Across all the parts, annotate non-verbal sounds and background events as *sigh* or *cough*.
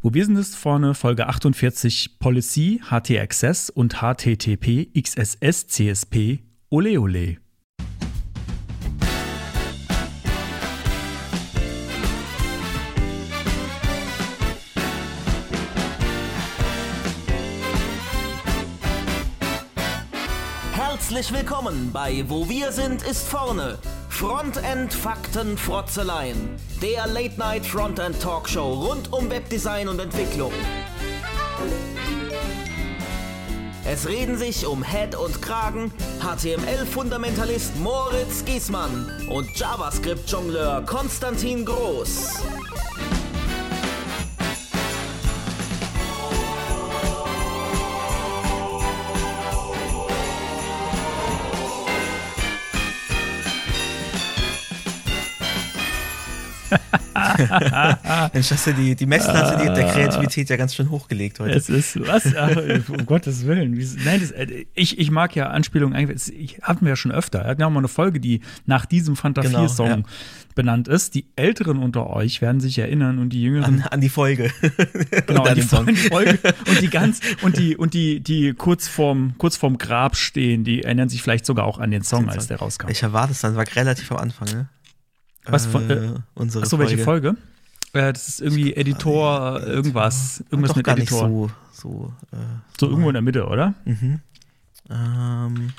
Wo wir sind ist vorne Folge 48 Policy, HT Access und HTTP XSS CSP Ole Ole. Herzlich willkommen bei Wo wir sind ist vorne. Frontend Fakten Frotzeleien. Der Late Night Frontend Talkshow rund um Webdesign und Entwicklung. Es reden sich um Head und Kragen HTML-Fundamentalist Moritz Giesmann und JavaScript-Jongleur Konstantin Groß. *laughs* Mensch, hast du die, die Messlatte die, der Kreativität ja ganz schön hochgelegt heute. Es ist was? *laughs* Ach, um Gottes Willen. Nein, das, äh, ich, ich mag ja Anspielungen eigentlich. Ich hatten wir ja schon öfter. Wir hatten ja auch mal eine Folge, die nach diesem Fanta 4-Song genau, ja. benannt ist. Die Älteren unter euch werden sich erinnern und die Jüngeren. An, an die Folge. *laughs* genau, an die, an die, Folge. Und die ganz, und die, und die, die kurz vorm, kurz vorm Grab stehen, die erinnern sich vielleicht sogar auch an den Song, als der rauskam. Ich erwarte es dann, war relativ am Anfang, ne? Was von, äh, unsere Achso, welche Folge? Äh, das ist irgendwie Editor, äh, irgendwas. Irgendwas mit Editor. so, so, äh, so irgendwo in der Mitte, oder? Mhm. Ähm,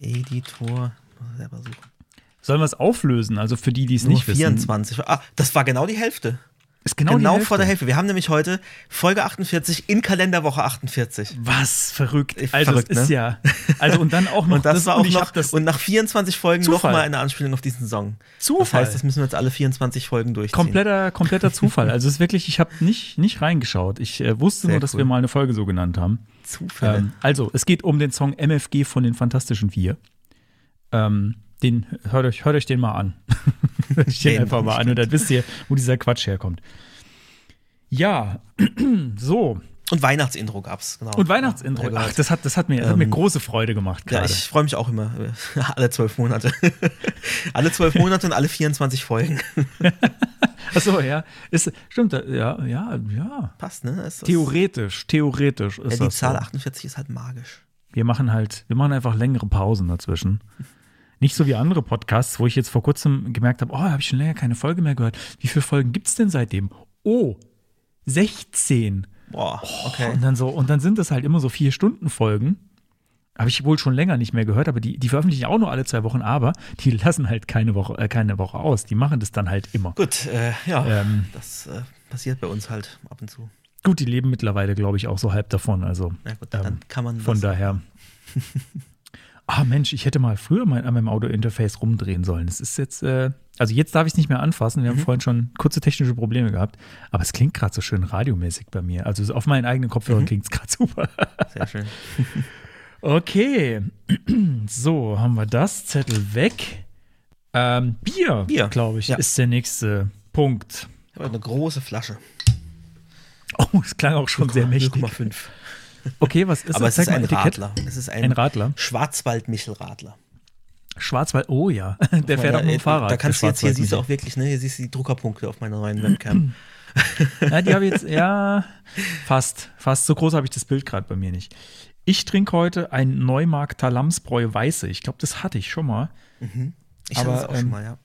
Editor, muss selber suchen. Sollen wir es auflösen? Also für die, die es nicht 24. wissen. Ah, das war genau die Hälfte. Ist genau, genau vor der Hälfte. Wir haben nämlich heute Folge 48 in Kalenderwoche 48. Was verrückt. Also verrückt, ist ne? ja. Also und dann auch *laughs* noch und das, das war auch noch das und nach 24 Folgen nochmal eine Anspielung auf diesen Song. Zufall. Das heißt, das müssen wir jetzt alle 24 Folgen durchziehen. Kompletter kompletter Zufall. Also es ist wirklich, ich habe nicht nicht reingeschaut. Ich äh, wusste Sehr nur, dass cool. wir mal eine Folge so genannt haben. Zufall. Ähm, also, es geht um den Song MFG von den Fantastischen Vier. Ähm, den, hört euch, hört euch den mal an. *laughs* hört euch den, einfach mal an und dann wisst ihr, wo dieser Quatsch herkommt. Ja, *clears throat* so. Und Weihnachtsintro gab's, genau. Und Weihnachtsintro. Ach, das hat, das hat mir, das hat mir ähm, große Freude gemacht gerade. Ja, ich freue mich auch immer. *laughs* alle zwölf Monate. *laughs* alle zwölf Monate und alle 24 Folgen. Achso, ja. Ist, stimmt, ja, ja, ja. Passt, ne? Ist theoretisch, theoretisch ist ja, die Zahl so. 48 ist halt magisch. Wir machen halt, wir machen einfach längere Pausen dazwischen. Nicht so wie andere Podcasts, wo ich jetzt vor kurzem gemerkt habe, oh, habe ich schon länger keine Folge mehr gehört. Wie viele Folgen gibt es denn seitdem? Oh, 16. Boah, okay. Oh, und dann so, und dann sind das halt immer so vier Stunden Folgen. Habe ich wohl schon länger nicht mehr gehört, aber die, die veröffentlichen auch nur alle zwei Wochen, aber die *laughs* lassen halt keine Woche, äh, keine Woche aus. Die machen das dann halt immer. Gut, äh, ja, ähm, das äh, passiert bei uns halt ab und zu. Gut, die leben mittlerweile, glaube ich, auch so halb davon. Also, ja, gut, dann ähm, kann man von daher. *laughs* ah Mensch, ich hätte mal früher mal an meinem Audio-Interface rumdrehen sollen. Es ist jetzt, äh, also jetzt darf ich es nicht mehr anfassen. Wir haben mhm. vorhin schon kurze technische Probleme gehabt, aber es klingt gerade so schön radiomäßig bei mir. Also auf meinen eigenen Kopfhörern mhm. klingt es gerade super. Sehr schön. *laughs* okay, *clears throat* so haben wir das Zettel weg. Ähm, Bier, Bier. glaube ich, ja. ist der nächste Punkt. Ich habe eine große Flasche. Oh, es klang auch schon 0, sehr mächtig. 0,5. Okay, was ist Aber das? es ist ein Radler. Es ist ein, ein Radler. Schwarzwald-Michelradler. Schwarzwald, oh ja, *laughs* der fährt auch mit dem Fahrrad. Da kannst du jetzt hier, siehst du auch wirklich, ne, hier siehst du die Druckerpunkte auf meiner neuen Webcam. *laughs* ja, die habe ich jetzt, ja, fast, fast. So groß habe ich das Bild gerade bei mir nicht. Ich trinke heute ein Neumarkt Talamsbräu Weiße. Ich glaube, das hatte ich schon mal. Mhm. Ich hatte es auch ähm, schon mal, ja.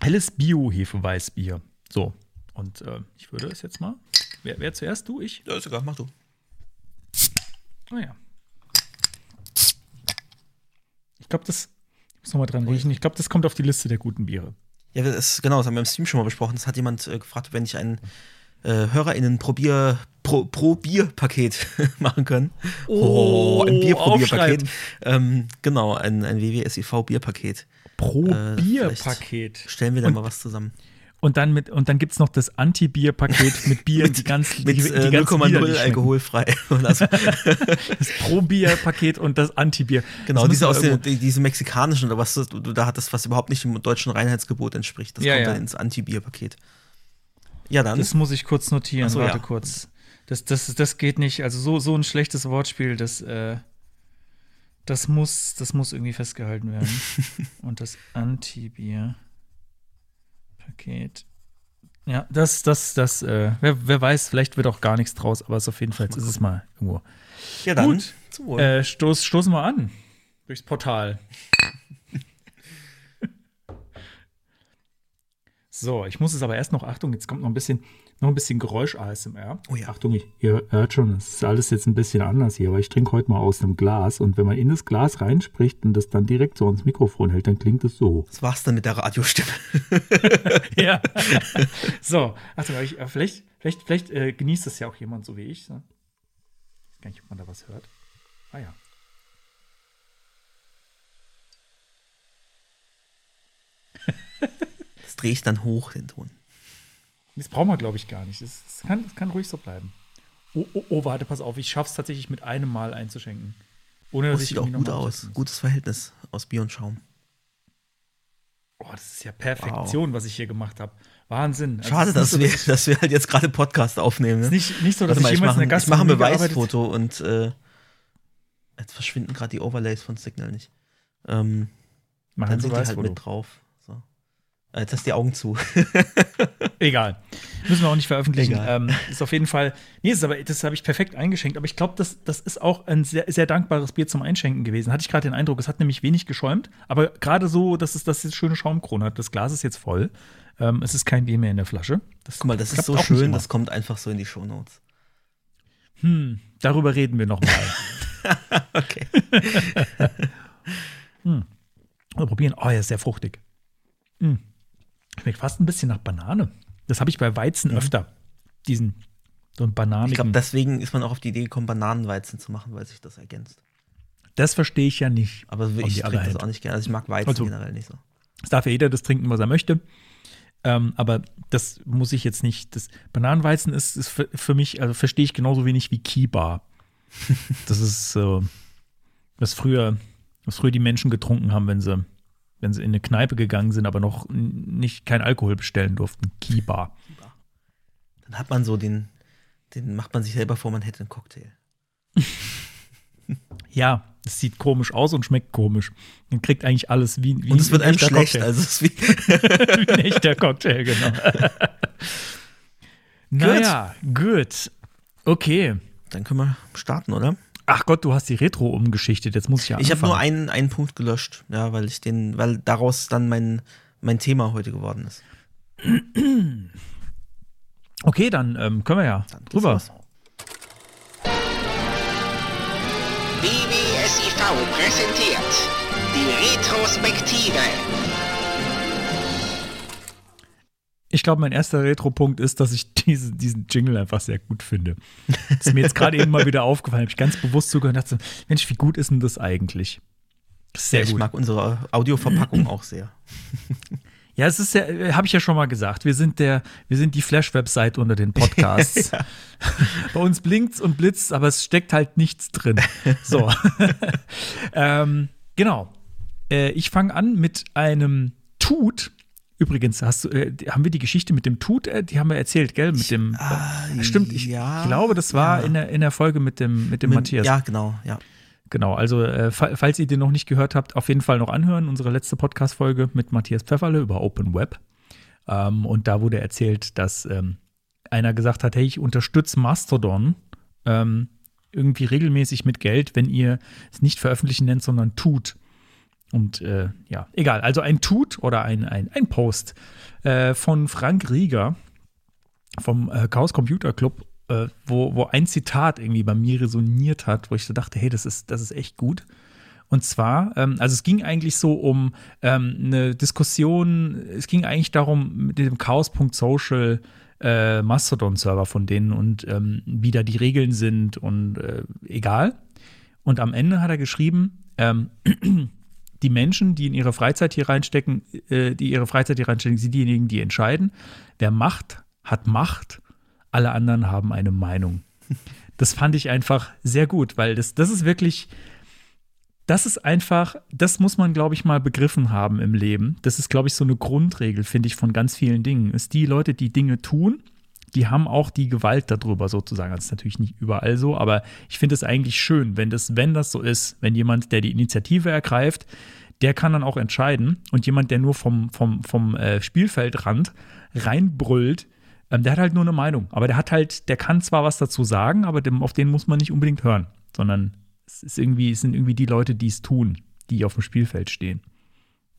Helles Bio-Hefeweißbier. So, und äh, ich würde es jetzt mal. Wer, wer zuerst? Du, ich? Ja, ist egal, mach du. Oh ja. Ich glaube, das. Ich muss nochmal dran riechen. Ich glaube, das kommt auf die Liste der guten Biere. Ja, das, genau, das haben wir im Stream schon mal besprochen. Das hat jemand äh, gefragt, wenn ich ein äh, HörerInnen Probier, Pro, *laughs* machen können. Oh, oh ein Bierprobierpaket. Ähm, genau, ein, ein WWSIV-Bierpaket. Pro äh, Bierpaket. Stellen wir da mal was zusammen. Und dann mit und dann gibt's noch das Anti-Bier-Paket *laughs* mit Bier, mit, die ganz mit die, die äh, 0,0 alkoholfrei. *laughs* das Pro-Bier-Paket und das Anti-Bier. Genau, diese aus den, diese mexikanischen oder was du, du da hattest, was überhaupt nicht dem deutschen Reinheitsgebot entspricht. Das ja, kommt ja. dann ins Anti-Bier-Paket. Ja, dann. Das muss ich kurz notieren. So, Warte ja. kurz. Das, das, das geht nicht. Also so, so ein schlechtes Wortspiel, das, äh, das muss, das muss irgendwie festgehalten werden. *laughs* und das Anti-Bier. Paket. Ja, das, das, das, äh, wer, wer weiß, vielleicht wird auch gar nichts draus, aber es ist auf jeden Fall, ist es mal irgendwo. Ja, dann. Gut, äh, stoß, stoßen wir an. Durchs Portal. *laughs* so, ich muss es aber erst noch, Achtung, jetzt kommt noch ein bisschen, noch ein bisschen Geräusch-ASMR. Oh ja. Achtung, ihr hört schon, es ist alles jetzt ein bisschen anders hier, aber ich trinke heute mal aus einem Glas und wenn man in das Glas reinspricht und das dann direkt so ans Mikrofon hält, dann klingt es so. Das war's dann mit der Radiostimme. *laughs* ja. *laughs* so, Achtung, ich, äh, vielleicht, vielleicht, vielleicht äh, genießt das ja auch jemand so wie ich. So. Ich weiß gar nicht, ob man da was hört. Ah ja. Das drehe ich dann hoch, den Ton. Das brauchen wir, glaube ich, gar nicht. Das, das, kann, das kann ruhig so bleiben. Oh, oh, oh, warte, pass auf. Ich schaffe es tatsächlich mit einem Mal einzuschenken. Ohne, Das dass ich sieht auch gut aus. Gutes Verhältnis aus Bier und Schaum. Oh, das ist ja Perfektion, was ich hier gemacht habe. Wahnsinn. Also Schade, dass nicht wir, dass wir halt jetzt gerade Podcast aufnehmen. so, Ne? nicht, nicht so, dass Warte mal, ich ich jemals mache ich mach ein Beweisfoto und äh, jetzt verschwinden gerade die Overlays von Signal nicht. Ähm, dann sind die halt mit drauf. Jetzt hast du die Augen zu. *laughs* Egal. Müssen wir auch nicht veröffentlichen. Ähm, ist auf jeden Fall. Nee, ist aber, das habe ich perfekt eingeschenkt. Aber ich glaube, das, das ist auch ein sehr, sehr dankbares Bier zum Einschenken gewesen. Hatte ich gerade den Eindruck, es hat nämlich wenig geschäumt. Aber gerade so, dass es das jetzt schöne Schaumkrone hat. Das Glas ist jetzt voll. Ähm, es ist kein Bier mehr in der Flasche. Das Guck mal, das ist so schön, das kommt einfach so in die Shownotes. Hm, darüber reden wir noch mal. *laughs* Okay. *laughs* Mal probieren. Oh, er ist sehr fruchtig. Hm. Schmeckt fast ein bisschen nach Banane. Das habe ich bei Weizen öfter. Diesen, so einen Ich bananigen. glaube, deswegen ist man auch auf die Idee gekommen, Bananenweizen zu machen, weil sich das ergänzt. das verstehe ich ja nicht. Aber ich trinke das auch nicht gerne. Also ich mag Weizen Also- generell nicht so. Es darf ja jeder das trinken, was er möchte. Ähm, aber das muss ich jetzt nicht. Das Bananenweizen ist, ist für, für mich, also verstehe ich genauso wenig wie Kiba. *laughs* Das ist so, was früher, was früher die Menschen getrunken haben, wenn sie, wenn sie in eine Kneipe gegangen sind, aber noch nicht kein Alkohol bestellen durften. Kiba. Dann hat man so den, den macht man sich selber vor, man hätte einen Cocktail. *laughs* Ja, es sieht komisch aus und schmeckt komisch. Man kriegt eigentlich alles wie, wie Und es wird einem ein echter schlecht. Cocktail. Also es ist wie, *laughs* wie ein echter Cocktail, genau. *laughs* naja, gut. Okay. dann können wir starten, oder? Ach Gott, du hast die Retro umgeschichtet. Jetzt muss ich ja Ich habe nur einen, einen Punkt gelöscht, ja, weil ich den, weil daraus dann mein, mein Thema heute geworden ist. Okay, dann ähm, können wir ja Dann drüber. los. BBSIV präsentiert die Retrospektive. Ich glaube, mein erster Retro-Punkt ist, dass ich diese, diesen Jingle einfach sehr gut finde. Das ist mir jetzt gerade eben mal wieder aufgefallen. Habe ich ganz bewusst zugehört und dachte, Mensch, wie gut ist denn das eigentlich? Sehr Ja, ich gut. mag unsere Audioverpackung *clears throat* auch sehr. Ja, es ist ja, habe ich ja schon mal gesagt. Wir sind der, wir sind die Flash-Website unter den Podcasts. *laughs* *laughs* Bei uns blinkt's und blitzt, aber es steckt halt nichts drin. So. *laughs* ähm, genau. Äh, ich fange an mit einem Tut. Übrigens, hast du, äh, haben wir die Geschichte mit dem Tut, äh, die haben wir erzählt, gell? Mit dem. äh, stimmt, ich ja, glaube, das war ja. in, der, in der Folge mit dem, mit dem Matthias. Ja, genau, ja. Genau, also äh, fa- falls ihr den noch nicht gehört habt, auf jeden Fall noch anhören. Unsere letzte Podcast-Folge mit Matthias Pfefferle über Open Web. Ähm, und da wurde erzählt, dass ähm, einer gesagt hat, hey, ich unterstütze Mastodon ähm, irgendwie regelmäßig mit Geld, wenn ihr es nicht veröffentlichen nennt, sondern tut. Und äh, ja, egal. Also ein Tut oder ein, ein, ein Post äh, von Frank Rieger vom äh, Chaos Computer Club, äh, wo, wo ein Zitat irgendwie bei mir resoniert hat, wo ich so dachte, hey, das ist, das ist echt gut. Und zwar, ähm, also es ging eigentlich so um ähm, eine Diskussion, es ging eigentlich darum, mit dem Chaos.social äh, Mastodon-Server von denen und ähm, wie da die Regeln sind und äh, egal. Und am Ende hat er geschrieben, ähm, die Menschen, die in ihre Freizeit hier reinstecken, äh, die ihre Freizeit hier reinstecken, sind diejenigen, die entscheiden. Wer Macht hat Macht, alle anderen haben eine Meinung. Das fand ich einfach sehr gut, weil das, das ist wirklich, das ist einfach, das muss man, glaube ich, mal begriffen haben im Leben. Das ist, glaube ich, so eine Grundregel, finde ich, von ganz vielen Dingen. Ist die Leute, die Dinge tun, die haben auch die Gewalt darüber sozusagen. Das ist natürlich nicht überall so, aber ich finde es eigentlich schön, wenn das, wenn das so ist, wenn jemand, der die Initiative ergreift, der kann dann auch entscheiden und jemand, der nur vom, vom, vom äh, Spielfeldrand reinbrüllt, Ähm, der hat halt nur eine Meinung. Aber der hat halt, der kann zwar was dazu sagen, aber dem, auf den muss man nicht unbedingt hören. Sondern es ist irgendwie, es sind irgendwie die Leute, die es tun, die auf dem Spielfeld stehen.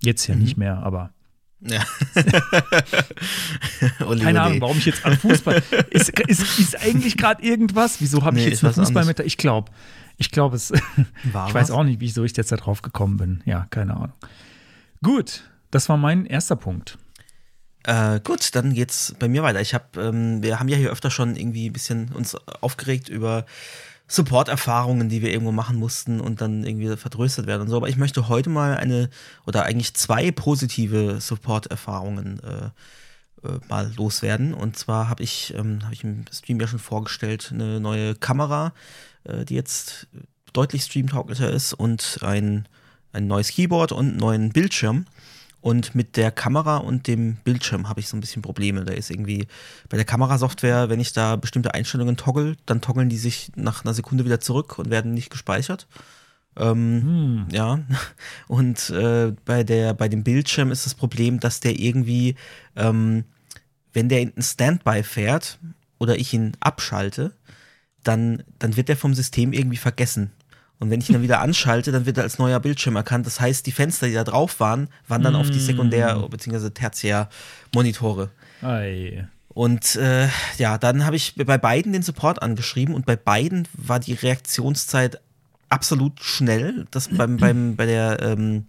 Jetzt ja Mhm. nicht mehr, aber Ja. *laughs* Keine. Ahnung, warum ich jetzt an Fußball. ist, ist, ist eigentlich gerade irgendwas? Wieso habe ich Nee, jetzt einen Fußball mit? Ich glaube, ich glaube es. *laughs* War ich weiß was? auch nicht, wieso ich jetzt da drauf gekommen bin. Ja, keine Ahnung. Gut, das war mein erster Punkt. Äh, gut, dann geht's bei mir weiter. Ich habe, ähm, wir haben ja hier öfter schon irgendwie ein bisschen uns aufgeregt über Support-Erfahrungen, die wir irgendwo machen mussten und dann irgendwie vertröstet werden und so. Aber ich möchte heute mal eine oder eigentlich zwei positive Support-Erfahrungen äh, äh, mal loswerden. Und zwar habe ich, ähm, habe ich im Stream ja schon vorgestellt, eine neue Kamera, äh, die jetzt deutlich streamtauglicher ist und ein, ein neues Keyboard und einen neuen Bildschirm. Und mit der Kamera und dem Bildschirm habe ich so ein bisschen Probleme. Da ist irgendwie bei der Kamerasoftware, wenn ich da bestimmte Einstellungen toggle, dann toggeln die sich nach einer Sekunde wieder zurück und werden nicht gespeichert. Ähm, Ja. *laughs* Und äh, bei, der, bei dem Bildschirm ist das Problem, dass der irgendwie, ähm, wenn der in Standby fährt oder ich ihn abschalte, dann, dann wird der vom System irgendwie vergessen. Und wenn ich ihn dann wieder anschalte, dann wird er als neuer Bildschirm erkannt. Das heißt, die Fenster, die da drauf waren, wandern auf die Sekundär- bzw. Tertiär-Monitore. Und äh, ja, dann habe ich bei beiden den Support angeschrieben und bei beiden war die Reaktionszeit absolut schnell. Das beim, beim, bei der ähm,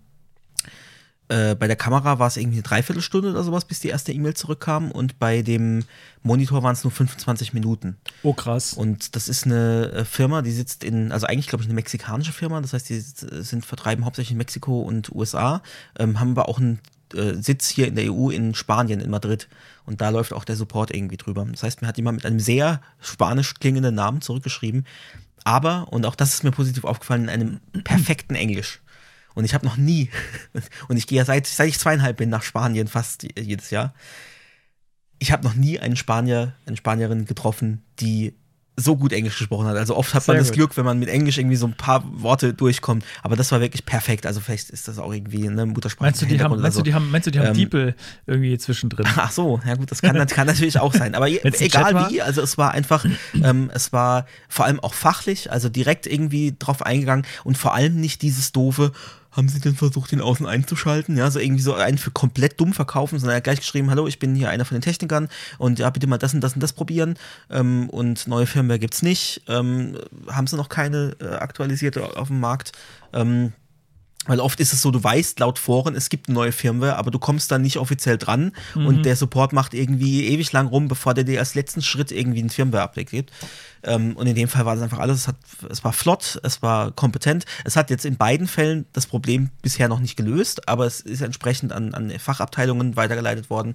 äh, bei der Kamera war es irgendwie eine Dreiviertelstunde oder sowas, bis die erste E-Mail zurückkam und bei dem Monitor waren es nur 25 Minuten. Oh, krass. Und das ist eine äh, Firma, die sitzt in, also eigentlich glaube ich eine mexikanische Firma, das heißt, die sind vertreiben hauptsächlich in Mexiko und USA, ähm, haben aber auch einen äh, Sitz hier in der EU in Spanien, in Madrid. Und da läuft auch der Support irgendwie drüber. Das heißt, mir hat jemand mit einem sehr spanisch klingenden Namen zurückgeschrieben, aber, und auch das ist mir positiv aufgefallen, in einem perfekten Englisch. Und ich habe noch nie, *laughs* und ich gehe ja seit, seit ich zweieinhalb bin nach Spanien fast jedes Jahr, ich habe noch nie einen Spanier, eine Spanierin getroffen, die so gut Englisch gesprochen hat. Also oft hat man Sehr das gut. Glück, wenn man mit Englisch irgendwie so ein paar Worte durchkommt. Aber das war wirklich perfekt. Also vielleicht ist das auch irgendwie eine Muttersprache. Meinst du, die haben, meinst du, die haben, meinst du, die haben Ähm, Diepel irgendwie zwischendrin? *laughs* Ach so, ja gut, das kann, das kann natürlich auch sein. Aber egal wie, also es war einfach, ähm, es war vor allem auch fachlich, also direkt irgendwie drauf eingegangen und vor allem nicht dieses doofe, haben Sie denn versucht, den außen einzuschalten? Ja, so irgendwie so einen für komplett dumm verkaufen, sondern er hat gleich geschrieben, hallo, ich bin hier einer von den Technikern und ja, bitte mal das und das und das probieren. Ähm, und neue Firmware gibt's nicht. Ähm, haben sie noch keine äh, aktualisierte auf dem Markt. Ähm, weil oft ist es so, du weißt laut Foren, es gibt eine neue Firmware, aber du kommst dann nicht offiziell dran und der Support macht irgendwie ewig lang rum, bevor der dir als letzten Schritt irgendwie einen Firmware-Update gibt. Ähm, und in dem Fall war das einfach alles, es, hat, es war flott, es war kompetent. Es hat jetzt in beiden Fällen das Problem bisher noch nicht gelöst, aber es ist entsprechend an, an Fachabteilungen weitergeleitet worden.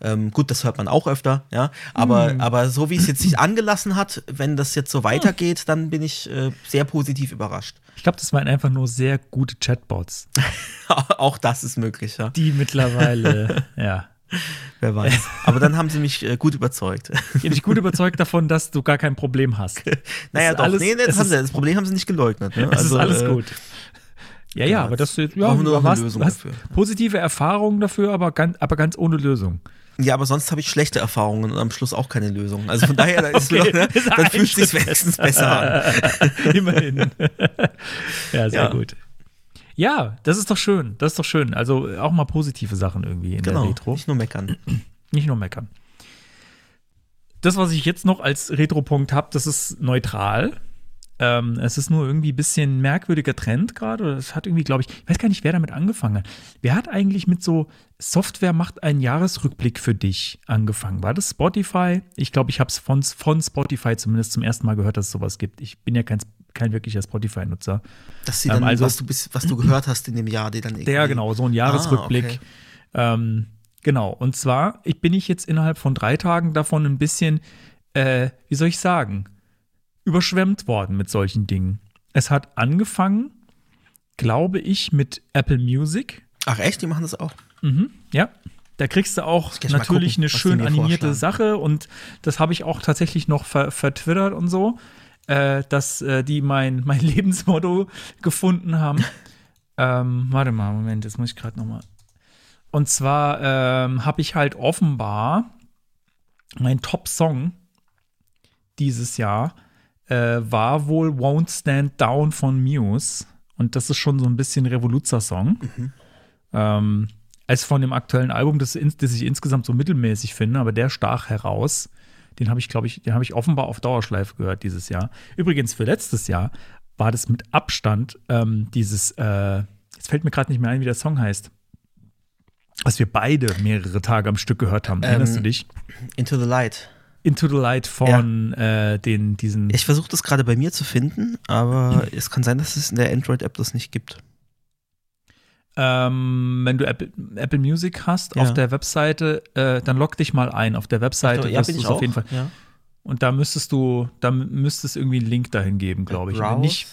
Ähm, gut, das hört man auch öfter, ja. Aber, aber so wie es jetzt sich angelassen hat, wenn das jetzt so weitergeht, dann bin ich äh, sehr positiv überrascht. Ich glaube, das waren einfach nur sehr gute Chatbots, *laughs* auch das ist möglich, ja. die mittlerweile, *laughs* ja. Wer weiß. Aber dann haben sie mich äh, gut überzeugt. Ich bin gut überzeugt davon, dass du gar kein Problem hast. *laughs* naja, doch. alles- nee, nee, das, ist- das Problem haben sie nicht geleugnet. Ne? Es ist alles äh, gut. Ja, ja, genau, aber das ja, nur du eine hast, Lösung hast dafür. positive Erfahrungen dafür, aber ganz, aber ganz ohne Lösung. Ja, aber sonst habe ich schlechte Erfahrungen und am Schluss auch keine Lösung. Also von daher, da ist *laughs* Okay, ne, dann fühlt sich wenigstens besser an. *laughs* Immerhin. ja, sehr Ja. gut. Ja, das ist doch schön. Das ist doch schön. Also auch mal positive Sachen irgendwie in Genau, der Retro. nicht nur meckern. *clears throat* Nicht nur meckern. Das, was ich jetzt noch als Retro-Punkt habe, das ist neutral. Ähm, es ist nur irgendwie ein bisschen merkwürdiger Trend gerade. Es hat irgendwie, glaube ich, ich weiß gar nicht, wer damit angefangen hat. Wer hat eigentlich mit so Software macht einen Jahresrückblick für dich angefangen? War das Spotify? Ich glaube, ich habe es von, von Spotify zumindest zum ersten Mal gehört, dass es sowas gibt. Ich bin ja kein, kein wirklicher Spotify-Nutzer. Dass sie Ähm, dann, also- was, du bis, was du gehört hast in dem Jahr, die dann irgendwie. Ja, genau, so ein Jahresrückblick. Ah, okay. ähm, genau, und zwar, ich bin ich jetzt innerhalb von drei Tagen davon ein bisschen, äh, wie soll ich sagen, überschwemmt worden mit solchen Dingen. Es hat angefangen, glaube ich, mit Apple Music. Ach echt, die machen das auch. Mhm, ja. Da kriegst du auch natürlich gucken, eine schön animierte. Sache und das habe ich auch tatsächlich noch ver vertwittert und so, äh, dass äh, die mein, *laughs* mein Lebensmotto gefunden haben. *laughs* ähm, warte mal, Moment, jetzt muss ich gerade noch mal. Und zwar ähm, habe ich halt offenbar mein Top-Song dieses Jahr äh, war wohl Won't Stand Down von Muse. Und das ist schon so ein bisschen Revoluzer-Song. Ähm, als von dem aktuellen Album, das, das ich insgesamt so mittelmäßig finde, aber der stach heraus. Den habe ich, glaube ich, den habe ich offenbar auf Dauerschleife gehört dieses Jahr. Übrigens für letztes Jahr war das mit Abstand ähm, dieses, äh, jetzt fällt mir gerade nicht mehr ein, wie der Song heißt, was wir beide mehrere Tage am Stück gehört haben. Erinnerst du Ähm, dich? Into the Light. Into the Light von äh, den, diesen. Ich versuche das gerade bei mir zu finden, aber es kann sein, dass es in der Android-App das nicht gibt. Ähm, wenn du Apple, Apple Music hast Ja. auf der Webseite, äh, dann log dich mal ein. Auf der Webseite ja, wirst bin du ich es auf jeden Fall. Ja. Und da müsstest du, da müsste es irgendwie einen Link dahin geben, glaube ich. Wenn nicht,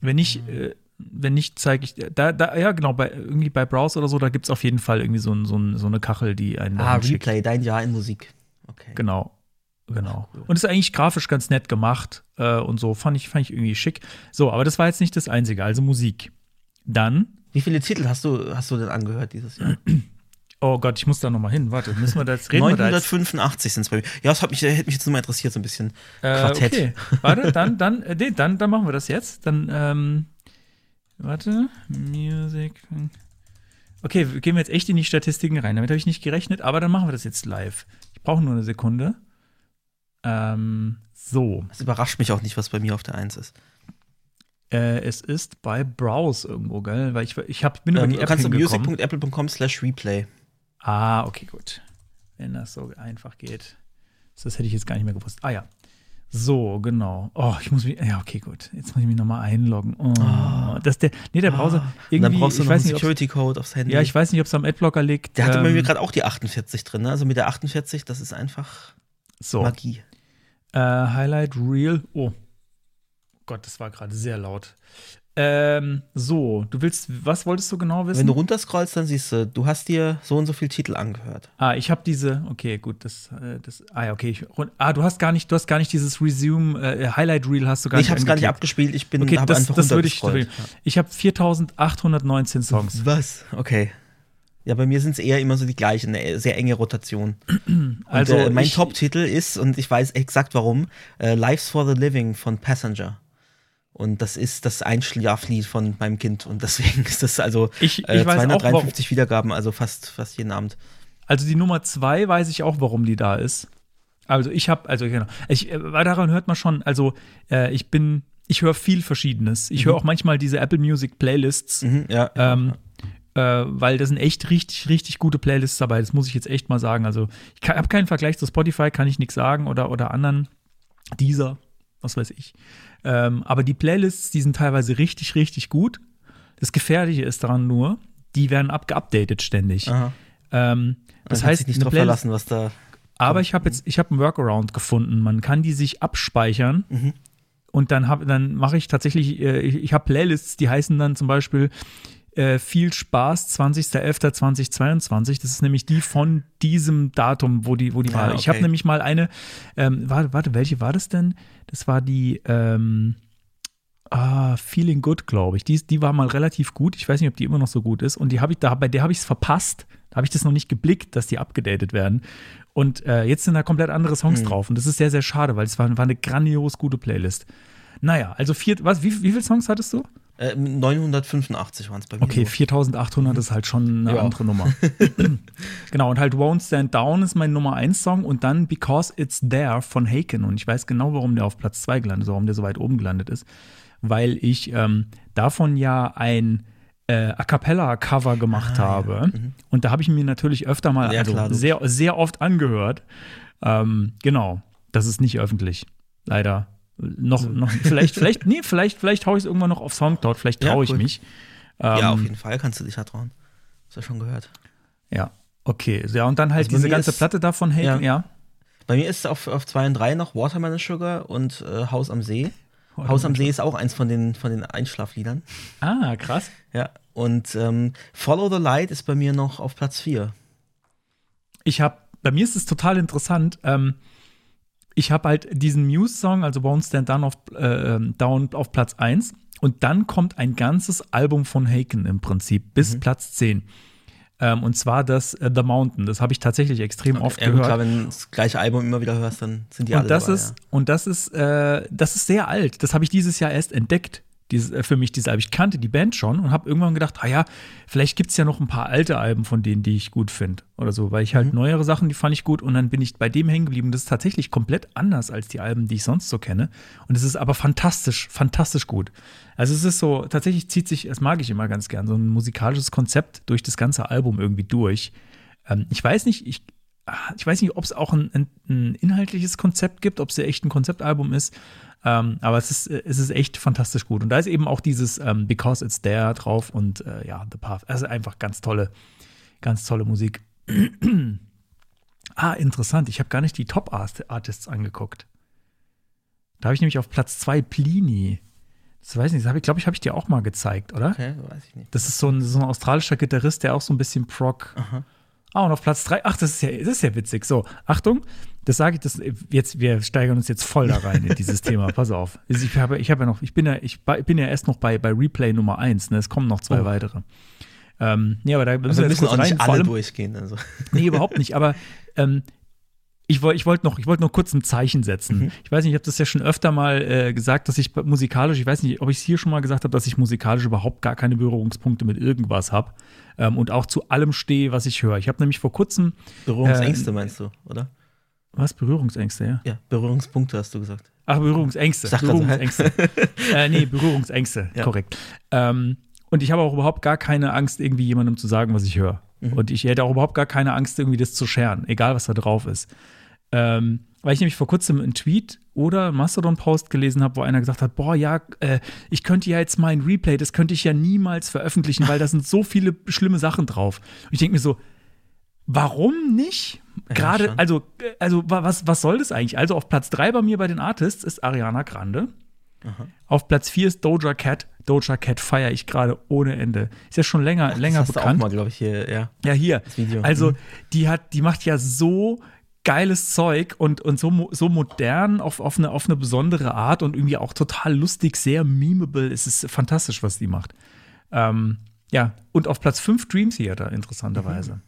wenn nicht, äh, wenn nicht, zeige ich da, da, ja genau, bei irgendwie bei Browse oder so, da gibt es auf jeden Fall irgendwie so, ein, so, ein, so eine Kachel, die einen Ah, dahin schickt. Replay, dein Jahr in Musik. Okay. Genau. Genau. Und ist eigentlich grafisch ganz nett gemacht äh, und so. Fand ich, fand ich irgendwie schick. So, aber das war jetzt nicht das Einzige. Also Musik. Dann, Wie viele Titel hast du, hast du denn angehört dieses Jahr? oh Gott, ich muss da nochmal hin. Warte, müssen wir da jetzt reden? wir da jetzt? 985 sind es bei mir. Ja, das hat mich, hätte mich jetzt nur mal interessiert, so ein bisschen Äh, Quartett. okay. Warte, dann, dann, äh, nee, dann, dann machen wir das jetzt. Dann, ähm, warte, Music. Okay, gehen wir jetzt echt in die Statistiken rein. Damit habe ich nicht gerechnet, aber dann machen wir das jetzt live. Ich brauche nur eine Sekunde. Ähm, so. Das überrascht mich auch nicht, was bei mir auf der 1 ist. Äh, es ist bei Browse irgendwo, gell? Weil ich, ich hab, bin über Ähm, die du App kannst auf music.apple.com slash replay. Ah, okay, gut. Wenn das so einfach geht. Das hätte ich jetzt gar nicht mehr gewusst. Ah ja. So, genau. Oh, ich muss mich. Ja, okay, gut. Jetzt muss ich mich nochmal einloggen. Oh, das der. Nee, der Browser. Und irgendwie. dann brauchst du ich noch einen Security-Code aufs Handy. ja, ich weiß nicht, ob es am Adblocker liegt. Der hatte bei Ähm, mir gerade auch die 48 drin. Ne? Also mit der 48, das ist einfach So. Magie. Äh, Highlight Reel. Oh. Gott, das war gerade sehr laut. Ähm, so, du willst, was wolltest du genau wissen? Wenn du runterscrollst, dann siehst du, du hast dir so und so viel Titel angehört. Ah, ich habe diese, okay, gut, das, äh, das, ah ja, okay, ich, ah, du hast gar nicht, du hast gar nicht dieses Resume, äh, Highlight Reel hast du gar Nee, nicht ich habe es gar nicht abgespielt, ich bin Okay, das, einfach das würde ich, ich habe 4819 Songs. Was? Okay. Ja, bei mir sind es eher immer so die gleichen, eine sehr enge Rotation. Also, *clears throat* und, äh, mein ich- Top-Titel ist, und ich weiß exakt warum, äh, Lives for the Living von Passenger. Und das ist das Einschlaflied von meinem Kind. Und deswegen *laughs* ist das also Ich- ich äh, weiß auch, 253 Wiedergaben, also fast, fast jeden Abend. Also die Nummer zwei weiß ich auch, warum die da ist. Also ich habe, also genau, ich, äh, weil daran hört man schon, also äh, ich bin, ich höre viel Verschiedenes. Ich höre auch manchmal diese Apple Music Playlists. Mhm, ja. Ähm, äh, weil da sind echt richtig, richtig gute Playlists dabei. Das muss ich jetzt echt mal sagen. Also, ich habe keinen Vergleich zu Spotify, kann ich nichts sagen oder, oder anderen. Dieser, was weiß ich. Ähm, aber die Playlists, die sind teilweise richtig, richtig gut. Das Gefährliche ist daran nur, die werden abgeupdatet ständig. Ähm, das heißt, sich nicht drauf Playlist, verlassen, was da. aber ich habe jetzt, ich habe einen Workaround gefunden. Man kann die sich abspeichern Mhm. und dann hab, dann mache ich tatsächlich, äh, ich, ich habe Playlists, die heißen dann zum Beispiel äh, viel Spaß 20.11.2022. Das ist nämlich die von diesem Datum, wo die, wo die Ah, war. Ich habe okay. nämlich mal eine, ähm, warte, warte, welche war das denn? Das war die, ähm, Ah, Feeling Good, glaube ich. Die, die war mal relativ gut. Ich weiß nicht, ob die immer noch so gut ist. Und die habe ich da, bei der habe ich es verpasst. Da habe ich das noch nicht geblickt, dass die abgedatet werden. Und äh, jetzt sind da komplett andere Songs Mhm. drauf. Und das ist sehr, sehr schade, weil es war, war eine grandios gute Playlist. Naja, also vier, was, wie, wie viele Songs hattest du? Äh, 985 waren es bei mir. Okay, nur. 4800 ist halt schon eine Ja. andere Nummer. *laughs* genau, und halt Won't Stand Down ist mein Nummer 1 Song und dann Because It's There von Haken. Und ich weiß genau, warum der auf Platz 2 gelandet ist, warum der so weit oben gelandet ist. Weil ich ähm, davon ja ein äh, A Cappella-Cover gemacht habe. Und da habe ich mir natürlich öfter mal, Ah, Ja, also klar, sehr, sehr oft angehört. Ähm, genau, das ist nicht öffentlich. Leider. Noch, noch, vielleicht, vielleicht, nee, vielleicht, vielleicht haue ich es irgendwann noch auf Soundcloud, vielleicht Ja, traue ich cool. mich. ja, Ähm, auf jeden Fall kannst du dich da trauen. Hast du schon gehört. Ja, okay. Ja, und dann halt Also diese ganze ist- Platte davon, hey, ja. Ja. Bei mir ist auf, auf 2 und 3 noch Watermelon Sugar und äh, Haus am See. Haus am See ist auch eins von den, von den Einschlafliedern. Ah, krass. Ja. Und ähm, Follow the Light ist bei mir noch auf Platz 4. Ich habe, bei mir ist es total interessant. Ähm, ich habe halt diesen Muse-Song, also Won't Stand Down auf, äh, ähm, Down auf Platz 1. Und dann kommt ein ganzes Album von Haken im Prinzip bis Platz 10. Ähm, und zwar das äh, The Mountain. Das habe ich tatsächlich extrem oft ja, gehört. klar, wenn du das gleiche Album immer wieder hörst, dann sind die und alle das dabei, ist ja. und das ist äh, das ist sehr alt. Das habe ich dieses Jahr erst entdeckt. Dieses, äh, für mich diese Alben. Ich kannte die Band schon und habe irgendwann gedacht, ah ja, vielleicht gibt es ja noch ein paar alte Alben von denen, die ich gut finde oder so, weil ich halt Mhm. neuere Sachen, die fand ich gut und dann bin ich bei dem hängen geblieben. Das ist tatsächlich komplett anders als die Alben, die ich sonst so kenne. Und es ist aber fantastisch, fantastisch gut. Also es ist so, tatsächlich zieht sich, das mag ich immer ganz gern, so ein musikalisches Konzept durch das ganze Album irgendwie durch. Ähm, ich weiß nicht, ich, ich weiß nicht, ob es auch ein, ein, inhaltliches Konzept gibt, ob es ja echt ein Konzeptalbum ist. Ähm, aber es ist, es ist echt fantastisch gut. Und da ist eben auch dieses ähm, Because It's There drauf und äh, ja, The Path. Also einfach ganz tolle, ganz tolle Musik. *clears throat* ah, interessant. Ich habe gar nicht die Top-Artists angeguckt. Da habe ich nämlich auf Platz 2 Plini. Das weiß ich nicht, das ich, glaube ich, habe ich dir auch mal gezeigt, oder? Okay, weiß ich nicht. Das ist so ein, so ein australischer Gitarrist, der auch so ein bisschen Prog. Ah, und auf Platz 3, ach, das ist ja, das ist ja witzig. So, Achtung, das sage ich, das jetzt, wir steigern uns jetzt voll da rein in dieses Thema. *laughs* Pass auf. Ich habe, ich habe ja noch, ich bin ja, ich bin ja erst noch bei, bei Replay Nummer 1, ne? Es kommen noch zwei Oh. weitere. Ähm, nee, aber da müssen Also wir müssen auch nicht rein. Vor alle allem, durchgehen. Also. Nee, überhaupt nicht. Aber ähm, ich wollte wollt noch, ich wollt noch kurz ein Zeichen setzen. Mhm. Ich weiß nicht, ich habe das ja schon öfter mal äh, gesagt, dass ich musikalisch, ich weiß nicht, ob ich es hier schon mal gesagt habe, dass ich musikalisch überhaupt gar keine Berührungspunkte mit irgendwas habe ähm, und auch zu allem stehe, was ich höre. Ich habe nämlich vor kurzem, Berührungsängste Äh, meinst du, oder? was, Berührungsängste, ja? Ja, Berührungspunkte hast du gesagt. Ach, Berührungsängste. Sag? Berührungsängste. *laughs* äh, nee, Berührungsängste, Ja. korrekt. Ähm, und ich habe auch überhaupt gar keine Angst, irgendwie jemandem zu sagen, was ich höre. Mhm. Und ich hätte auch überhaupt gar keine Angst, irgendwie das zu scheren, egal was da drauf ist. Ähm, weil ich nämlich vor kurzem einen Tweet oder einen Mastodon-Post gelesen habe, wo einer gesagt hat, boah, ja, äh, ich könnte ja jetzt mein Replay, das könnte ich ja niemals veröffentlichen, weil da sind so viele schlimme Sachen drauf. Und ich denke mir so, warum nicht? Gerade, schon. also, äh, also wa- was, was soll das eigentlich? Also auf Platz 3 bei mir bei den Artists ist Ariana Grande. Auf Platz 4 ist Doja Cat. Doja Cat feiere ich gerade ohne Ende. Ist ja schon länger, länger das hast bekannt. Du auch mal, glaube ich, hier, ja. Ja, hier. Also, Mhm. die hat, die macht ja so geiles Zeug und, und so, so modern auf, auf, eine, auf eine besondere Art und irgendwie auch total lustig, sehr memeable. Es ist fantastisch, was die macht. Ähm, ja, und auf Platz 5 Dream Theater, interessanterweise.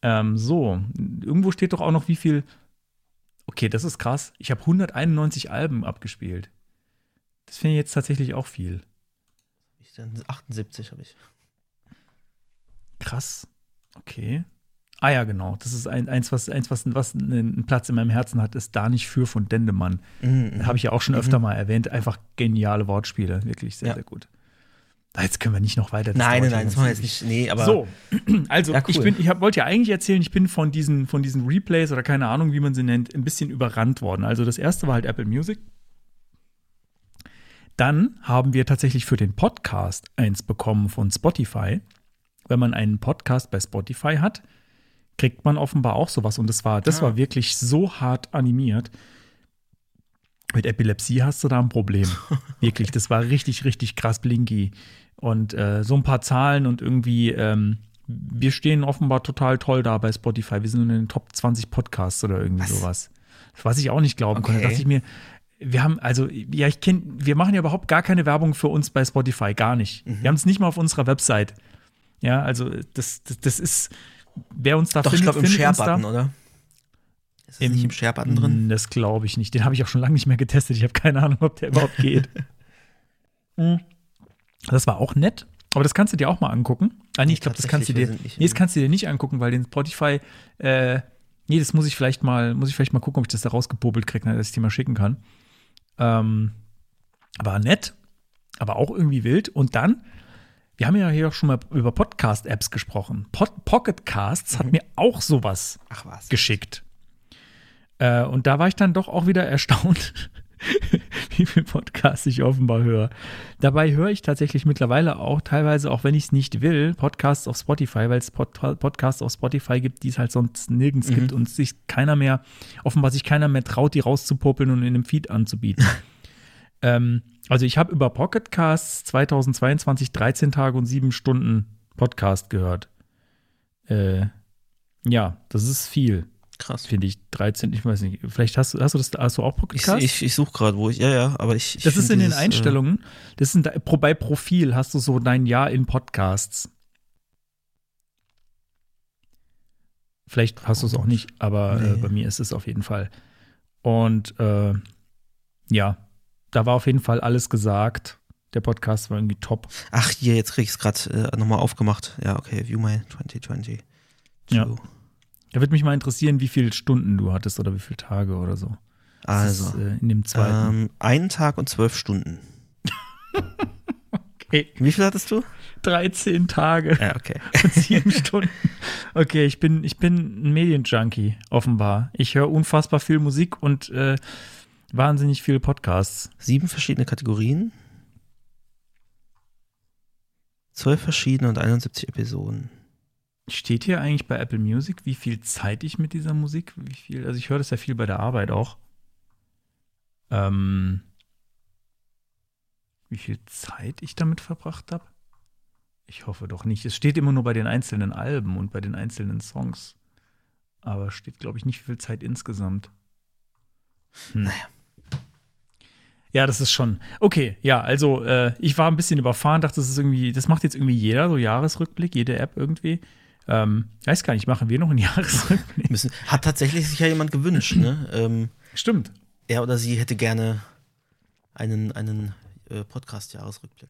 Ähm, so, irgendwo steht doch auch noch, wie viel. Okay, das ist krass. Ich habe 191 Alben abgespielt. Das finde ich jetzt tatsächlich auch viel. Ich, dann 78 habe ich. Krass. Okay. Ah ja, genau. Das ist ein, eins, was, eins, was, was einen Platz in meinem Herzen hat, ist da nicht für von Dendemann. Mhm, Habe ich ja auch schon öfter mal erwähnt. Einfach geniale Wortspiele. Wirklich sehr, Ja. sehr gut. Jetzt können wir nicht noch weiter. Nein, nein, nein, das machen wir jetzt nicht. Nee, aber So, *clears throat* also Ja, cool. ich bin, ich hab, wollte ja eigentlich erzählen, ich bin von diesen, von diesen Replays oder keine Ahnung, wie man sie nennt, ein bisschen überrannt worden. Also das erste war halt Apple Music. Dann haben wir tatsächlich für den Podcast eins bekommen von Spotify. Wenn man einen Podcast bei Spotify hat, kriegt man offenbar auch sowas. Und das war, das Ah. war wirklich so hart animiert. Mit Epilepsie hast du da ein Problem. *laughs* Wirklich, das war richtig, richtig krass blinky. Und äh, so ein paar Zahlen und irgendwie, ähm, wir stehen offenbar total toll da bei Spotify. Wir sind in den Top 20 Podcasts oder irgendwie Was? sowas. Was ich auch nicht glauben konnte. Okay. dachte ich mir, wir haben, also, ja, ich kenne, wir machen ja überhaupt gar keine Werbung für uns bei Spotify, gar nicht. Mhm. Wir haben es nicht mal auf unserer Website. Ja, also, das, das, das ist, wer uns da doch, ich findet, glaube im. Share-Button, oder? Ist das nicht im Share-Button drin? Mm, Das glaube ich nicht. Den habe ich auch schon lange nicht mehr getestet. Ich habe keine Ahnung, ob der überhaupt geht. Mm. *laughs* Das war auch nett. Aber das kannst du dir auch mal angucken. Ah, nee, ich glaube, das kannst du dir. Nicht Nee, das kannst du dir nicht angucken, weil den Spotify, äh, nee, das muss ich vielleicht mal, muss ich vielleicht mal gucken, ob ich das da rausgepopelt kriege, dass ich die mal schicken kann. Ähm, war nett, aber auch irgendwie wild. Und dann, wir haben ja hier auch schon mal über Podcast-Apps gesprochen. Pod Pocket Casts hat mir auch sowas geschickt. Äh, und da war ich dann doch auch wieder *laughs* erstaunt, wie viel Podcasts ich offenbar höre. Dabei höre ich tatsächlich mittlerweile auch teilweise, auch wenn ich es nicht will, Podcasts auf Spotify, weil es Pod Podcasts auf Spotify gibt, die es halt sonst nirgends gibt und sich keiner mehr, offenbar sich keiner mehr traut, die rauszupopeln und in einem Feed anzubieten. *laughs* ähm, also ich habe über Pocket Casts 2022 13 Tage und 7 Stunden Podcast gehört. Äh, ja, das ist viel Krass. finde ich 13, ich weiß nicht, vielleicht hast du, hast du das, hast du auch Ich, Podcast? ich, ich suche gerade, wo ich, ja, ja, aber ich. ich das ist in den dieses, äh, Einstellungen, das sind bei Profil hast du so dein Jahr in Podcasts. Vielleicht hast du es auch nicht, aber äh, Nee. bei mir ist es auf jeden Fall. Und äh, ja, da war auf jeden Fall alles gesagt. Der Podcast war irgendwie top. Ach, hier, jetzt krieg ich es gerade äh, nochmal aufgemacht. Ja, okay, View My 2020. Ja. Da würde mich mal interessieren, wie viele Stunden du hattest oder wie viele Tage oder so. Das Also, ist, äh, in dem zweiten. ähm, einen Tag und zwölf Stunden. *laughs* okay. Wie viel hattest du? 13 Tage Ja, okay. *laughs* und 7 Stunden. Okay, ich bin, ich bin ein Medienjunkie, offenbar. Ich höre unfassbar viel Musik und äh, wahnsinnig viele Podcasts. Sieben verschiedene Kategorien. Zwölf verschiedene und 71 Episoden. Steht hier eigentlich bei Apple Music, wie viel Zeit ich mit dieser Musik, wie viel, also ich höre das ja viel bei der Arbeit auch. Ähm, wie viel Zeit ich damit verbracht habe? Ich hoffe doch nicht. Es steht immer nur bei den einzelnen Alben und bei den einzelnen Songs. Aber steht, glaube ich, nicht, wie viel Zeit insgesamt. Hm. Naja. Ja, das ist schon. Okay, ja, also äh, ich war ein bisschen überfahren, dachte, das ist irgendwie, das macht jetzt irgendwie jeder, so Jahresrückblick, jede App irgendwie. Ähm, weiß gar nicht, machen wir noch einen *laughs* Jahresrückblick? Müssen, hat tatsächlich sich ja jemand gewünscht, ne? Ähm, Stimmt. er oder sie hätte gerne einen, einen äh, Podcast-Jahresrückblick.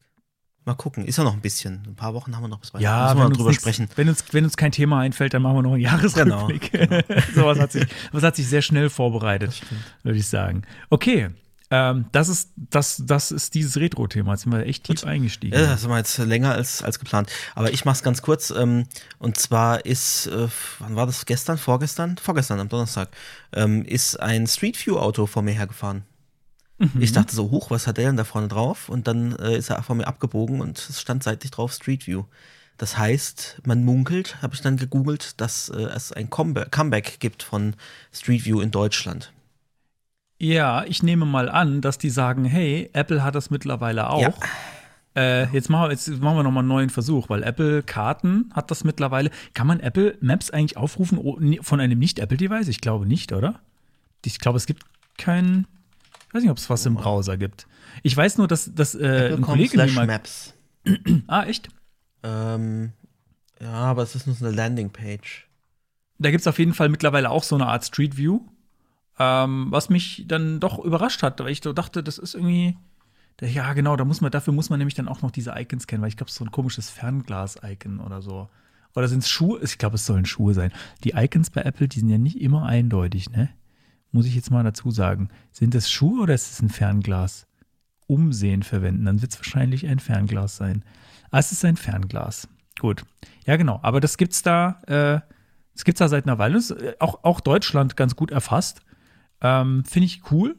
Mal gucken, ist ja noch ein bisschen. Ein paar Wochen haben wir noch bis Weihnachten. Ja, Müssen wir drüber nichts- sprechen. Wenn, uns, wenn uns kein Thema einfällt, dann machen wir noch einen Jahresrückblick. *laughs* so was hat sich, was hat sich sehr schnell vorbereitet, würde ich sagen. Okay, ähm, das, ist, das, das ist dieses Retro-Thema. Jetzt sind wir echt tief eingestiegen. Ja, das war jetzt länger als, als geplant. Aber ich mach's ganz kurz. Ähm, und zwar ist, äh, wann war das? Gestern? Vorgestern? Vorgestern, am Donnerstag, ähm, ist ein Street View-Auto vor mir hergefahren. Ich dachte so, hoch, was hat der denn da vorne drauf? Und dann äh, ist er vor mir abgebogen und es stand seitlich drauf Street View. Das heißt, man munkelt, habe ich dann gegoogelt, dass äh, es ein Comeba- Comeback gibt von Street View in Deutschland. Ja, ich nehme mal an, dass die sagen, hey, Apple hat das mittlerweile auch. Ja. Äh, jetzt, machen wir, jetzt machen wir noch mal einen neuen Versuch, weil Apple Karten hat das mittlerweile. Kann man Apple Maps eigentlich aufrufen oh, von einem Nicht-Apple-Device? Ich glaube nicht, oder? Ich glaube, es gibt keinen. Ich weiß nicht, ob es was im Browser gibt. Ich weiß nur, dass, dass äh, ein Kollege mir slash mal. Maps. *clears throat* Ah, echt? Ähm, ja, aber es ist nur so eine Landingpage. Da gibt es auf jeden Fall mittlerweile auch so eine Art Street View. Ähm, was mich dann doch überrascht hat, weil ich so dachte, das ist irgendwie. Ja, genau, da muss man, dafür muss man nämlich dann auch noch diese Icons kennen, weil ich glaube, so ein komisches Fernglas-Icon oder so. Oder sind es Schuhe? Ich glaube, es sollen Schuhe sein. Die Icons bei Apple, die sind ja nicht immer eindeutig, ne? Muss ich jetzt mal dazu sagen. Sind das Schuhe oder ist es ein Fernglas? Umsehen verwenden, dann wird es wahrscheinlich ein Fernglas sein. Ah, es ist ein Fernglas. Gut. Ja, genau. Aber das gibt's da, äh, das gibt's da seit einer Weile. Das ist, äh, auch, auch Deutschland ganz gut erfasst. Ähm, Finde ich cool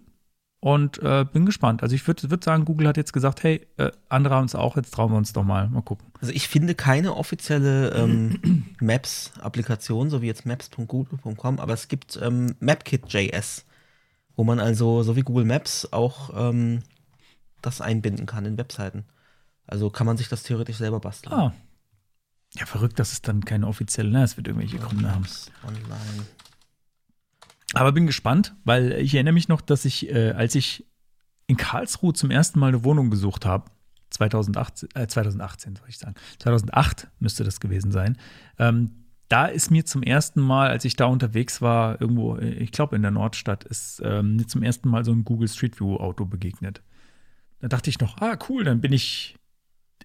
und äh, bin gespannt. Also ich würde würd sagen, Google hat jetzt gesagt, hey, äh, andere haben es auch, jetzt trauen wir uns doch mal. Mal gucken. Also ich finde keine offizielle ähm, *clears throat* Maps-Applikation, so wie jetzt maps.google.com, aber es gibt ähm, MapKit.js, wo man also, so wie Google Maps, auch ähm, das einbinden kann in Webseiten. Also kann man sich das theoretisch selber basteln. Ah. Ja, verrückt, dass es dann keine offizielle, ne, es wird irgendwelche Gründe haben. Online. Aber bin gespannt, weil ich erinnere mich noch, dass ich, äh, als ich in Karlsruhe zum ersten Mal eine Wohnung gesucht habe, 2018, äh, 2018 soll ich sagen, 2008 müsste das gewesen sein, ähm, da ist mir zum ersten Mal, als ich da unterwegs war, irgendwo, äh, ich glaube in der Nordstadt, ist ähm, mir zum ersten Mal so ein Google Street View Auto begegnet. Da dachte ich noch, ah cool, dann bin ich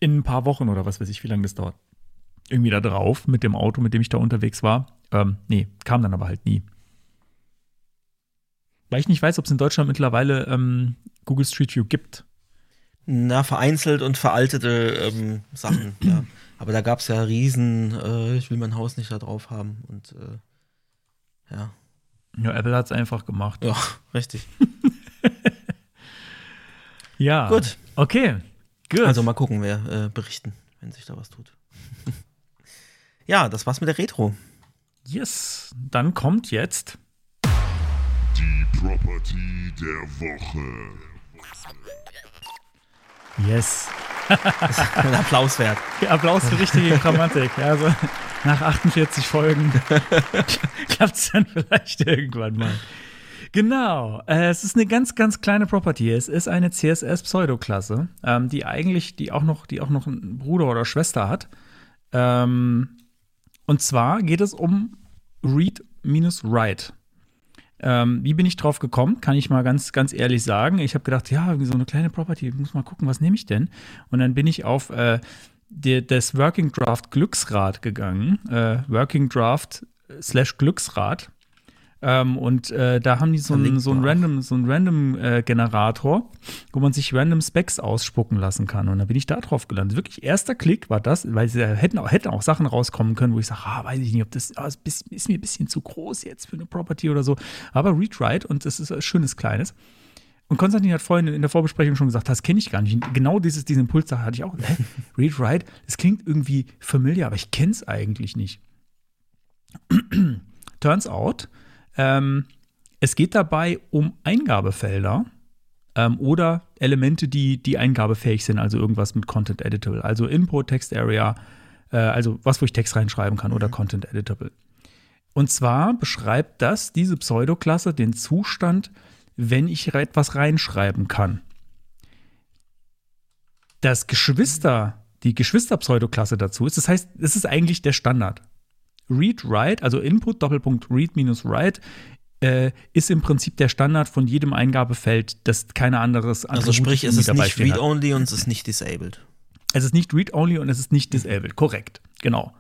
in ein paar Wochen oder was weiß ich, wie lange das dauert, irgendwie da drauf mit dem Auto, mit dem ich da unterwegs war. Ähm, nee, kam dann aber halt nie. Weil ich nicht weiß, ob es in Deutschland mittlerweile ähm, Google Street View gibt. Na, vereinzelt und veraltete ähm, Sachen, *clears throat* ja. Aber da gab es ja riesen, äh, ich will mein Haus nicht da drauf haben und äh, ja. Ja, Apple hat es einfach gemacht. Ja, *laughs* richtig. *laughs* Ja. Gut. Okay. Gut. Also mal gucken, wer äh, berichten, wenn sich da was tut. *laughs* ja, das war's mit der Retro. yes. Dann kommt jetzt. Property der Woche. Yes. *laughs* Ein Applaus wert. Applaus für richtige Grammatik. Ja, also nach 48 Folgen *laughs* klappt es dann vielleicht irgendwann mal. Genau. Äh, es ist eine ganz, ganz kleine Property. Es ist eine CSS-Pseudoklasse, ähm, die eigentlich, die auch noch, die auch noch einen Bruder oder Schwester hat. Ähm, und zwar geht es um read-write. Ähm, wie bin ich drauf gekommen? Kann ich mal ganz, ganz ehrlich sagen. Ich habe gedacht, ja, so eine kleine Property, muss mal gucken, was nehme ich denn? Und dann bin ich auf äh, die, das Working Draft Glücksrad gegangen. Äh, Working Draft slash Glücksrad. Ähm, und äh, da haben die so einen so ein random, so ein random äh, Generator, wo man sich random Specs ausspucken lassen kann. Und da bin ich da drauf gelandet. Wirklich erster Klick war das, weil sie hätten auch, hätten auch Sachen rauskommen können, wo ich sage, ah, weiß ich nicht, ob das ah, ist, ist mir ein bisschen zu groß jetzt für eine Property oder so. Aber Write und das ist ein schönes Kleines. Und Konstantin hat vorhin in der Vorbesprechung schon gesagt, das kenne ich gar nicht. Genau dieses, diesen Impuls hatte ich auch. Hä? *laughs* Read Write, das klingt irgendwie familiar, aber ich kenne es eigentlich nicht. *clears throat* Turns out, ähm, es geht dabei um Eingabefelder ähm, oder Elemente, die, die eingabefähig sind, also irgendwas mit Content Editable, also Input, Text Area, äh, also was, wo ich Text reinschreiben kann oder Content Editable. Und zwar beschreibt das, diese Pseudoklasse, den Zustand, wenn ich etwas reinschreiben kann. Das Geschwister, die Geschwister-Pseudoklasse dazu ist, das heißt, es ist eigentlich der Standard. Read, Write, also Input, Doppelpunkt Read minus Write, äh, ist im Prinzip der Standard von jedem Eingabefeld, das keine anderes Also sprich, es ist nicht Read-Only und es ist nicht Disabled. Es ist nicht Read-Only und es ist nicht Disabled, korrekt, genau.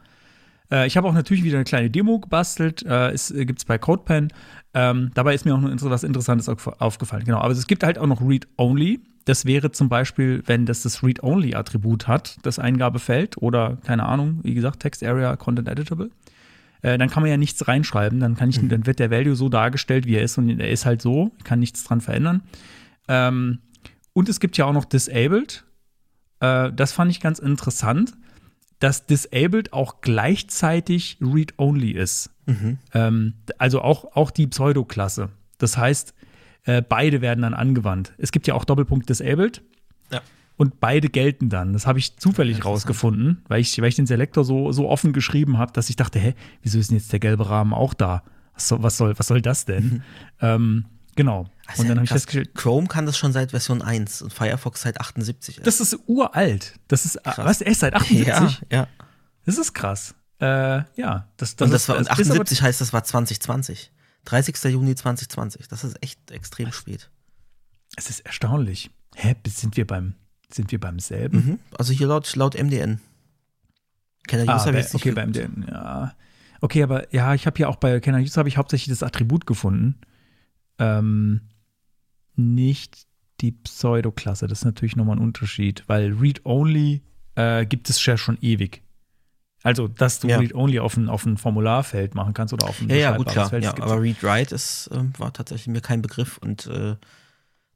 Äh, ich habe auch natürlich wieder eine kleine Demo gebastelt, äh, es äh, gibt es bei CodePen. Ähm, dabei ist mir auch noch was Interessantes aufgefallen. Genau, aber es gibt halt auch noch Read-Only. Das wäre zum Beispiel, wenn das das Read-Only-Attribut hat, das Eingabefeld oder keine Ahnung, wie gesagt, Text Area Content Editable äh, dann kann man ja nichts reinschreiben. Dann kann ich, mhm. dann wird der Value so dargestellt, wie er ist, und er ist halt so, ich kann nichts dran verändern. Ähm, und es gibt ja auch noch Disabled. Äh, das fand ich ganz interessant, dass Disabled auch gleichzeitig Read-Only ist. Mhm. Ähm, also auch, auch die Pseudo-Klasse. Das heißt, äh, beide werden dann angewandt. Es gibt ja auch Doppelpunkt Disabled. Ja und beide gelten dann. Das habe ich zufällig rausgefunden, weil ich, weil ich den Selektor so, so offen geschrieben habe, dass ich dachte, hä, wieso ist denn jetzt der gelbe Rahmen auch da? Was soll, was soll, was soll das denn? Mhm. Ähm, genau. Also und dann habe ich festgestellt. Chrome kann das schon seit Version 1 und Firefox seit 78. Das ist uralt. Das ist, krass. was, echt seit 78? Ja, ja. Das ist krass. Äh, ja, das, das, und das ist, war, und 78 heißt, das war 2020. 30. Juni 2020. Das ist echt extrem spät. Es ist erstaunlich. Hä, sind wir beim sind wir beim selben? Mhm. Also hier laut, laut MDN. Kenner User ah, bei, okay, beim MDN, ja. Okay, aber ja, ich habe hier auch bei Kenner User habe ich hauptsächlich das Attribut gefunden. Ähm, nicht die Pseudoklasse. Das ist natürlich nochmal ein Unterschied, weil Read-Only äh, gibt es ja schon ewig. Also, dass du ja. Read-Only auf ein, auf ein Formularfeld machen kannst oder auf ein Ja, ja, gut, klar. Feld, ja, aber Read-Write äh, war tatsächlich mir kein Begriff und äh,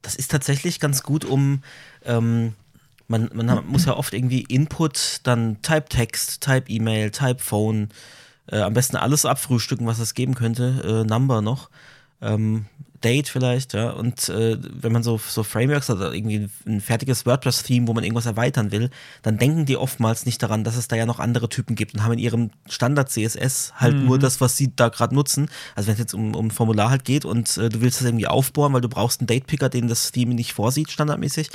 das ist tatsächlich ganz gut, um ähm, man, man muss ja oft irgendwie Input, dann Type-Text, Type-E-Mail, Type-Phone, äh, am besten alles abfrühstücken, was es geben könnte, äh, Number noch, ähm, Date vielleicht, ja, und äh, wenn man so, so Frameworks oder irgendwie ein fertiges WordPress-Theme, wo man irgendwas erweitern will, dann denken die oftmals nicht daran, dass es da ja noch andere Typen gibt und haben in ihrem Standard-CSS halt mhm. nur das, was sie da gerade nutzen. Also wenn es jetzt um, um Formular halt geht und äh, du willst das irgendwie aufbohren, weil du brauchst einen Date-Picker, den das Theme nicht vorsieht, standardmäßig,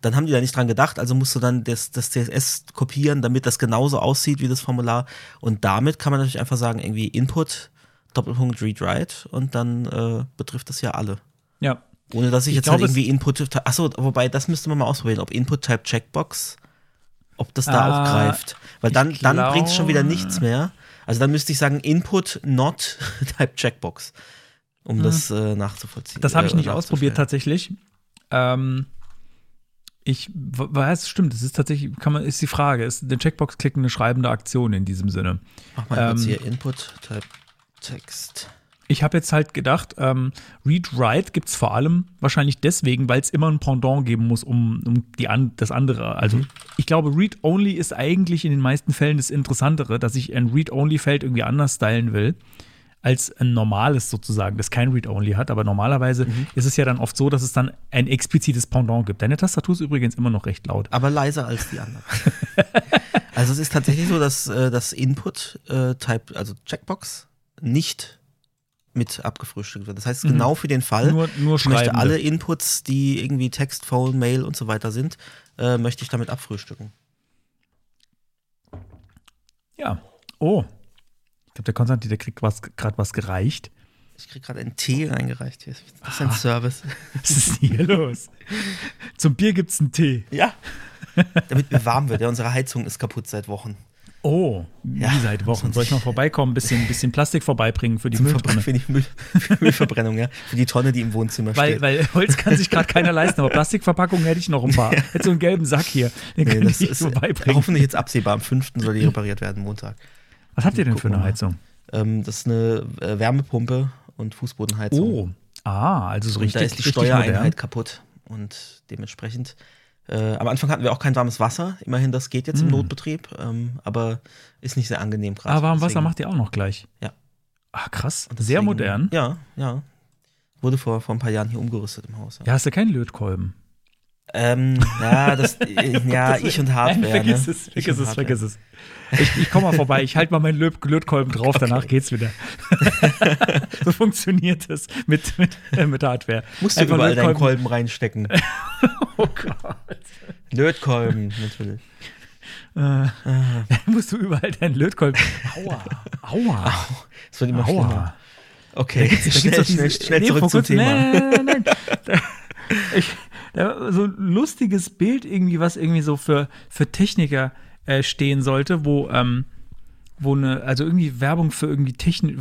dann haben die da nicht dran gedacht, also musst du dann das, das CSS kopieren, damit das genauso aussieht wie das Formular. Und damit kann man natürlich einfach sagen, irgendwie Input, Doppelpunkt Read Write und dann äh, betrifft das ja alle. Ja. Ohne dass ich, ich jetzt halt irgendwie Input, achso, wobei das müsste man mal ausprobieren, ob Input Type Checkbox, ob das da ah, auch greift. Weil dann, dann bringt es schon wieder nichts mehr. Also dann müsste ich sagen Input not *laughs* Type Checkbox, um hm. das äh, nachzuvollziehen. Das habe ich äh, nicht ausprobiert tatsächlich. Ähm, ich weiß, stimmt, das ist tatsächlich, kann man, ist die Frage, ist der Checkbox-Klicken eine schreibende Aktion in diesem Sinne? Mach mal ähm, hier Input, Type, Text. Ich habe jetzt halt gedacht, ähm, Read-Write gibt es vor allem wahrscheinlich deswegen, weil es immer ein Pendant geben muss, um, um die an, das andere. Also mhm. ich glaube, Read-Only ist eigentlich in den meisten Fällen das Interessantere, dass ich ein Read-Only-Feld irgendwie anders stylen will als ein normales sozusagen, das kein Read-Only hat. Aber normalerweise mhm. ist es ja dann oft so, dass es dann ein explizites Pendant gibt. Deine Tastatur ist übrigens immer noch recht laut. Aber leiser als die andere. *laughs* also es ist tatsächlich so, dass äh, das Input-Type, äh, also Checkbox, nicht mit abgefrühstückt wird. Das heißt, mhm. genau für den Fall, nur, nur ich möchte alle Inputs, die irgendwie Text, Phone, Mail und so weiter sind, äh, möchte ich damit abfrühstücken. Ja. Oh, glaube, der Konstantin, der kriegt gerade was gereicht. Ich krieg gerade einen Tee reingereicht hier. Das ist Ah. ein Service. *laughs* Was ist hier los? Zum Bier gibt's einen Tee. Ja. Damit mir warm wird. Ja, unsere Heizung ist kaputt seit Wochen. Oh, wie Ja, seit muss Wochen. Soll ich mal vorbeikommen, ein bisschen, bisschen Plastik vorbeibringen für die Zum Mülltonne? Für die Müll, für Müllverbrennung, ja. Für die Tonne, die im Wohnzimmer Weil, steht. weil Holz kann sich gerade keiner leisten, aber Plastikverpackungen hätte ich noch ein paar. Hätte so einen gelben Sack hier, den Nee, das ich ist vorbeibringen. hoffentlich jetzt absehbar. Am 5. soll die repariert werden, Montag. Was habt ihr denn für eine. Heizung? Ähm, das ist eine äh, Wärmepumpe und Fußbodenheizung. Oh, ah, also so und richtig, da ist die richtig Steuereinheit modern. kaputt. Und dementsprechend. Äh, am Anfang hatten wir auch kein warmes Wasser. Immerhin, das geht jetzt im Mm. Notbetrieb. Ähm, aber ist nicht sehr angenehm gerade. Ah, warm Wasser Deswegen- macht ihr auch noch gleich. Ja. Ah, krass. und Sehr deswegen- modern. Ja, ja. Wurde vor, vor ein paar Jahren hier umgerüstet im Haus. Ja, hast du keinen Lötkolben? Ähm, ja, das, *laughs* ja, ich und Hardware. Nein, vergiss ne? es, vergiss es, vergiss es. Ich, ich komme mal vorbei, ich halte mal meinen Löt Lötkolben drauf, danach geht's wieder. *laughs* so funktioniert es mit, mit, äh, mit Hardware. Musst du Einfach überall deinen Lötkolben- Kolben reinstecken. *laughs* Oh Gott. Lötkolben, natürlich. Äh, musst du überall deinen Lötkolben. Aua. Aua. Das wird immer schlimmer. Aua. Okay, Da gibt's schnell, doch schnell, dieses- schnell nee, zurück vor zum Thema. Nein, nein, nein. Da, ich, da, so ein lustiges Bild irgendwie, was irgendwie so für, für Techniker äh, stehen sollte, wo, ähm, wo eine, also irgendwie Werbung für irgendwie Technik,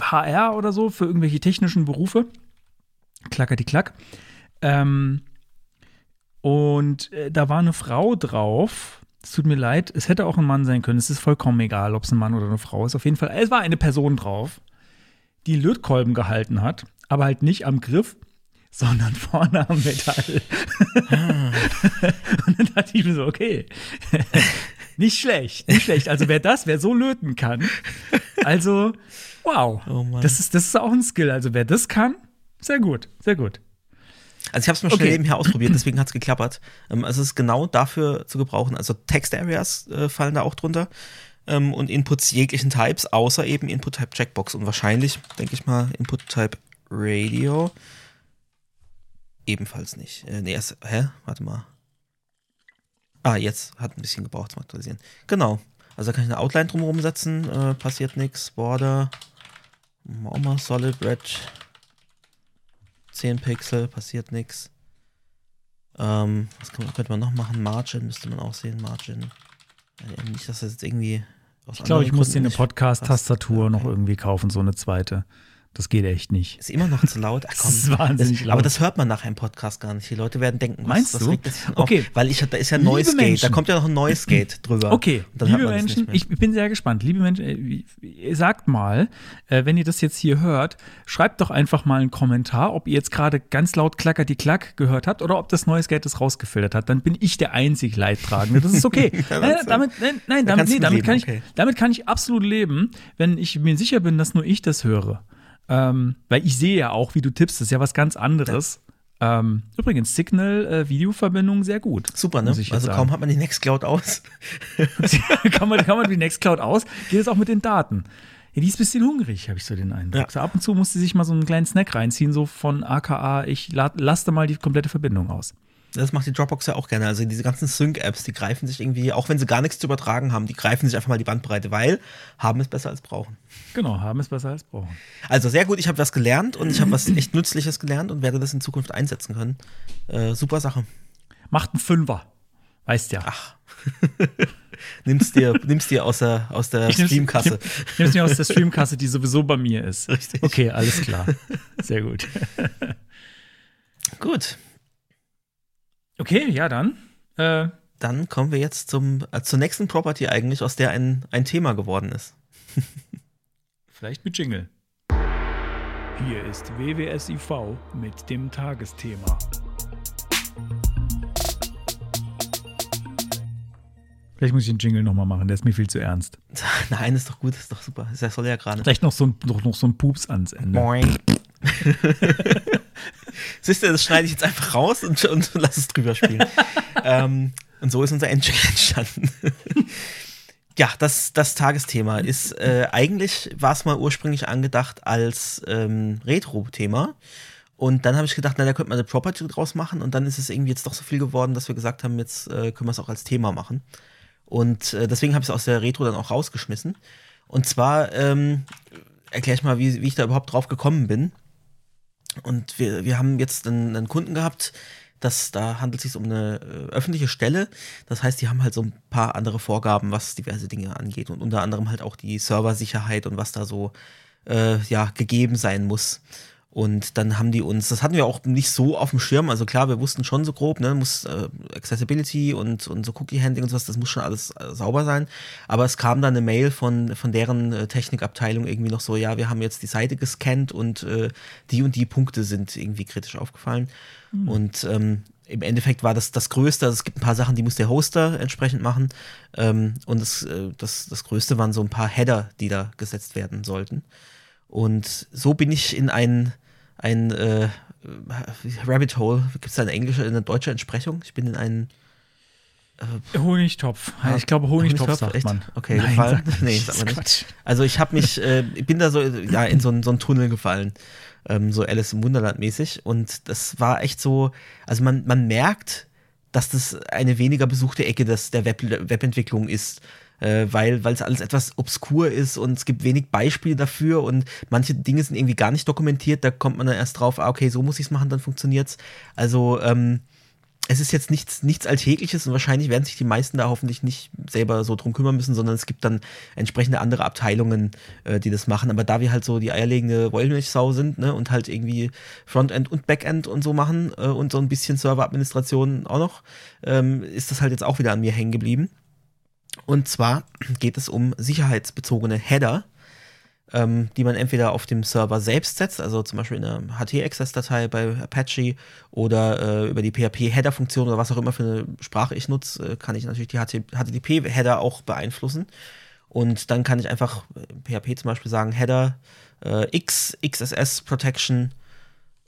HR oder so, für irgendwelche technischen Berufe. Klackert die Klack. Ähm, und äh, da war eine Frau drauf. Es tut mir leid, es hätte auch ein Mann sein können. Es ist vollkommen egal, ob es ein Mann oder eine Frau ist. Auf jeden Fall, es war eine Person drauf, die Lötkolben gehalten hat, aber halt nicht am Griff, sondern vorne am Metall. *laughs* Und dann dachte ich mir so, okay, *laughs* nicht schlecht, nicht schlecht. Also wer das, wer so löten kann, also wow, Oh das ist das ist auch ein Skill. Also wer das kann, sehr gut, sehr gut. Also ich habe es mal schnell Okay. nebenher ausprobiert, deswegen hat es *clears throat* geklappert. Ähm, also es ist genau dafür zu gebrauchen. Also Text-Areas äh, fallen da auch drunter. Ähm, und Inputs jeglichen Types, außer eben Input-Type Checkbox. Und wahrscheinlich, denke ich mal, Input-Type Radio. Ebenfalls nicht. Äh, nee, erst, hä? Warte mal. Ah, jetzt hat ein bisschen gebraucht zum Aktualisieren. Genau. Also da kann ich eine Outline drumherum setzen, äh, passiert nichts. Border, auch mal Solid Red, 10 Pixel, passiert nichts. Ähm, was kann, könnte man noch machen? Margin müsste man auch sehen, Margin. Ja, nicht, dass das jetzt irgendwie Ich glaube, ich muss dir eine Podcast-Tastatur noch irgendwie kaufen, so eine zweite. Das geht echt nicht. Ist immer noch zu laut. *laughs* Ach, Das ist wahnsinnig das, laut. Aber das hört man nachher im Podcast gar nicht. Die Leute werden denken, was, Meinst was du? Okay. auf? Weil ich, da ist ja Noise Gate. Da kommt ja noch ein Noise Gate drüber. Okay, liebe Menschen, ich, ich bin sehr gespannt. Liebe Menschen, äh, sagt mal, äh, wenn ihr das jetzt hier hört, schreibt doch einfach mal einen Kommentar, ob ihr jetzt gerade ganz laut Klacker die Klack gehört habt oder ob das Noise Gate das rausgefiltert hat. Dann bin ich der einzig Leidtragende. Das ist okay. *laughs* Ja, nein, damit, nein, nein, da damit, nee, damit, leben, kann ich, okay. damit kann ich absolut leben, wenn ich mir sicher bin, dass nur ich das höre. Ähm, weil ich sehe ja auch, wie du tippst, das ist ja was ganz anderes. Ähm, übrigens, Signal-Videoverbindung sehr gut. Super, ne? Also kaum hat man die Nextcloud aus. kann, man, kann man die Nextcloud aus? Geht es auch mit den Daten? Ja, die ist ein bisschen hungrig, habe ich so den Eindruck. Ja. So ab und zu muss sie sich mal so einen kleinen Snack reinziehen, so von AKA, ich la laste mal die komplette Verbindung aus. Das macht die Dropbox ja auch gerne. Also diese ganzen Sync-Apps, die greifen sich irgendwie, auch wenn sie gar nichts zu übertragen haben, die greifen sich einfach mal die Bandbreite, weil haben ist besser als brauchen. Genau, haben ist besser als brauchen. Also sehr gut, ich habe was gelernt und ich habe was echt Nützliches gelernt und werde das in Zukunft einsetzen können. Äh, super Sache. Macht einen Fünfer. Weißt ja. Ach. *laughs* nimmst dir, nimmst dir aus der, aus der Ich Streamkasse. Nehme es mir aus der Streamkasse, die sowieso bei mir ist. Richtig. Okay, alles klar. Sehr gut. *laughs* Gut, Okay, ja dann. Äh, dann kommen wir jetzt zum, äh, zur nächsten Property eigentlich, aus der ein, ein Thema geworden ist. *laughs* vielleicht mit Jingle. Hier ist WWSIV mit dem Tagesthema. Vielleicht muss ich den Jingle nochmal machen, der ist mir viel zu ernst. *laughs* Nein, ist doch gut, ist doch super. Das soll ja gerade. Vielleicht noch so ein, noch, noch so ein Pups ans Ende. Moin. *laughs* Siehst du, das schneide ich jetzt einfach raus und, und lass es drüber spielen. *laughs* ähm, und so ist unser Engine entstanden. Ja, das, das Tagesthema ist, äh, eigentlich war es mal ursprünglich angedacht als ähm, Retro-Thema. Und dann habe ich gedacht, na, da könnte man eine Property draus machen. Und dann ist es irgendwie jetzt doch so viel geworden, dass wir gesagt haben, jetzt äh, können wir es auch als Thema machen. Und äh, deswegen habe ich es aus der Retro dann auch rausgeschmissen. Und zwar ähm, erkläre ich mal, wie, wie ich da überhaupt drauf gekommen bin. Und wir, wir haben jetzt einen, einen Kunden gehabt, das, da handelt es sich um eine äh, öffentliche Stelle. Das heißt, die haben halt so ein paar andere Vorgaben, was diverse Dinge angeht. Und unter anderem halt auch die Serversicherheit und was da so äh, ja, gegeben sein muss. Und dann haben die uns, das hatten wir auch nicht so auf dem Schirm, also klar, wir wussten schon so grob, ne, muss äh, Accessibility und, und so Cookie-Handling und sowas, das muss schon alles äh, sauber sein. Aber es kam dann eine Mail von, von deren äh, Technikabteilung irgendwie noch so, ja, wir haben jetzt die Seite gescannt und äh, die und die Punkte sind irgendwie kritisch aufgefallen. Mhm. Und ähm, im Endeffekt war das das Größte, also es gibt ein paar Sachen, die muss der Hoster entsprechend machen. Ähm, und das, äh, das, das Größte waren so ein paar Header, die da gesetzt werden sollten. Und so bin ich in ein ein äh, Rabbit Hole. Gibt es da eine englische, eine deutsche Entsprechung? Ich bin in einen äh, Honigtopf. Ja, ich glaube Honigtopf, Honigtopf sagt echt? man. Okay, Nein, gefallen? Sag nee, sag man nicht. Also ich habe mich, äh, bin da so ja in so, so einen Tunnel gefallen, ähm, so Alice im Wunderland mäßig. Und das war echt so, also man, man merkt, dass das eine weniger besuchte Ecke des, der Web, Webentwicklung ist äh, weil es alles etwas obskur ist und es gibt wenig Beispiele dafür und manche Dinge sind irgendwie gar nicht dokumentiert. Da kommt man dann erst drauf, ah, okay, so muss ich es machen, dann funktioniert es. Also ähm, es ist jetzt nichts, nichts Alltägliches und wahrscheinlich werden sich die meisten da hoffentlich nicht selber so drum kümmern müssen, sondern es gibt dann entsprechende andere Abteilungen, äh, die das machen. Aber da wir halt so die eierlegende Wollmilchsau sind ne, und halt irgendwie Frontend und Backend und so machen äh, und so ein bisschen Serveradministration auch noch, ähm, ist das halt jetzt auch wieder an mir hängen geblieben. Und zwar geht es um sicherheitsbezogene Header, ähm, die man entweder auf dem Server selbst setzt, also zum Beispiel in einer HT-Access-Datei bei Apache oder äh, über die PHP-Header-Funktion oder was auch immer für eine Sprache ich nutze, äh, kann ich natürlich die HTTP-Header auch beeinflussen. Und dann kann ich einfach PHP zum Beispiel sagen, Header äh, X, XSS Protection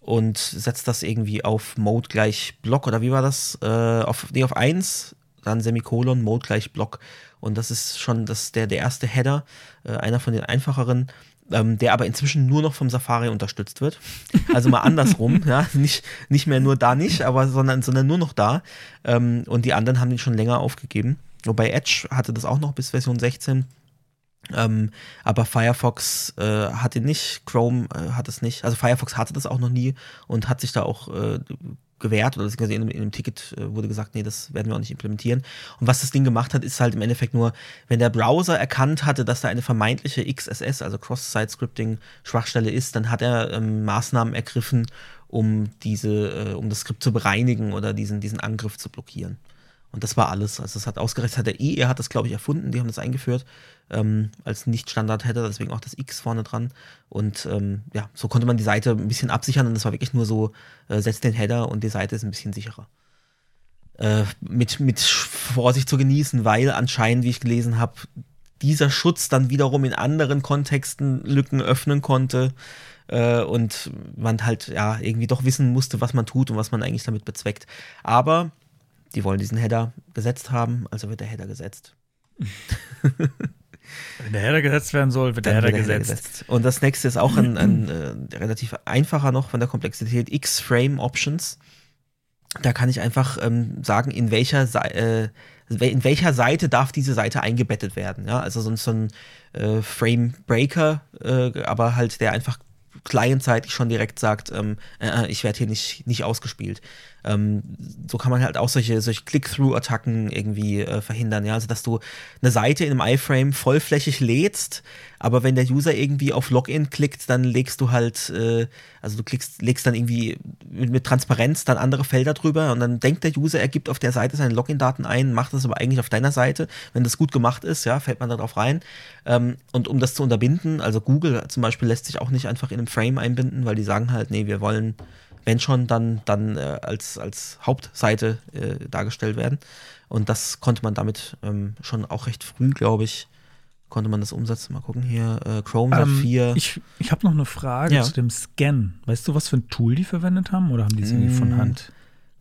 und setze das irgendwie auf Mode gleich Block oder wie war das? Äh, auf, nee, auf 1 dann Semikolon, Mode gleich Block. Und das ist schon das, der, der erste Header, äh, einer von den einfacheren, ähm, der aber inzwischen nur noch vom Safari unterstützt wird. Also mal andersrum, *laughs* ja, nicht, nicht mehr nur da nicht, aber sondern, sondern nur noch da. Ähm, und die anderen haben den schon länger aufgegeben. Wobei Edge hatte das auch noch bis Version 16. Ähm, aber Firefox äh, hatte nicht, Chrome äh, hat es nicht. Also Firefox hatte das auch noch nie und hat sich da auch äh, gewährt oder in, in dem Ticket äh, wurde gesagt, nee, das werden wir auch nicht implementieren. Und was das Ding gemacht hat, ist halt im Endeffekt nur, wenn der Browser erkannt hatte, dass da eine vermeintliche XSS, also Cross-Site-Scripting-Schwachstelle ist, dann hat er ähm, Maßnahmen ergriffen, um diese, äh, um das Skript zu bereinigen oder diesen, diesen Angriff zu blockieren. Und das war alles. Also das hat ausgerechnet, hat der IE hat das, glaube ich, erfunden, die haben das eingeführt ähm, als Nicht-Standard-Header, deswegen auch das X vorne dran. Und ähm, ja, so konnte man die Seite ein bisschen absichern und das war wirklich nur so, äh, setzt den Header und die Seite ist ein bisschen sicherer. Äh, mit, mit Vorsicht zu genießen, weil anscheinend, wie ich gelesen habe, dieser Schutz dann wiederum in anderen Kontexten Lücken öffnen konnte äh, und man halt ja irgendwie doch wissen musste, was man tut und was man eigentlich damit bezweckt. Aber die wollen diesen Header gesetzt haben, also wird der Header gesetzt. *laughs* Wenn der Header gesetzt werden soll, wird der Header, wird der gesetzt. gesetzt. Und das nächste ist auch ein, ein äh, relativ einfacher noch von der Komplexität, X-Frame Options. Da kann ich einfach ähm, sagen, in welcher, äh, in welcher Seite darf diese Seite eingebettet werden. Ja? Also sonst so ein äh, Frame Breaker, äh, aber halt der einfach clientseitig schon direkt sagt, ähm, äh, äh ich werde hier nicht, nicht ausgespielt. Ähm, so kann man halt auch solche, solche Click-Through-Attacken irgendwie äh, verhindern, ja, also dass du eine Seite in einem iFrame vollflächig lädst, aber wenn der User irgendwie auf Login klickt, dann legst du halt, äh, also du klickst, legst dann irgendwie mit, mit, Transparenz dann andere Felder drüber und dann denkt der User, er gibt auf der Seite seine Login-Daten ein, macht das aber eigentlich auf deiner Seite. Wenn das gut gemacht ist, ja, fällt man darauf rein. Ähm, und um das zu unterbinden, also Google zum Beispiel lässt sich auch nicht einfach in einem Frame einbinden, weil die sagen halt, nee, wir wollen wenn schon, dann, dann äh, als, als Hauptseite äh, dargestellt werden. Und das konnte man damit ähm, schon auch recht früh, glaube ich, konnte man das umsetzen. Mal gucken hier, äh, Chrome ähm, 4. Ich, ich habe noch eine Frage ja. zu dem Scan. Weißt du, was für ein Tool die verwendet haben oder haben die es irgendwie von mm. Hand?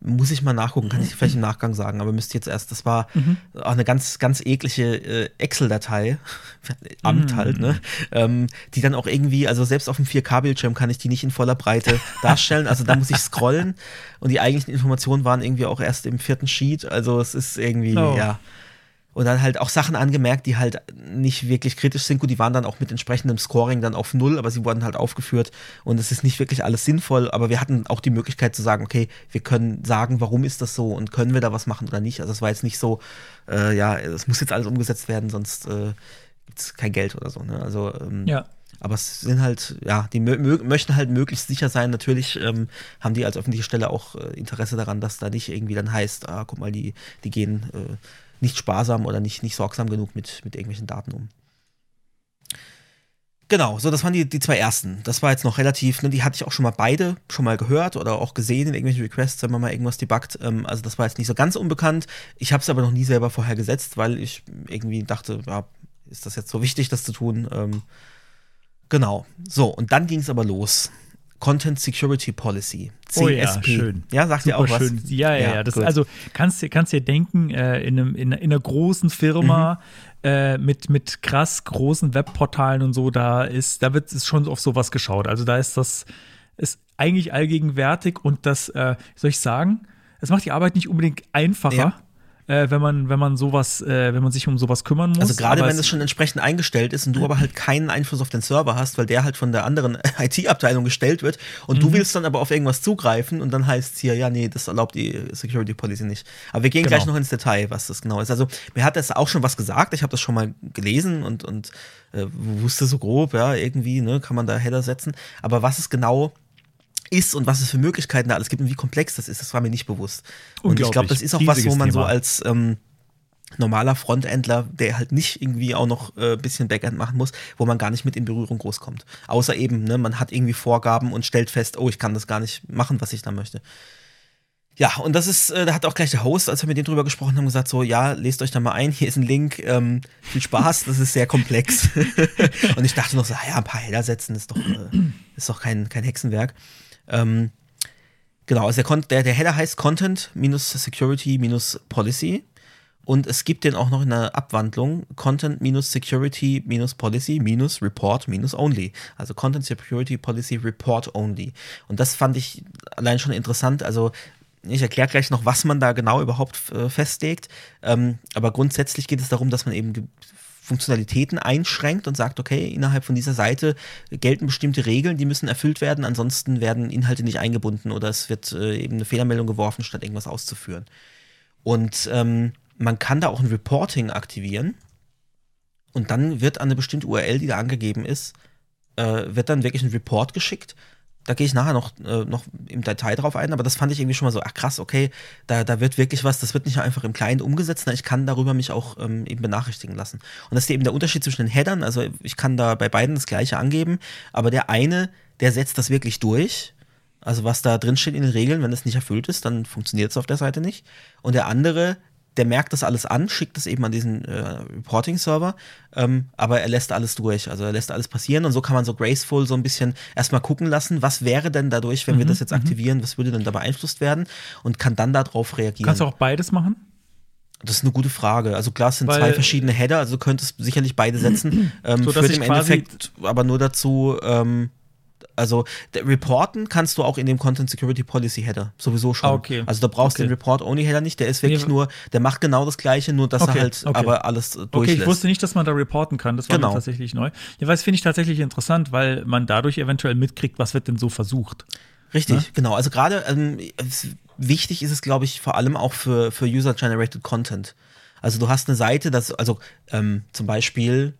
Muss ich mal nachgucken, kann ich vielleicht im Nachgang sagen, aber müsste jetzt erst, das war mhm. auch eine ganz, ganz eklige äh, Excel-Datei, *laughs* Amt mhm. halt, ne? Ähm, die dann auch irgendwie, also selbst auf dem 4K-Bildschirm kann ich die nicht in voller Breite *laughs* darstellen, also da muss ich scrollen und die eigentlichen Informationen waren irgendwie auch erst im vierten Sheet, also es ist irgendwie, oh. ja. Und dann halt auch Sachen angemerkt, die halt nicht wirklich kritisch sind. Gut, die waren dann auch mit entsprechendem Scoring dann auf Null, aber sie wurden halt aufgeführt und es ist nicht wirklich alles sinnvoll. Aber wir hatten auch die Möglichkeit zu sagen, okay, wir können sagen, warum ist das so und können wir da was machen oder nicht. Also es war jetzt nicht so, äh, ja, es muss jetzt alles umgesetzt werden, sonst äh, gibt es kein Geld oder so. Ne? Also ähm, Ja. aber es sind halt, ja, die mö mö- möchten halt möglichst sicher sein. Natürlich ähm, haben die als öffentliche Stelle auch äh, Interesse daran, dass da nicht irgendwie dann heißt, ah, guck mal, die, die gehen äh, nicht sparsam oder nicht, nicht sorgsam genug mit, mit irgendwelchen Daten um. Genau, so, das waren die, die zwei ersten. Das war jetzt noch relativ, ne, die hatte ich auch schon mal beide schon mal gehört oder auch gesehen in irgendwelchen Requests, wenn man mal irgendwas debuggt. Ähm, also das war jetzt nicht so ganz unbekannt. Ich habe es aber noch nie selber vorher gesetzt, weil ich irgendwie dachte, ja, ist das jetzt so wichtig, das zu tun? Ähm, Genau. So, und dann ging es aber los. Content Security Policy. CSP. Oh ja, schön. Ja, sagt ihr auch was? schön. Ja, ja, ja. Das, also kannst du kannst dir denken, äh, in, einem, in, in einer großen Firma Mhm. äh, mit, mit krass großen Webportalen und so, da ist, da wird es schon auf sowas geschaut. Also da ist das ist eigentlich allgegenwärtig und das, äh, soll ich sagen, es macht die Arbeit nicht unbedingt einfacher. Ja. Äh, wenn man, wenn man sowas, äh, wenn man sich um sowas kümmern muss. Also gerade wenn es schon entsprechend eingestellt ist und du aber halt keinen Einfluss auf den Server hast, weil der halt von der anderen *laughs* IT-Abteilung gestellt wird und Mhm. du willst dann aber auf irgendwas zugreifen und dann heißt es hier, ja, nee, das erlaubt die Security Policy nicht. Aber wir gehen Genau. gleich noch ins Detail, was das genau ist. Also mir hat das auch schon was gesagt, ich habe das schon mal gelesen und, und äh, wusste so grob, ja, irgendwie, ne, kann man da Header setzen. Aber was es genau ist und was es für Möglichkeiten da alles gibt und wie komplex das ist, das war mir nicht bewusst. Und ich glaube, das ist auch was, wo man so Thema. als ähm, normaler Frontendler, der halt nicht irgendwie auch noch ein äh, bisschen Backend machen muss, wo man gar nicht mit in Berührung groß kommt. Außer eben, ne, man hat irgendwie Vorgaben und stellt fest, oh, ich kann das gar nicht machen, was ich da möchte. Ja, und das ist, äh, da hat auch gleich der Host, als wir mit dem drüber gesprochen haben, gesagt, so, ja, lest euch da mal ein, hier ist ein Link, ähm, viel Spaß, das ist sehr komplex. *laughs* und ich dachte noch so, ja, ein paar Header setzen ist doch, äh, ist doch kein, kein Hexenwerk. Ähm, genau, also der, der, der Header heißt Content-Security-Policy und es gibt den auch noch in einer Abwandlung Content-Security-Policy-Report-Only. Also Content Security Policy Report Only. Und das fand ich allein schon interessant. Also ich erkläre gleich noch, was man da genau überhaupt äh, festlegt. Ähm, aber grundsätzlich geht es darum, dass man eben Funktionalitäten einschränkt und sagt, okay, innerhalb von dieser Seite gelten bestimmte Regeln, die müssen erfüllt werden, ansonsten werden Inhalte nicht eingebunden oder es wird äh, eben eine Fehlermeldung geworfen, statt irgendwas auszuführen. Und ähm, man kann da auch ein Reporting aktivieren und dann wird an eine bestimmte URL, die da angegeben ist, äh, wird dann wirklich ein Report geschickt. Da gehe ich nachher noch, äh, noch im Detail drauf ein, aber das fand ich irgendwie schon mal so, ach krass, okay, da, da wird wirklich was, das wird nicht einfach im Client umgesetzt, sondern ich kann darüber mich auch ähm, eben benachrichtigen lassen. Und das ist eben der Unterschied zwischen den Headern, also ich kann da bei beiden das gleiche angeben, aber der eine, der setzt das wirklich durch, also was da drin steht in den Regeln, wenn das nicht erfüllt ist, dann funktioniert es auf der Seite nicht. Und der andere, der merkt das alles an, schickt es eben an diesen äh, Reporting-Server, ähm, aber er lässt alles durch, also er lässt alles passieren und so kann man so graceful so ein bisschen erstmal gucken lassen, was wäre denn dadurch, wenn wir das jetzt aktivieren, was würde denn da beeinflusst werden und kann dann darauf reagieren. Kannst du auch beides machen? Das ist eine gute Frage. Also klar, es sind Weil- zwei verschiedene Header, also du könntest sicherlich beide setzen. *clears throat* Ähm, So, führt im Endeffekt aber nur dazu, ähm, also reporten kannst du auch in dem Content Security Policy Header sowieso schon. Ah, okay. Also da brauchst du Okay. den Report-Only-Header nicht, der ist wirklich Nee, nur, der macht genau das gleiche, nur dass Okay, er halt aber alles äh, Okay, durchlässt. ich wusste nicht, dass man da reporten kann. Das war Genau. tatsächlich neu. Ja, weil das finde ich tatsächlich interessant, weil man dadurch eventuell mitkriegt, was wird denn so versucht. Richtig, Ne? genau. Also gerade ähm, wichtig ist es, glaube ich, vor allem auch für, für User-Generated Content. Also du hast eine Seite, das, also ähm, zum Beispiel,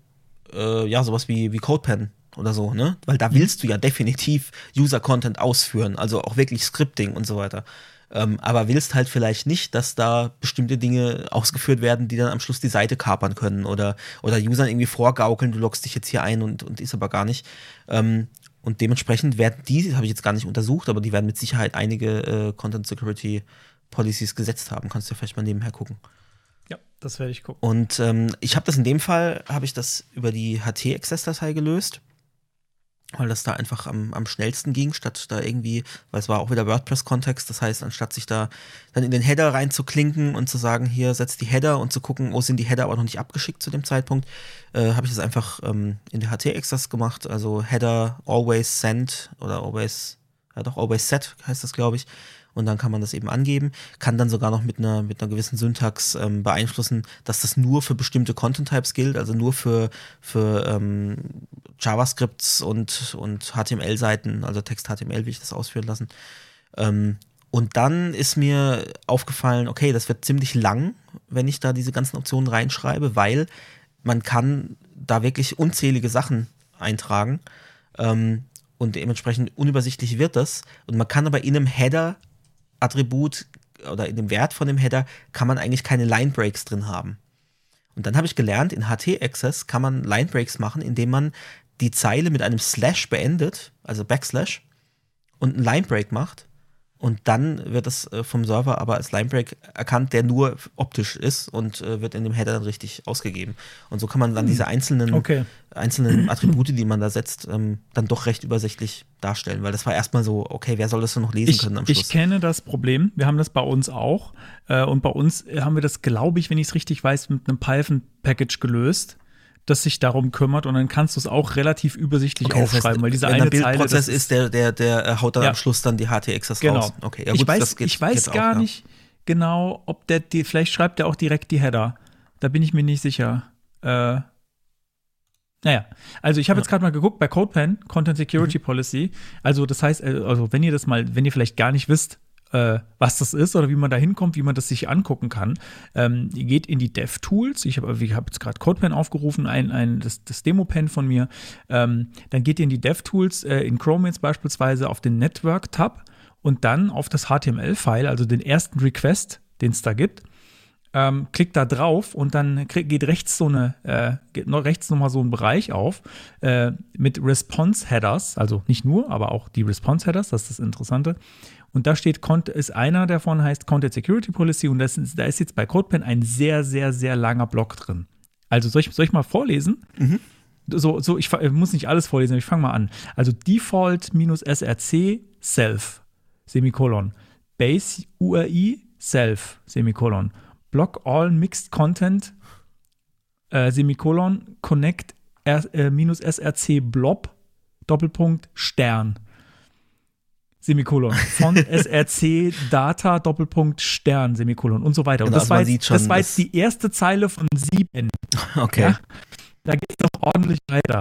äh, ja, sowas wie, wie CodePen oder so, ne? Weil da willst du ja definitiv User-Content ausführen, also auch wirklich Scripting und so weiter. Ähm, aber willst halt vielleicht nicht, dass da bestimmte Dinge ausgeführt werden, die dann am Schluss die Seite kapern können oder, oder Usern irgendwie vorgaukeln, du loggst dich jetzt hier ein und, und ist aber gar nicht. Ähm, und dementsprechend werden die, das habe ich jetzt gar nicht untersucht, aber die werden mit Sicherheit einige äh, Content Security Policies gesetzt haben. Kannst du vielleicht mal nebenher gucken. Ja, das werde ich gucken. Und ähm, ich habe das in dem Fall, habe ich das über die HT-Access-Datei gelöst, weil das da einfach am, am schnellsten ging, statt da irgendwie, weil es war auch wieder WordPress-Kontext, das heißt, anstatt sich da dann in den Header reinzuklinken und zu sagen, hier setzt die Header und zu gucken, wo sind die Header aber noch nicht abgeschickt zu dem Zeitpunkt, äh, habe ich das einfach ähm, in der HT-Access gemacht, also Header always send oder always, ja doch, always set heißt das, glaube ich. Und dann kann man das eben angeben, kann dann sogar noch mit einer, mit einer gewissen Syntax ähm, beeinflussen, dass das nur für bestimmte Content-Types gilt, also nur für, für ähm, JavaScripts und, und HTML-Seiten, also Text-HTML will ich das ausführen lassen. Ähm, und dann ist mir aufgefallen, okay, das wird ziemlich lang, wenn ich da diese ganzen Optionen reinschreibe, weil man kann da wirklich unzählige Sachen eintragen. Ähm, und dementsprechend unübersichtlich wird das. Und man kann aber in einem Header-Attribut oder in dem Wert von dem Header kann man eigentlich keine Line Breaks drin haben. Und dann habe ich gelernt, in HT-Access kann man Line Breaks machen, indem man die Zeile mit einem Slash beendet, also Backslash, und einen Line Break macht und dann wird das äh, vom Server aber als Linebreak erkannt, der nur optisch ist und äh, wird in dem Header dann richtig ausgegeben. Und so kann man dann hm. diese einzelnen, okay. einzelnen *clears throat* Attribute, die man da setzt, ähm, dann doch recht übersichtlich darstellen. Weil das war erstmal so, okay, wer soll das denn noch lesen ich, können am Schluss? Ich kenne das Problem. Wir haben das bei uns auch. Äh, und bei uns haben wir das, glaube ich, wenn ich es richtig weiß, mit einem Python-Package gelöst das sich darum kümmert und dann kannst du es auch relativ übersichtlich okay, aufschreiben, das heißt, weil diese wenn eine der Bildprozess ist, der, der, der äh, haut dann ja. am Schluss dann die HTXs genau. raus. Okay, ja, gut, ich weiß, geht, ich weiß gar auch, nicht genau, ob der, die, vielleicht schreibt er auch direkt die Header. Da bin ich mir nicht sicher. Äh, naja, also ich habe ja. jetzt gerade mal geguckt bei CodePen, Content Security mhm. Policy. Also das heißt, äh, also wenn ihr das mal, wenn ihr vielleicht gar nicht wisst, äh, was das ist oder wie man da hinkommt, wie man das sich angucken kann. Ähm, geht in die DevTools. Ich habe hab jetzt gerade CodePen aufgerufen, ein, ein, das, das Demo-Pen von mir. Ähm, dann geht ihr in die DevTools, äh, in Chrome jetzt beispielsweise auf den Network-Tab und dann auf das HTML-File, also den ersten Request, den es da gibt. Ähm, klickt da drauf und dann geht rechts so eine, äh, geht noch rechts nochmal so ein Bereich auf äh, mit Response Headers, also nicht nur, aber auch die Response Headers, das ist das Interessante. Und da steht, ist einer davon heißt Content Security Policy und das da ist jetzt bei CodePen ein sehr, sehr, sehr langer Block drin. Also soll ich, soll ich mal vorlesen? Mhm. So, so, ich, ich muss nicht alles vorlesen, aber ich fange mal an. Also Default-SRC Self, Semikolon. Base URI Self, Semikolon. Block All Mixed Content, äh, Semikolon. Connect R, äh, minus SRC Blob, Doppelpunkt Stern. Semikolon, von *laughs* SRC Data Doppelpunkt Stern Semikolon und so weiter. Und Genau, das war, jetzt, schon, das war jetzt die erste Zeile von sieben. Okay. Ja? Da geht es doch ordentlich weiter.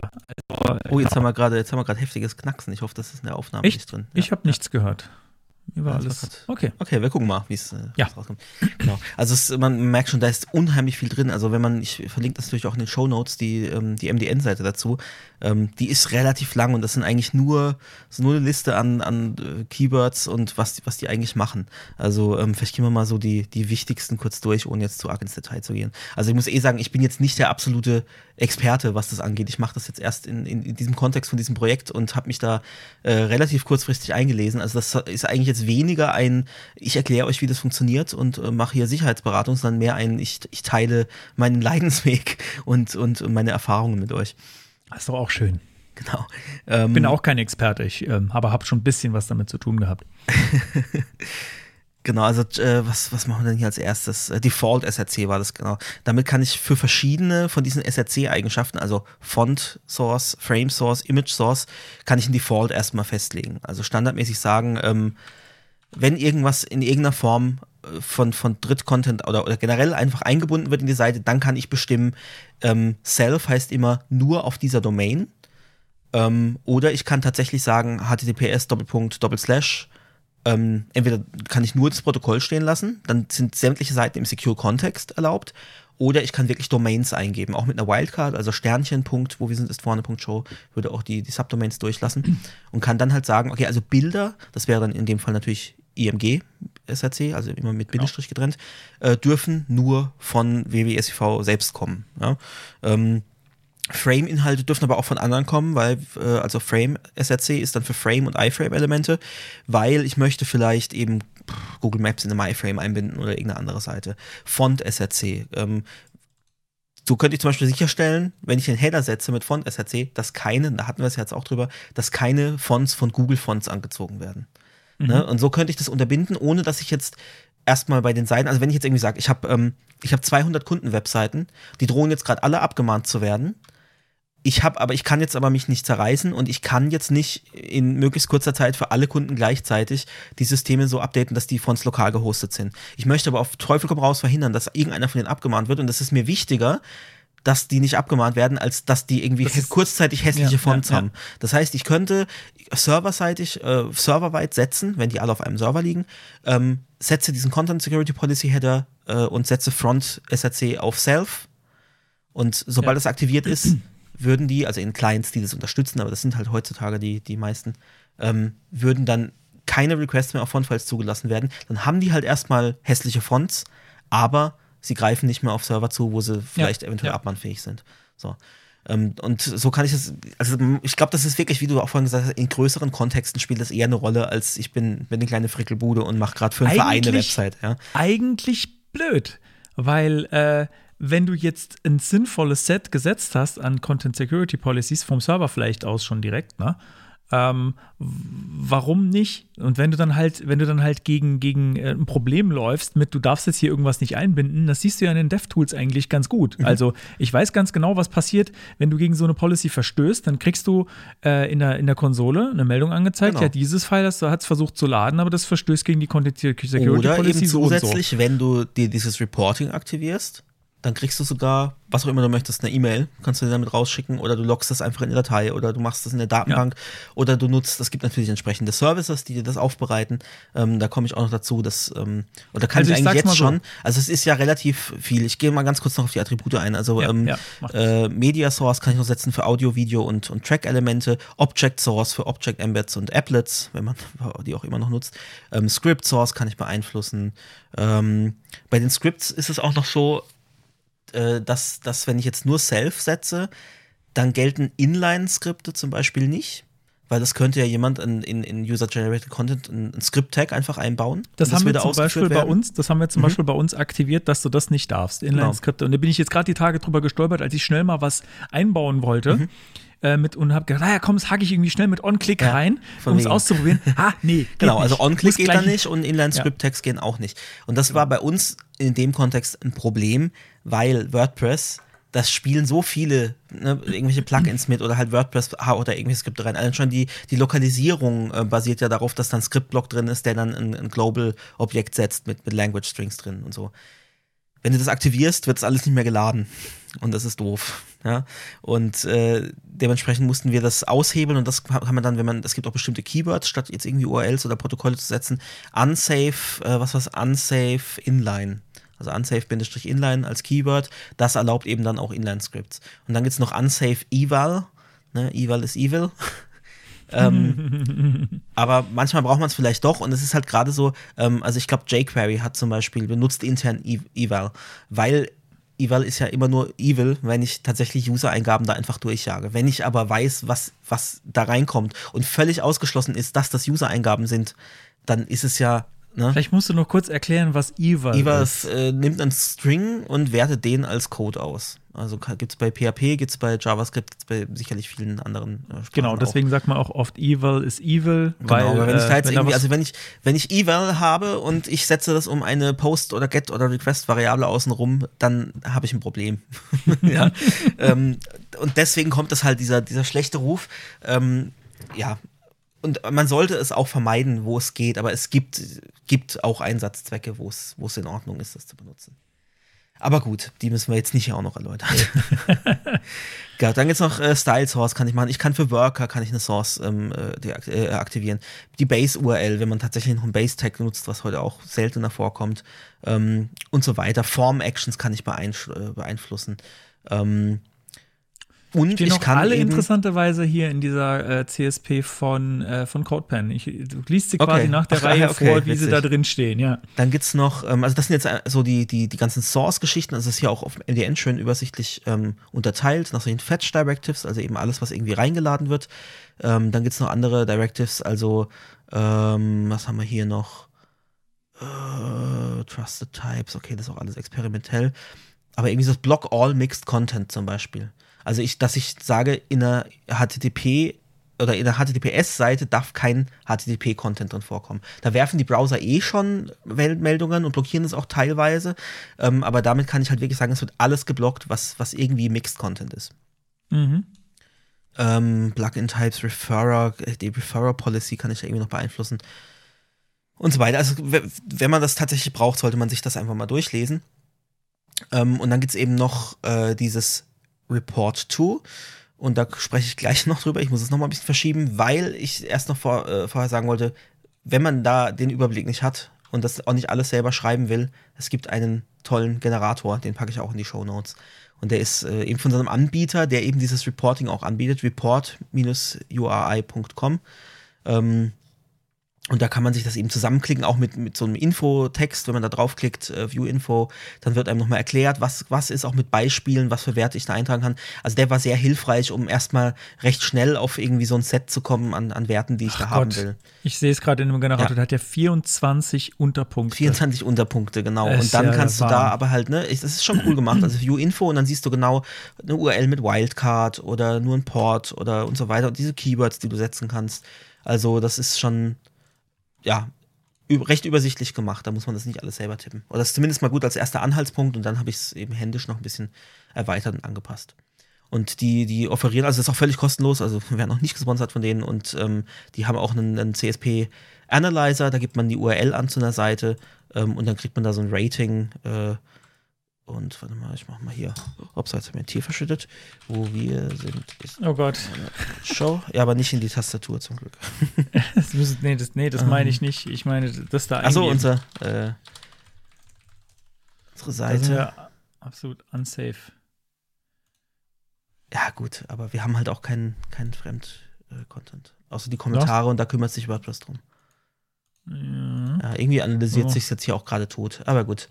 Also, Oh, jetzt haben wir gerade, jetzt haben wir gerade heftiges Knacksen. Ich hoffe, das ist in der Aufnahme Echt? nicht drin. ich habe nichts gehört. Mir war Ja, alles. Okay. Okay, wir gucken mal, wie es äh, Ja. rauskommt. Genau. Also es, man merkt schon, da ist unheimlich viel drin. Also wenn man, ich verlinke das natürlich auch in den Show Notes, die, ähm, die MDN-Seite dazu, ähm, die ist relativ lang und das sind eigentlich nur, nur eine Liste an, an äh, Keywords und was, was die eigentlich machen. Also ähm, vielleicht gehen wir mal so die, die wichtigsten kurz durch, ohne jetzt zu arg ins Detail zu gehen. Also ich muss eh sagen, ich bin jetzt nicht der absolute Experte, was das angeht. Ich mache das jetzt erst in, in, in diesem Kontext von diesem Projekt und habe mich da äh, relativ kurzfristig eingelesen. Also das ist eigentlich jetzt weniger ein, ich erkläre euch, wie das funktioniert und äh, mache hier Sicherheitsberatung, sondern mehr ein, ich, ich teile meinen *laughs* Leidensweg und, und meine Erfahrungen mit euch. Das ist doch auch schön. Genau. Ähm, Bin auch kein Experte, ich ähm, aber habe schon ein bisschen was damit zu tun gehabt. *laughs* Genau, also äh, was, was machen wir denn hier als erstes? Äh, Default SRC war das genau. Damit kann ich für verschiedene von diesen SRC-Eigenschaften, also Font Source, Frame Source, Image Source, kann ich ein Default erstmal festlegen. Also standardmäßig sagen, ähm, wenn irgendwas in irgendeiner Form von, von Dritt-Content oder, oder generell einfach eingebunden wird in die Seite, dann kann ich bestimmen, ähm, Self heißt immer nur auf dieser Domain. Ähm, oder ich kann tatsächlich sagen, https Doppelpunkt Doppelslash ähm, entweder kann ich nur das Protokoll stehen lassen, dann sind sämtliche Seiten im Secure Context erlaubt, oder ich kann wirklich Domains eingeben, auch mit einer Wildcard, also Sternchen, Punkt, wo wir sind, ist vorne, Punkt Show, würde auch die, die Subdomains durchlassen und kann dann halt sagen, okay, also Bilder, das wäre dann in dem Fall natürlich IMG SRC, also immer mit Bindestrich getrennt, äh, dürfen nur von WWSIV selbst kommen. Ja? Ähm, Frame-Inhalte dürfen aber auch von anderen kommen, weil, äh, also Frame SRC ist dann für Frame und iFrame-Elemente, weil ich möchte vielleicht eben Google Maps in eine MyFrame einbinden oder irgendeine andere Seite. Font SRC. Ähm, so könnte ich zum Beispiel sicherstellen, wenn ich einen Header setze mit Font SRC, dass keine, da hatten wir es jetzt auch drüber, dass keine Fonts von Google Fonts angezogen werden. Ne? Und so könnte ich das unterbinden, ohne dass ich jetzt erstmal bei den Seiten, also wenn ich jetzt irgendwie sage, ich habe ähm, ich hab 200 Kundenwebseiten, die drohen jetzt gerade alle abgemahnt zu werden, ich habe, aber ich kann jetzt aber mich nicht zerreißen und ich kann jetzt nicht in möglichst kurzer Zeit für alle Kunden gleichzeitig die Systeme so updaten, dass die Fonts lokal gehostet sind. Ich möchte aber auf Teufel komm raus verhindern, dass irgendeiner von denen abgemahnt wird und das ist mir wichtiger, dass die nicht abgemahnt werden, als dass die irgendwie Das kurzzeitig hässliche Ja, Fonts ja, ja. haben. Das heißt, ich könnte serverseitig, äh, serverweit setzen, wenn die alle auf einem Server liegen, ähm, setze diesen Content Security Policy Header äh, und setze Front SRC auf Self. Und sobald das aktiviert ist, würden die, also in Clients, die das unterstützen, aber das sind halt heutzutage die, die meisten, ähm, würden dann keine Requests mehr auf Fontfiles zugelassen werden. Dann haben die halt erstmal hässliche Fonts, aber sie greifen nicht mehr auf Server zu, wo sie vielleicht eventuell ja. abmahnfähig sind. So. Ähm, und so kann ich das, also ich glaube, das ist wirklich, wie du auch vorhin gesagt hast, in größeren Kontexten spielt das eher eine Rolle, als ich bin, bin eine kleine Frickelbude und mache gerade für einen Verein eine Website. Ja. eigentlich blöd, weil äh, wenn du jetzt ein sinnvolles Set gesetzt hast an Content Security Policies vom Server vielleicht aus schon direkt, ne? Ähm, warum nicht? Und wenn du dann halt, wenn du dann halt gegen, gegen äh, ein Problem läufst mit, du darfst jetzt hier irgendwas nicht einbinden, das siehst du ja in den DevTools eigentlich ganz gut. Mhm. Also ich weiß ganz genau, was passiert, wenn du gegen so eine Policy verstößt, dann kriegst du äh, in, der, in der Konsole eine Meldung angezeigt, Genau. ja, dieses File hat es versucht zu laden, aber das verstößt gegen die Content Security Oder Policy eben so und so. zusätzlich, wenn du dir dieses Reporting aktivierst, dann kriegst du sogar, was auch immer du möchtest, eine E-Mail, kannst du dir damit rausschicken oder du loggst das einfach in die Datei oder du machst das in der Datenbank oder du nutzt, es gibt natürlich entsprechende Services, die dir das aufbereiten. Ähm, da komme ich auch noch dazu, dass, ähm, oder kann Also ich ich eigentlich jetzt so. schon, also es ist ja relativ viel. Ich gehe mal ganz kurz noch auf die Attribute ein. Also Ja, ähm, ja, äh, Media Source kann ich noch setzen für Audio, Video und, und Track-Elemente, Object Source für Object Embeds und Applets, wenn man *laughs* die auch immer noch nutzt. Ähm, Script Source kann ich beeinflussen. Ähm, bei den Scripts ist es auch noch so, äh, dass, dass wenn ich jetzt nur Self setze, dann gelten Inline-Skripte zum Beispiel nicht. Weil das könnte ja jemand in, in, in User-Generated Content ein, ein Script-Tag einfach einbauen. Das haben wir zum Beispiel bei werden. Mhm. uns, das haben wir zum Beispiel bei uns aktiviert, dass du das nicht darfst, Inline-Skripte. Und da bin ich jetzt gerade die Tage drüber gestolpert, als ich schnell mal was einbauen wollte. Äh, mit, und habe gedacht, naja, komm, das hacke ich irgendwie schnell mit On-Click Mhm. Ja, rein, um es auszuprobieren. *laughs* Ah, nee. Genau, nicht. also On-Click geht gleich- da nicht und Inline-Script-Tags gehen auch nicht. Und das war bei uns in dem Kontext ein Problem, weil WordPress, das spielen so viele ne, irgendwelche Plugins mit oder halt WordPress ha- oder irgendwelche Skripte rein. Allein schon die, die Lokalisierung äh, basiert ja darauf, dass dann ein Skriptblock drin ist, der dann ein, ein Global-Objekt setzt mit, mit Language-Strings drin und so. Wenn du das aktivierst, wird es alles nicht mehr geladen. Und das ist doof. Ja? Und äh, dementsprechend mussten wir das aushebeln und das kann man dann, wenn man, es gibt auch bestimmte Keywords, statt jetzt irgendwie URLs oder Protokolle zu setzen, unsafe, äh, was war's, unsafe inline. Also unsafe-inline als Keyword, das erlaubt eben dann auch Inline-Scripts. Und dann gibt es noch unsafe eval, ne? eval ist evil. *laughs* ähm, aber manchmal braucht man es vielleicht doch und es ist halt gerade so, ähm, also ich glaube jQuery hat zum Beispiel benutzt intern ev eval, weil eval ist ja immer nur evil, wenn ich tatsächlich User-Eingaben da einfach durchjage. Wenn ich aber weiß, was, was da reinkommt und völlig ausgeschlossen ist, dass das User-Eingaben sind, dann ist es ja, ne? Vielleicht musst du noch kurz erklären, was Eval ist. äh, nimmt einen String und wertet den als Code aus. Also gibt es bei PHP, gibt es bei JavaScript, gibt es bei sicherlich vielen anderen äh, Sprachen Genau, auch. deswegen sagt man auch oft Evil ist Evil, weil Genau, aber wenn ich da äh, jetzt wenn da irgendwie, also wenn ich, wenn ich eval habe und ich setze das um eine Post- oder Get- oder Request-Variable außenrum, dann habe ich ein Problem. *laughs* ja. *laughs* ähm, und deswegen kommt das halt, dieser, dieser schlechte Ruf. Ähm, ja. Und man sollte es auch vermeiden, wo es geht, aber es gibt, gibt auch Einsatzzwecke, wo es, wo es in Ordnung ist, das zu benutzen. Aber gut, die müssen wir jetzt nicht auch noch erläutern. ja, *laughs* dann gibt es noch äh, Style Source, kann ich machen. Ich kann für Worker kann ich eine Source ähm, äh, äh, aktivieren. Die Base URL, wenn man tatsächlich noch einen Base Tag nutzt, was heute auch seltener vorkommt ähm, und so weiter. Form Actions kann ich äh, beeinflussen. Ähm, und Stehen ich kann alle interessanterweise hier in dieser äh, CSP von, äh, von CodePen. Ich, du liest sie Okay. quasi nach der Ach, Reihe ja, okay, vor, wie sie witzig. da drin stehen, ja. Dann gibt's noch, ähm, also das sind jetzt äh, so die, die, die ganzen Source-Geschichten, also das ist hier auch auf MDN schön übersichtlich ähm, unterteilt nach solchen Fetch Directives, also eben alles, was irgendwie reingeladen wird. Ähm, dann gibt's noch andere Directives, also ähm, was haben wir hier noch? Äh, Trusted Types, okay, das ist auch alles experimentell. Aber irgendwie so das Block All Mixed Content zum Beispiel. Also ich, dass ich sage, in einer HTTP oder in der HTTPS-Seite darf kein HTTP-Content drin vorkommen. Da werfen die Browser eh schon Meldungen und blockieren es auch teilweise. Ähm, aber damit kann ich halt wirklich sagen, es wird alles geblockt, was, was irgendwie Mixed Content ist. Mhm. ähm, Plugin-Types, Referrer, die Referrer-Policy kann ich da irgendwie noch beeinflussen und so weiter. Also wenn man das tatsächlich braucht, sollte man sich das einfach mal durchlesen. Ähm, und dann gibt es eben noch äh, dieses Report to. Und da spreche ich gleich *laughs* noch drüber. Ich muss es noch mal ein bisschen verschieben, weil ich erst noch vor, äh, vorher sagen wollte, wenn man da den Überblick nicht hat und das auch nicht alles selber schreiben will, es gibt einen tollen Generator, den packe ich auch in die Show Notes. Und der ist äh, eben von so einem Anbieter, der eben dieses Reporting auch anbietet, report-uri.com. Ähm, und da kann man sich das eben zusammenklicken, auch mit, mit so einem Infotext, wenn man da draufklickt, äh, View Info, dann wird einem nochmal erklärt, was, was ist auch mit Beispielen, was für Werte ich da eintragen kann. Also der war sehr hilfreich, um erstmal recht schnell auf irgendwie so ein Set zu kommen an, an Werten, die ich da haben Gott. will. Ich sehe es gerade in dem Generator, Ja. der hat ja 24 Unterpunkte. 24 Unterpunkte, genau. Das Und dann ja kannst du der da aber halt, ne, das ist schon cool gemacht. Also View Info und dann siehst du genau eine URL mit Wildcard oder nur ein Port oder und so weiter und diese Keywords, die du setzen kannst. Also das ist schon, ja, recht übersichtlich gemacht. Da muss man das nicht alles selber tippen. Oder das ist zumindest mal gut als erster Anhaltspunkt und dann habe ich es eben händisch noch ein bisschen erweitert und angepasst. Und die, die offerieren, also das ist auch völlig kostenlos, also *laughs* wir werden auch nicht gesponsert von denen und ähm, die haben auch einen, einen CSP Analyzer, da gibt man die URL an zu einer Seite ähm, und dann kriegt man da so ein Rating äh, und warte mal, ich mach mal hier, ups, jetzt hat mir ein Tier verschüttet, wo wir sind, ist Oh Gott. Show, ja, aber nicht in die Tastatur zum Glück. *laughs* Das müssen, nee, das, nee, das meine ich nicht. Ich meine, das da Achso, unser, äh, unsere Das ist Seite. ja absolut unsafe. Ja, gut, aber wir haben halt auch keinen keinen Fremd-Content. Außer die Kommentare und da kümmert sich WordPress drum. Ja. Ja, irgendwie analysiert Oh. sich jetzt hier auch gerade tot. Aber gut.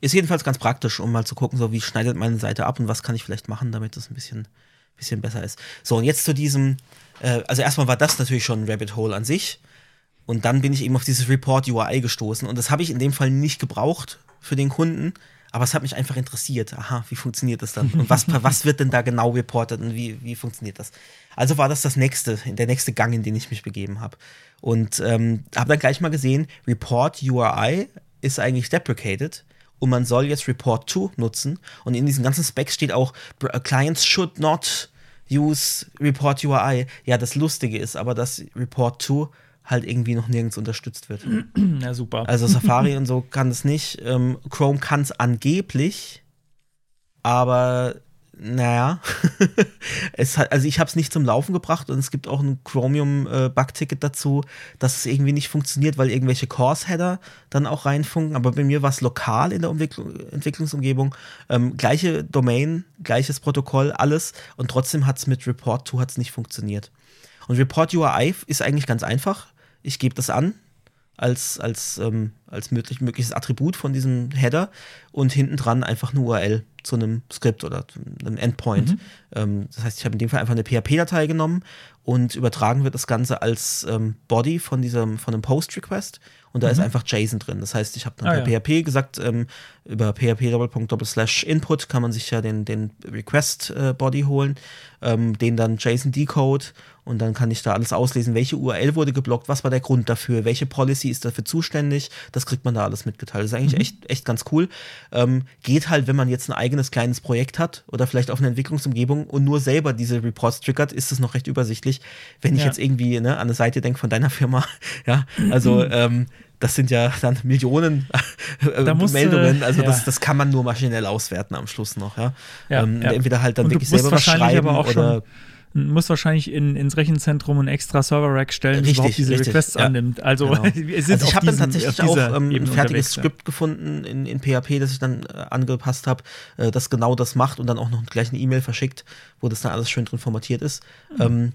Ist jedenfalls ganz praktisch, um mal zu gucken, so wie schneidet meine Seite ab und was kann ich vielleicht machen, damit das ein bisschen, bisschen besser ist. So, und jetzt zu diesem, äh, also erstmal war das natürlich schon ein Rabbit Hole an sich. Und dann bin ich eben auf dieses Report UI gestoßen. Und das habe ich in dem Fall nicht gebraucht für den Kunden, aber es hat mich einfach interessiert. Aha, wie funktioniert das dann? Und was, *laughs* was wird denn da genau reportet und wie, wie funktioniert das? Also war das das nächste, der nächste Gang, in den ich mich begeben habe. Und ähm, habe dann gleich mal gesehen, Report URI ist eigentlich deprecated und man soll jetzt Report to nutzen. Und in diesen ganzen Specs steht auch, uh, Clients should not use Report URI. Ja, das Lustige ist aber, dass Report to halt irgendwie noch nirgends unterstützt wird. *clears throat* ja, super. Also Safari *laughs* und so kann es nicht. Ähm, Chrome kann es angeblich, aber naja, *laughs* es hat, also ich habe es nicht zum Laufen gebracht und es gibt auch ein Chromium-Bug-Ticket dazu, dass es irgendwie nicht funktioniert, weil irgendwelche Course-Header dann auch reinfunken. Aber bei mir war es lokal in der Entwicklung, Entwicklungsumgebung. Ähm, gleiche Domain, gleiches Protokoll, alles und trotzdem hat es mit Report to hat's nicht funktioniert. Und Report URI ist eigentlich ganz einfach. Ich gebe das an als, als, ähm, als möglich, mögliches Attribut von diesem Header und hinten dran einfach eine URL zu einem Skript oder einem Endpoint. Ähm, das heißt, ich habe in dem Fall einfach eine PHP-Datei genommen und übertragen wird das Ganze als ähm, Body von diesem, von einem Post-Request und da ist einfach JSON drin. Das heißt, ich habe dann Ah, per ja. PHP gesagt, ähm, über php slash input kann man sich ja den, den Request-Body holen, ähm, den dann JSON-Decode und dann kann ich da alles auslesen, welche URL wurde geblockt, was war der Grund dafür, welche Policy ist dafür zuständig, das kriegt man da alles mitgeteilt. Das ist eigentlich echt, echt ganz cool. Ähm, geht halt, wenn man jetzt ein eigenes kleines Projekt hat oder vielleicht auf einer Entwicklungsumgebung und nur selber diese Reports triggert, ist es noch recht übersichtlich. Wenn ich Ja. jetzt irgendwie ne, an eine Seite denke von deiner Firma, *laughs* ja, also *clears throat* ähm, das sind ja dann Millionen *laughs* äh, Da musst du- Meldungen, also ja. das, das kann man nur maschinell auswerten am Schluss noch, ja. Ja, ähm, ja. Entweder halt dann wirklich selber was wahrscheinlich schreiben aber auch oder schon muss wahrscheinlich in, ins Rechenzentrum ein extra Server-Rack stellen, Richtig, überhaupt diese richtig, Requests ja. annimmt. Also, Genau. *laughs* also ich habe dann tatsächlich auch ähm, ein fertiges unterwegs, ja. Skript gefunden in, in PHP, das ich dann äh, angepasst habe, äh, das genau das macht und dann auch noch gleich eine E-Mail verschickt, wo das dann alles schön drin formatiert ist. Mhm. Ähm,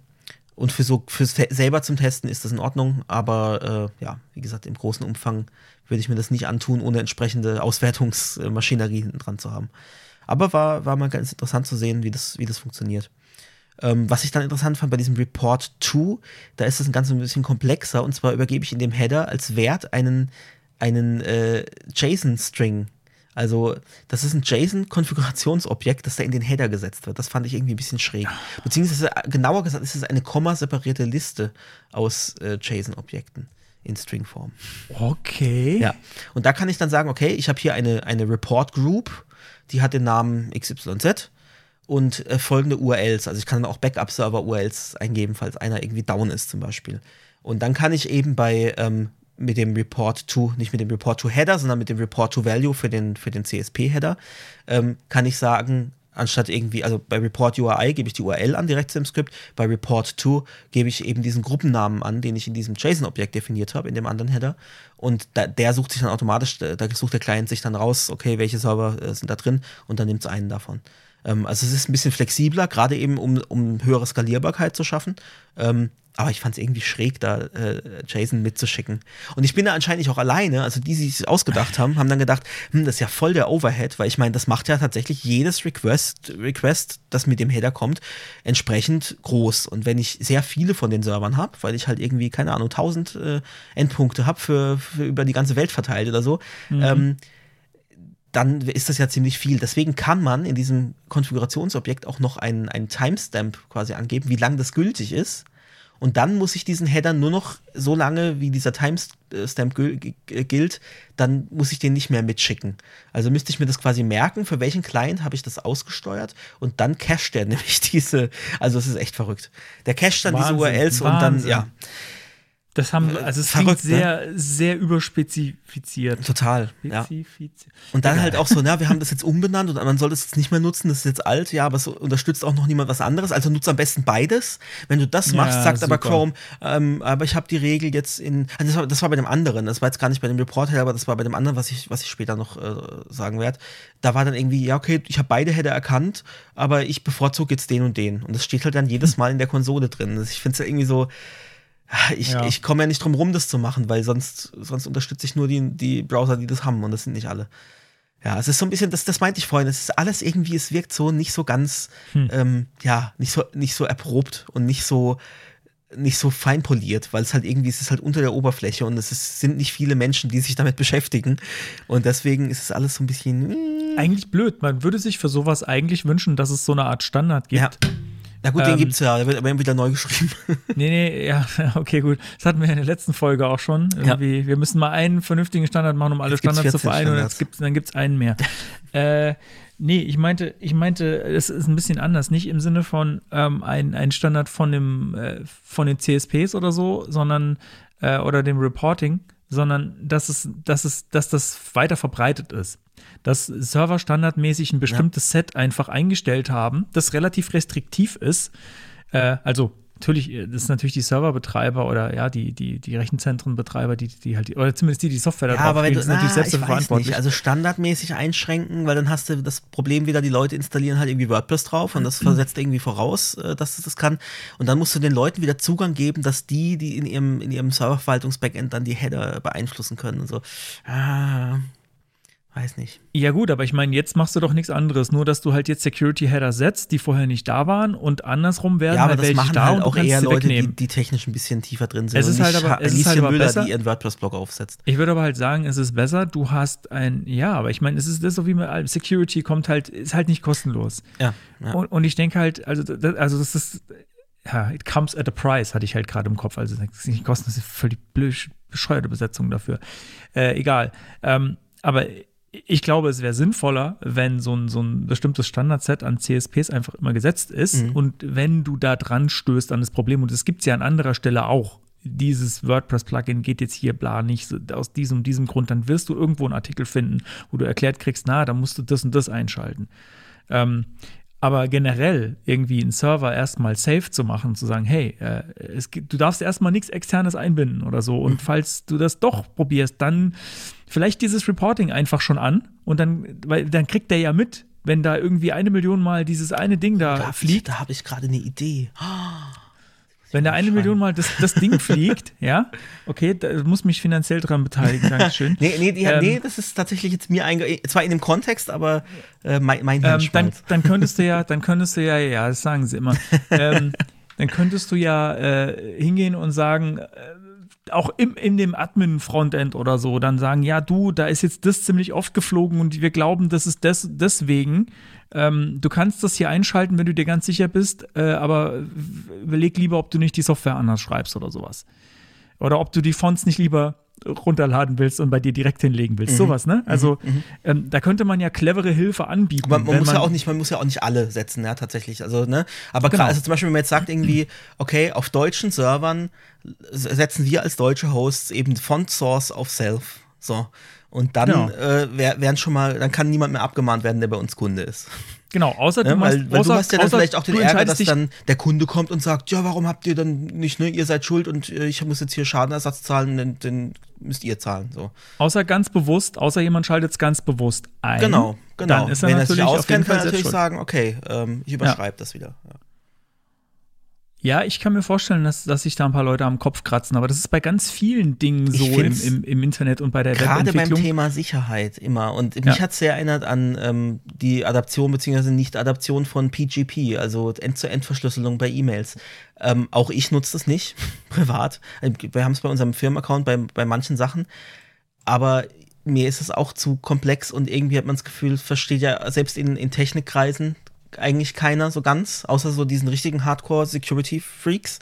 und für so fürs selber zum Testen ist das in Ordnung, aber äh, ja, wie gesagt, im großen Umfang würde ich mir das nicht antun, ohne entsprechende Auswertungsmaschinerie hinten dran zu haben. Aber war, war mal ganz interessant zu sehen, wie das, wie das funktioniert. Ähm, was ich dann interessant fand bei diesem Report to, da ist es ein ganz ein bisschen komplexer und zwar übergebe ich in dem Header als Wert einen, einen äh, JSON-String. Also, das ist ein JSON-Konfigurationsobjekt, das da in den Header gesetzt wird. Das fand ich irgendwie ein bisschen schräg. Beziehungsweise, äh, genauer gesagt, ist es eine kommaseparierte Liste aus äh, JSON-Objekten in Stringform. Okay. Ja. Und da kann ich dann sagen, okay, ich habe hier eine, eine Report Group, die hat den Namen XYZ. Und äh, folgende URLs. Also ich kann dann auch Backup-Server-URLs eingeben, falls einer irgendwie down ist zum Beispiel. Und dann kann ich eben bei ähm, mit dem Report to, nicht mit dem Report to Header, sondern mit dem Report to Value für den, für den CSP-Header, ähm, kann ich sagen, anstatt irgendwie, also bei Report URI gebe ich die URL an direkt im Skript, bei Report to gebe ich eben diesen Gruppennamen an, den ich in diesem JSON-Objekt definiert habe, in dem anderen Header. Und da, der sucht sich dann automatisch, da sucht der Client sich dann raus, okay, welche Server äh, sind da drin und dann nimmt es einen davon. Ähm, also es ist ein bisschen flexibler, gerade eben um, um höhere Skalierbarkeit zu schaffen. Ähm, aber ich fand es irgendwie schräg, da äh, Jason mitzuschicken. Und ich bin da anscheinend auch alleine, also die, die sich ausgedacht haben, haben dann gedacht, hm, das ist ja voll der Overhead, weil ich meine, das macht ja tatsächlich jedes Request, Request, das mit dem Header kommt, entsprechend groß. Und wenn ich sehr viele von den Servern habe, weil ich halt irgendwie, keine Ahnung, 1000 äh, Endpunkte habe für, für, über die ganze Welt verteilt oder so, mhm. ähm, dann ist das ja ziemlich viel. Deswegen kann man in diesem Konfigurationsobjekt auch noch einen, einen Timestamp quasi angeben, wie lang das gültig ist. Und dann muss ich diesen Header nur noch so lange, wie dieser Timestamp gilt, dann muss ich den nicht mehr mitschicken. Also müsste ich mir das quasi merken, für welchen Client habe ich das ausgesteuert und dann cached der *laughs* nämlich diese, also es ist echt verrückt. Der cached dann Wahnsinn, diese URLs Wahnsinn. und dann, ja. Das haben, also es klingt sehr, ne? sehr überspezifiziert. Total, ja. Und dann halt auch so, na, wir haben das jetzt umbenannt und man soll das jetzt nicht mehr nutzen, das ist jetzt alt, ja, aber es unterstützt auch noch niemand was anderes, also nutzt am besten beides. Wenn du das machst, ja, sagt super. aber Chrome, ähm, aber ich habe die Regel jetzt in, also das war, das war bei dem anderen, das war jetzt gar nicht bei dem Report Header, aber das war bei dem anderen, was ich, was ich später noch äh, sagen werde. Da war dann irgendwie, ja, okay, ich habe beide Header erkannt, aber ich bevorzuge jetzt den und den. Und das steht halt dann jedes *laughs* Mal in der Konsole drin. Also ich finde es ja irgendwie so, ich, ja. ich komme ja nicht drum rum, das zu machen, weil sonst, sonst unterstütze ich nur die, die Browser, die das haben und das sind nicht alle. Ja, es ist so ein bisschen, das, das meinte ich vorhin, es ist alles irgendwie, es wirkt so nicht so ganz, hm. ähm, ja, nicht so, nicht so erprobt und nicht so, nicht so fein poliert, weil es halt irgendwie, es ist halt unter der Oberfläche und es ist, sind nicht viele Menschen, die sich damit beschäftigen. Und deswegen ist es alles so ein bisschen. Eigentlich blöd. Man würde sich für sowas eigentlich wünschen, dass es so eine Art Standard gibt. Ja na gut, ähm, den es ja, der wird aber wieder neu geschrieben. *laughs* nee, nee, ja, *laughs* okay, gut. Das hatten wir in der letzten Folge auch schon. Irgendwie, ja. Wir müssen mal einen vernünftigen Standard machen, um alle Standards zu vereinen und jetzt gibt's, dann gibt es einen mehr. *laughs* äh, nee, ich meinte, ich meinte, es ist ein bisschen anders. Nicht im Sinne von ähm, ein, ein Standard von, dem, äh, von den CSPs oder so, sondern äh, oder dem Reporting, sondern dass es, dass es, dass das weiter verbreitet ist dass Server standardmäßig ein bestimmtes ja. Set einfach eingestellt haben, das relativ restriktiv ist. Äh, also natürlich, äh, das ist natürlich die Serverbetreiber oder ja, die, die, die Rechenzentrenbetreiber, die, die halt, oder zumindest die, die Software da ja, aber wenn du, sind na, natürlich selbst dafür verantwortlich. Nicht. Also standardmäßig einschränken, weil dann hast du das Problem wieder, die Leute installieren halt irgendwie WordPress drauf und das mhm. versetzt irgendwie voraus, äh, dass es das kann. Und dann musst du den Leuten wieder Zugang geben, dass die, die in ihrem, in ihrem Serververwaltungs-Backend dann die Header beeinflussen können und so. Ah, Weiß nicht. Ja, gut, aber ich meine, jetzt machst du doch nichts anderes. Nur, dass du halt jetzt Security-Header setzt, die vorher nicht da waren und andersrum werden ja, aber halt das machen da halt auch eher Leute, die, die, technisch ein bisschen tiefer drin sind. Es ist halt aber, es ist halt aber Müller, besser. die ihren WordPress-Blog aufsetzt. Ich würde aber halt sagen, es ist besser. Du hast ein, ja, aber ich meine, es ist das so wie mit Security kommt halt, ist halt nicht kostenlos. Ja. ja. Und, und ich denke halt, also, das, also das ist, ja, it comes at a price, hatte ich halt gerade im Kopf. Also, das ist nicht kostenlos, das ist völlig blöd, bescheuerte Besetzung dafür. Äh, egal. Ähm, aber ich glaube, es wäre sinnvoller, wenn so ein, so ein bestimmtes Standardset an CSPs einfach immer gesetzt ist mhm. und wenn du da dran stößt an das Problem, und das gibt es ja an anderer Stelle auch, dieses WordPress-Plugin geht jetzt hier bla nicht aus diesem diesem Grund, dann wirst du irgendwo einen Artikel finden, wo du erklärt kriegst, na, da musst du das und das einschalten. Ähm, aber generell irgendwie einen Server erstmal safe zu machen, zu sagen, hey, äh, es, du darfst erstmal nichts externes einbinden oder so. Und mhm. falls du das doch probierst, dann vielleicht dieses Reporting einfach schon an und dann, weil dann kriegt der ja mit, wenn da irgendwie eine Million Mal dieses eine Ding da, da fliegt. Ich, da habe ich gerade eine Idee. Oh. Wenn da eine Million Mal das, das Ding *laughs* fliegt, ja, okay, da muss mich finanziell dran beteiligen, Dankeschön. nee, nee, die, ähm, nee, das ist tatsächlich jetzt mir einge zwar in dem Kontext, aber äh, mein, mein ähm, dann, dann könntest du ja, dann könntest du ja, ja, das sagen sie immer, *laughs* ähm, dann könntest du ja äh, hingehen und sagen, äh, auch im, in dem Admin-Frontend oder so, dann sagen, ja, du, da ist jetzt das ziemlich oft geflogen und wir glauben, das ist das deswegen ähm, du kannst das hier einschalten, wenn du dir ganz sicher bist, äh, aber überleg lieber, ob du nicht die Software anders schreibst oder sowas. Oder ob du die Fonts nicht lieber runterladen willst und bei dir direkt hinlegen willst. Sowas, ne? Also ähm, da könnte man ja clevere Hilfe anbieten. Man, man muss ja auch nicht, man muss ja auch nicht alle setzen, ja, tatsächlich. Also, ne? Aber Genau. klar, also zum Beispiel, wenn man jetzt sagt, irgendwie, okay, auf deutschen Servern setzen wir als deutsche Hosts eben Font Source auf Self. So. Und dann Genau. äh, wär, wären schon mal, dann kann niemand mehr abgemahnt werden, der bei uns Kunde ist. Genau, außer Ne? du machst, Weil, weil außer, du hast ja dann außer vielleicht auch den Ärger, dass dann der Kunde kommt und sagt, ja, warum habt ihr dann nicht, ne, ihr seid schuld und äh, ich muss jetzt hier Schadenersatz zahlen, den, den müsst ihr zahlen. So. außer ganz bewusst, außer jemand schaltet es ganz bewusst ein. Genau, genau. Dann ist er Wenn er sich natürlich auf jeden auskennt, kann er natürlich sagen, okay, ähm, ich überschreibe das wieder. Ja. Ja, ich kann mir vorstellen, dass, dass sich da ein paar Leute am Kopf kratzen, aber das ist bei ganz vielen Dingen so im, im, im Internet und bei der Gerade beim. Thema Sicherheit immer. Und mich Ja. hat es sehr erinnert an ähm, die Adaption bzw. Nicht-Adaption von PGP, also End-zu-End-Verschlüsselung bei E-Mails. Ähm, auch ich nutze das nicht, *laughs* privat. Wir haben es bei unserem Firmenaccount bei, bei manchen Sachen. Aber mir ist es auch zu komplex und irgendwie hat man das Gefühl, versteht ja selbst in, in Technikkreisen eigentlich keiner so ganz, außer so diesen richtigen Hardcore-Security-Freaks.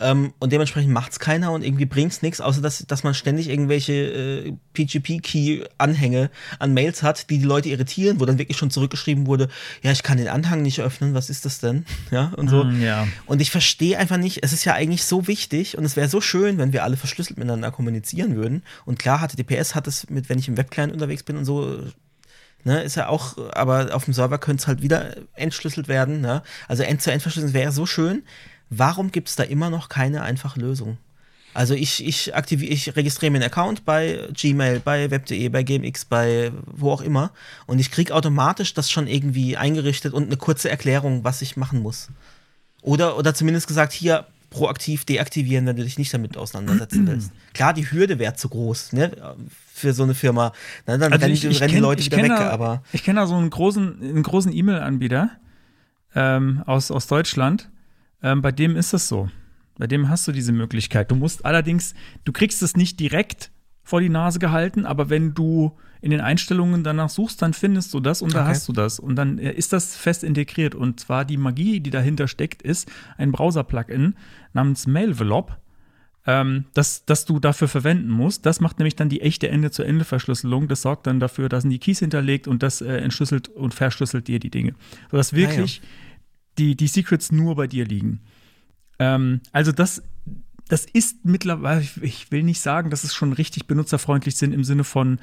Ähm, und dementsprechend macht's keiner und irgendwie bringt's nichts, außer dass, dass man ständig irgendwelche äh, PGP-Key-Anhänge an Mails hat, die die Leute irritieren, wo dann wirklich schon zurückgeschrieben wurde, ja, ich kann den Anhang nicht öffnen, was ist das denn? *laughs* Ja, und so. Mm, ja. Und ich verstehe einfach nicht, es ist ja eigentlich so wichtig und es wäre so schön, wenn wir alle verschlüsselt miteinander kommunizieren würden. Und klar, HTTPS hat es mit, wenn ich im Webclient unterwegs bin und so, ne, ist ja auch, aber auf dem Server könnte es halt wieder entschlüsselt werden. Ne? Also End-zu-End-Verschlüsselung wäre so schön. Warum gibt es da immer noch keine einfache Lösung? Also ich, ich aktiviere, ich registriere mir einen Account bei Gmail, bei Web.de, bei GMX, bei wo auch immer und ich kriege automatisch das schon irgendwie eingerichtet und eine kurze Erklärung, was ich machen muss. Oder, oder zumindest gesagt, hier proaktiv deaktivieren, wenn du dich nicht damit auseinandersetzen willst. Klar, die Hürde wäre zu groß, ne? Für so eine Firma. Na, dann rennen, die- rennen die kenn- Leute ich wieder weg, da, aber. Ich kenne da so einen großen, einen großen E-Mail-Anbieter ähm, aus, aus Deutschland. Ähm, bei dem ist es so. Bei dem hast du diese Möglichkeit. Du musst allerdings, du kriegst es nicht direkt vor die Nase gehalten, aber wenn du in den Einstellungen danach suchst, dann findest du das und da Okay. hast du das. Und dann äh, ist das fest integriert. Und zwar die Magie, die dahinter steckt, ist ein Browser-Plugin namens Mailvelop ähm, das, das du dafür verwenden musst. Das macht nämlich dann die echte Ende-zu-Ende-Verschlüsselung. Das sorgt dann dafür, dass sind die Keys hinterlegt und das äh, entschlüsselt und verschlüsselt dir die Dinge. Sodass wirklich die, die Secrets nur bei dir liegen. Ähm, also das, das ist mittlerweile, ich- will nicht sagen, dass es schon richtig benutzerfreundlich sind im Sinne von,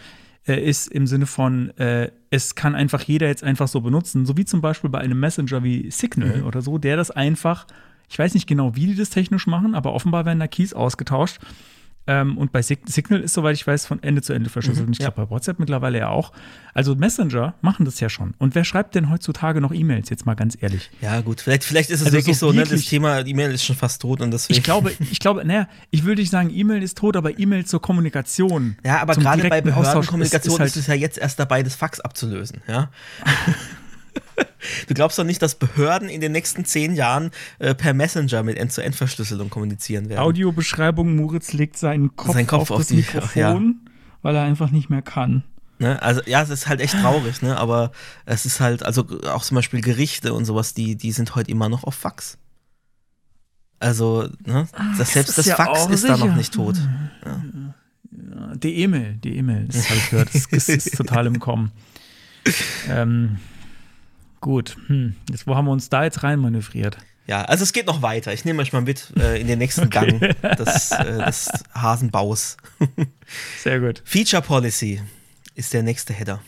äh, ist im Sinne von, äh, es kann einfach jeder jetzt einfach so benutzen, so wie zum Beispiel bei einem Messenger wie Signal oder so, der das einfach, ich weiß nicht genau, wie die das technisch machen, aber offenbar werden da Keys ausgetauscht. Ähm, und bei Sig Signal ist, soweit ich weiß, von Ende zu Ende verschlüsselt. Und ich ja. glaube, bei WhatsApp mittlerweile ja auch. Also Messenger machen das ja schon. Und wer schreibt denn heutzutage noch E-Mails, jetzt mal ganz ehrlich? Ja, gut, vielleicht, vielleicht ist es Also wirklich so so, ne? Das wirklich- Thema E-Mail ist schon fast tot und deswegen. Ich glaube, ich glaube, naja, ich würde nicht sagen, E-Mail ist tot, aber E-Mail zur Kommunikation. Ja, aber gerade bei Behördenkommunikation ist, ist, ist es ja jetzt erst dabei, das Fax abzulösen, ja. *laughs* du glaubst doch nicht, dass Behörden in den nächsten zehn Jahren äh, per Messenger mit End-zu-End-Verschlüsselung kommunizieren werden. Audiobeschreibung, Moritz legt seinen Kopf, Seinen Kopf auf, auf das die- Mikrofon, weil er einfach nicht mehr kann. Ne? Also ja, es ist halt echt traurig, ne? Aber es ist halt, also auch zum Beispiel Gerichte und sowas, die, die sind heute immer noch auf Fax. Also, ne? Das, selbst ist das ja Fax ist da noch sicher. nicht tot. Die E-Mail, die E-Mail, das habe ich gehört, das ist, ist total im Kommen. *laughs* Ähm, gut, hm. jetzt wo haben wir uns da jetzt reinmanövriert? Ja, also es geht noch weiter. Ich nehme euch mal mit äh, in den nächsten *laughs* Gang des, äh, des Hasenbaus. *laughs* Sehr gut. Feature Policy ist der nächste Header.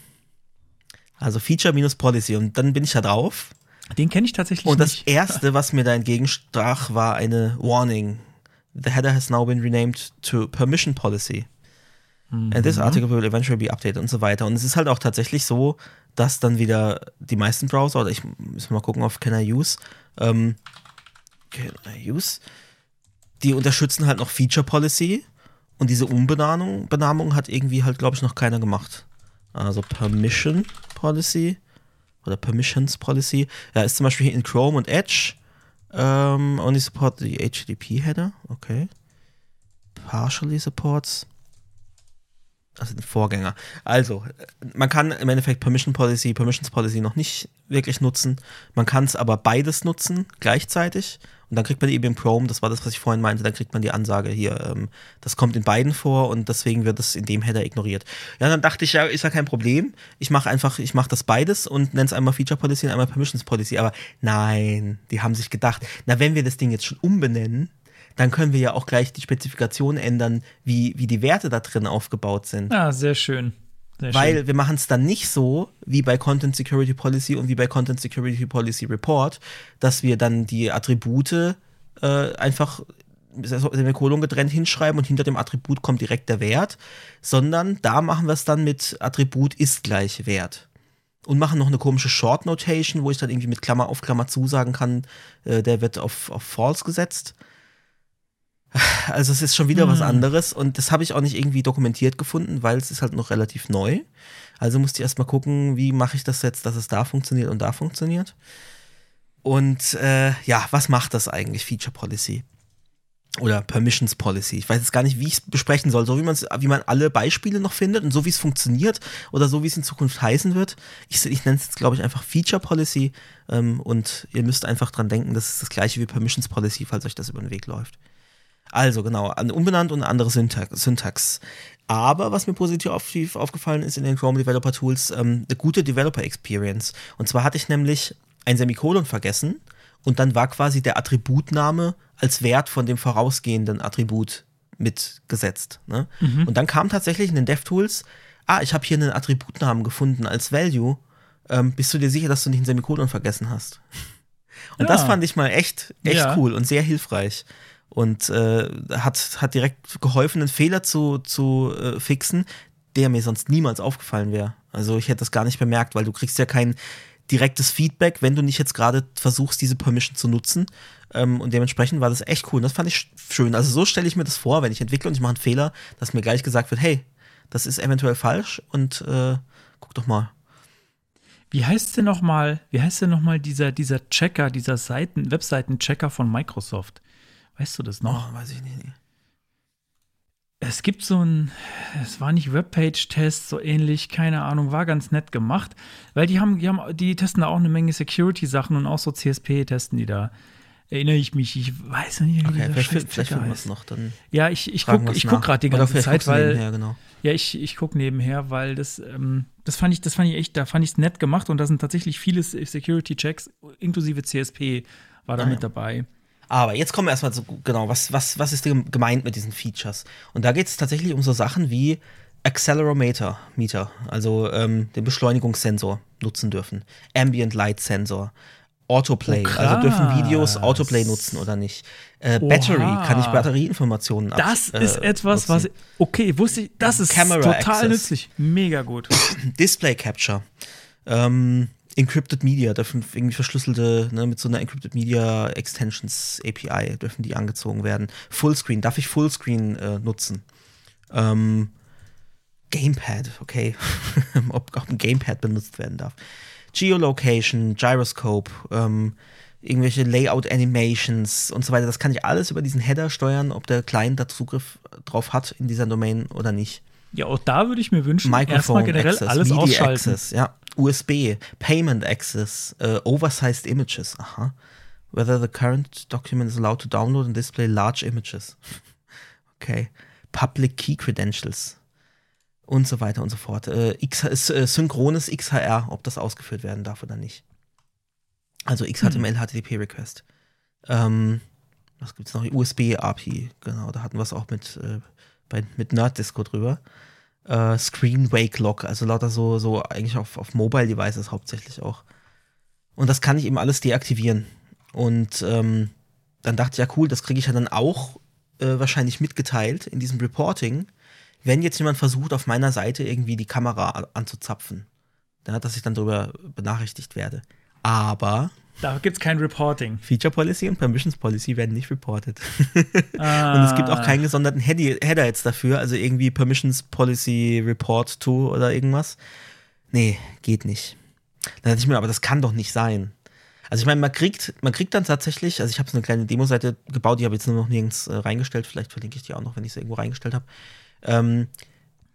Also Feature minus Policy. Und dann bin ich da drauf. Den kenne ich tatsächlich Und das nicht. erste, was mir da entgegenstrach, war eine Warning. The header has now been renamed to Permission Policy. And this article will eventually be updated und so weiter. Und es ist halt auch tatsächlich so, dass dann wieder die meisten Browser, oder ich muss mal gucken auf Can I Use, ähm, Can I Use, die unterstützen halt noch Feature Policy und diese Umbenamung Benamung hat irgendwie halt, glaube ich, noch keiner gemacht. Also Permission Policy oder Permissions Policy. Ja, ist zum Beispiel hier in Chrome und Edge. Ähm, only support the HTTP Header. Okay. Partially supports. Also den Vorgänger. Also, man kann im Endeffekt Permission Policy, Permissions Policy noch nicht wirklich nutzen. Man kann es aber beides nutzen gleichzeitig. Und dann kriegt man eben im Chrome, das war das, was ich vorhin meinte, dann kriegt man die Ansage hier, ähm, das kommt in beiden vor und deswegen wird es in dem Header ignoriert. Ja, dann dachte ich, ja, ist ja kein Problem. Ich mache einfach, ich mache das beides und nenne es einmal Feature Policy und einmal Permissions Policy. Aber nein, die haben sich gedacht, na, wenn wir das Ding jetzt schon umbenennen, dann können wir ja auch gleich die Spezifikation ändern, wie, wie die Werte da drin aufgebaut sind. Ja, sehr schön. Sehr Weil schön. wir machen es dann nicht so wie bei Content Security Policy und wie bei Content Security Policy Report, dass wir dann die Attribute äh, einfach Semikolon getrennt hinschreiben und hinter dem Attribut kommt direkt der Wert, sondern da machen wir es dann mit Attribut ist gleich Wert. Und machen noch eine komische Short Notation, wo ich dann irgendwie mit Klammer auf Klammer zu sagen kann, äh, der wird auf, auf False gesetzt. Also es ist schon wieder was Hm. anderes und das habe ich auch nicht irgendwie dokumentiert gefunden, weil es ist halt noch relativ neu. Also musste ich erstmal gucken, wie mache ich das jetzt, dass es da funktioniert und da funktioniert. Und äh, ja, was macht das eigentlich, Feature Policy? Oder Permissions Policy. Ich weiß jetzt gar nicht, wie ich es besprechen soll, so wie, man's, wie man alle Beispiele noch findet und so wie es funktioniert oder so wie es in Zukunft heißen wird. Ich, ich nenne es jetzt, glaube ich, einfach Feature Policy ähm, und ihr müsst einfach dran denken, das ist das gleiche wie Permissions Policy, falls euch das über den Weg läuft. Also genau, an- umbenannt und eine andere Syntax. Syntax. Aber was mir positiv auf, aufgefallen ist in den Chrome Developer Tools, ähm, eine gute Developer Experience. Und zwar hatte ich nämlich ein Semikolon vergessen und dann war quasi der Attributname als Wert von dem vorausgehenden Attribut mitgesetzt. Ne? Und dann kam tatsächlich in den DevTools, ah, ich habe hier einen Attributnamen gefunden als Value. Ähm, bist du dir sicher, dass du nicht ein Semikolon vergessen hast? *laughs* Und das Ja. fand ich mal echt, echt Ja. cool und sehr hilfreich. Und äh, hat, hat direkt geholfen, einen Fehler zu, zu äh, fixen, der mir sonst niemals aufgefallen wäre. Also ich hätte das gar nicht bemerkt, weil du kriegst ja kein direktes Feedback, wenn du nicht jetzt gerade versuchst, diese Permission zu nutzen. Ähm, und dementsprechend war das echt cool. Und das fand ich schön. Also so stelle ich mir das vor, wenn ich entwickle und ich mache einen Fehler, dass mir gleich gesagt wird, hey, das ist eventuell falsch und äh, guck doch mal. Wie heißt denn noch mal, wie heißt denn noch mal dieser, dieser Checker, dieser Seiten, Webseiten-Checker von Microsoft? Weißt du das noch? Oh, weiß ich nicht. Es gibt so ein, es war nicht Webpage-Test, so ähnlich, keine Ahnung, war ganz nett gemacht, weil die haben, die haben, die testen da auch eine Menge Security-Sachen und auch so CSP testen die da. Erinnere ich mich, ich weiß nicht, wie Okay, vielleicht, scheiß vielleicht finden wir es noch. Dann Ja, ich, ich fragen guck, gerade die ganze Zeit, weil nebenher, genau. ja, ich, ich gucke nebenher, weil das, ähm, das fand ich, das fand ich echt, da fand ich es nett gemacht und da sind tatsächlich viele Security-Checks, inklusive CSP, war da Ah, mit ja. dabei. Aber jetzt kommen wir erstmal zu, genau, was, was, was ist gemeint mit diesen Features? Und da geht es tatsächlich um so Sachen wie Accelerometer, Meter, also ähm, den Beschleunigungssensor nutzen dürfen, Ambient Light Sensor, Autoplay, Oh, also dürfen Videos. Autoplay nutzen oder nicht. Äh, Oha. Battery, kann ich Batterieinformationen ab- Das ist äh, etwas, nutzen. was, okay, wusste ich, das ist Camera total Access. nützlich, mega gut. *coughs* Display Capture. Ähm, Encrypted Media dürfen irgendwie verschlüsselte, ne, mit so einer Encrypted Media Extensions API dürfen die angezogen werden. Fullscreen, darf ich Fullscreen äh, nutzen? Ähm, Gamepad, okay. *laughs* ob, ob ein Gamepad benutzt werden darf. Geolocation, Gyroscope, ähm, irgendwelche Layout Animations und so weiter. Das kann ich alles über diesen Header steuern, ob der Client da Zugriff drauf hat in dieser Domain oder nicht. Ja, auch da würde ich mir wünschen, erstmal Microphone generell Access, alles MIDI ausschalten. Access, ja. USB, Payment Access, äh, Oversized Images, aha. Whether the current document is allowed to download and display large images. *laughs* Okay. Public Key Credentials. Und so weiter und so fort. Äh, X, äh, synchrones XHR, ob das ausgeführt werden darf oder nicht. Also XHTML, HTTP Request. Ähm, was gibt's noch? USB API, genau, da hatten wir es auch mit, äh, bei, mit Nerddisco drüber äh, Screen Wake Lock, also lauter so, so eigentlich auf, auf Mobile Devices hauptsächlich auch. Und das kann ich eben alles deaktivieren. Und ähm, dann dachte ich, ja cool, das kriege ich ja dann auch äh, wahrscheinlich mitgeteilt in diesem Reporting, wenn jetzt jemand versucht, auf meiner Seite irgendwie die Kamera anzuzapfen. Ja, dass ich dann darüber benachrichtigt werde. Aber Da gibt es kein Reporting. Feature Policy und Permissions Policy werden nicht reported. *laughs* Und es gibt auch keinen gesonderten Header jetzt dafür, also irgendwie Permissions Policy Report to oder irgendwas. Nee, geht nicht. Dann dachte ich mir, aber das kann doch nicht sein. Also ich meine, man kriegt, man kriegt dann tatsächlich, also ich habe so eine kleine Demo-Seite gebaut, die habe ich jetzt nur noch nirgends äh, reingestellt, vielleicht verlinke ich die auch noch, wenn ich sie irgendwo reingestellt habe. Ähm,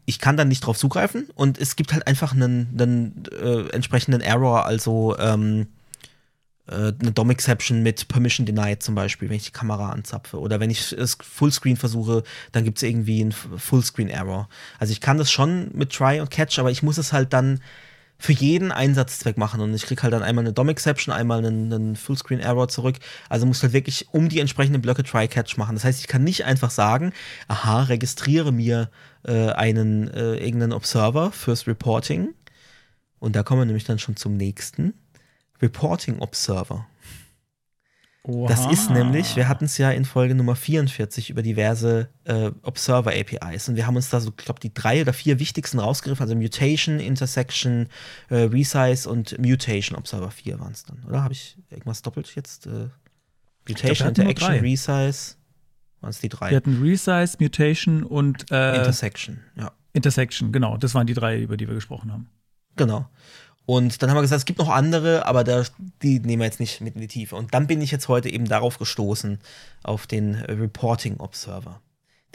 ich kann dann nicht drauf zugreifen und es gibt halt einfach einen, einen äh, entsprechenden Error, also ähm, äh, eine DOM-Exception mit Permission Denied zum Beispiel, wenn ich die Kamera anzapfe. Oder wenn ich es Fullscreen versuche, dann gibt es irgendwie einen Fullscreen-Error. Also ich kann das schon mit Try und Catch, aber ich muss es halt dann für jeden Einsatzzweck machen und ich krieg halt dann einmal eine DOM-Exception, einmal einen, einen Fullscreen-Error zurück. Also muss halt wirklich um die entsprechenden Blöcke Try-Catch machen. Das heißt, ich kann nicht einfach sagen, aha, registriere mir äh, einen äh, irgendeinen Observer fürs Reporting. Und da kommen wir nämlich dann schon zum nächsten. Reporting Observer. Das ist nämlich, wir hatten es ja in Folge Nummer 44 über diverse äh, Observer APIs und wir haben uns da so, ich glaube, die drei oder vier wichtigsten rausgegriffen, also Mutation, Intersection, äh, Resize und Mutation Observer 4 waren es dann, oder? Habe ich irgendwas doppelt jetzt? Äh, Mutation, glaub, Interaction. Resize, waren es die drei? Wir hatten Resize, Mutation und äh, Intersection, ja. Intersection, genau. Das waren die drei, über die wir gesprochen haben. Genau. Und dann haben wir gesagt, es gibt noch andere, aber da, die nehmen wir jetzt nicht mit in die Tiefe. Und dann bin ich jetzt heute eben darauf gestoßen, auf den Reporting Observer,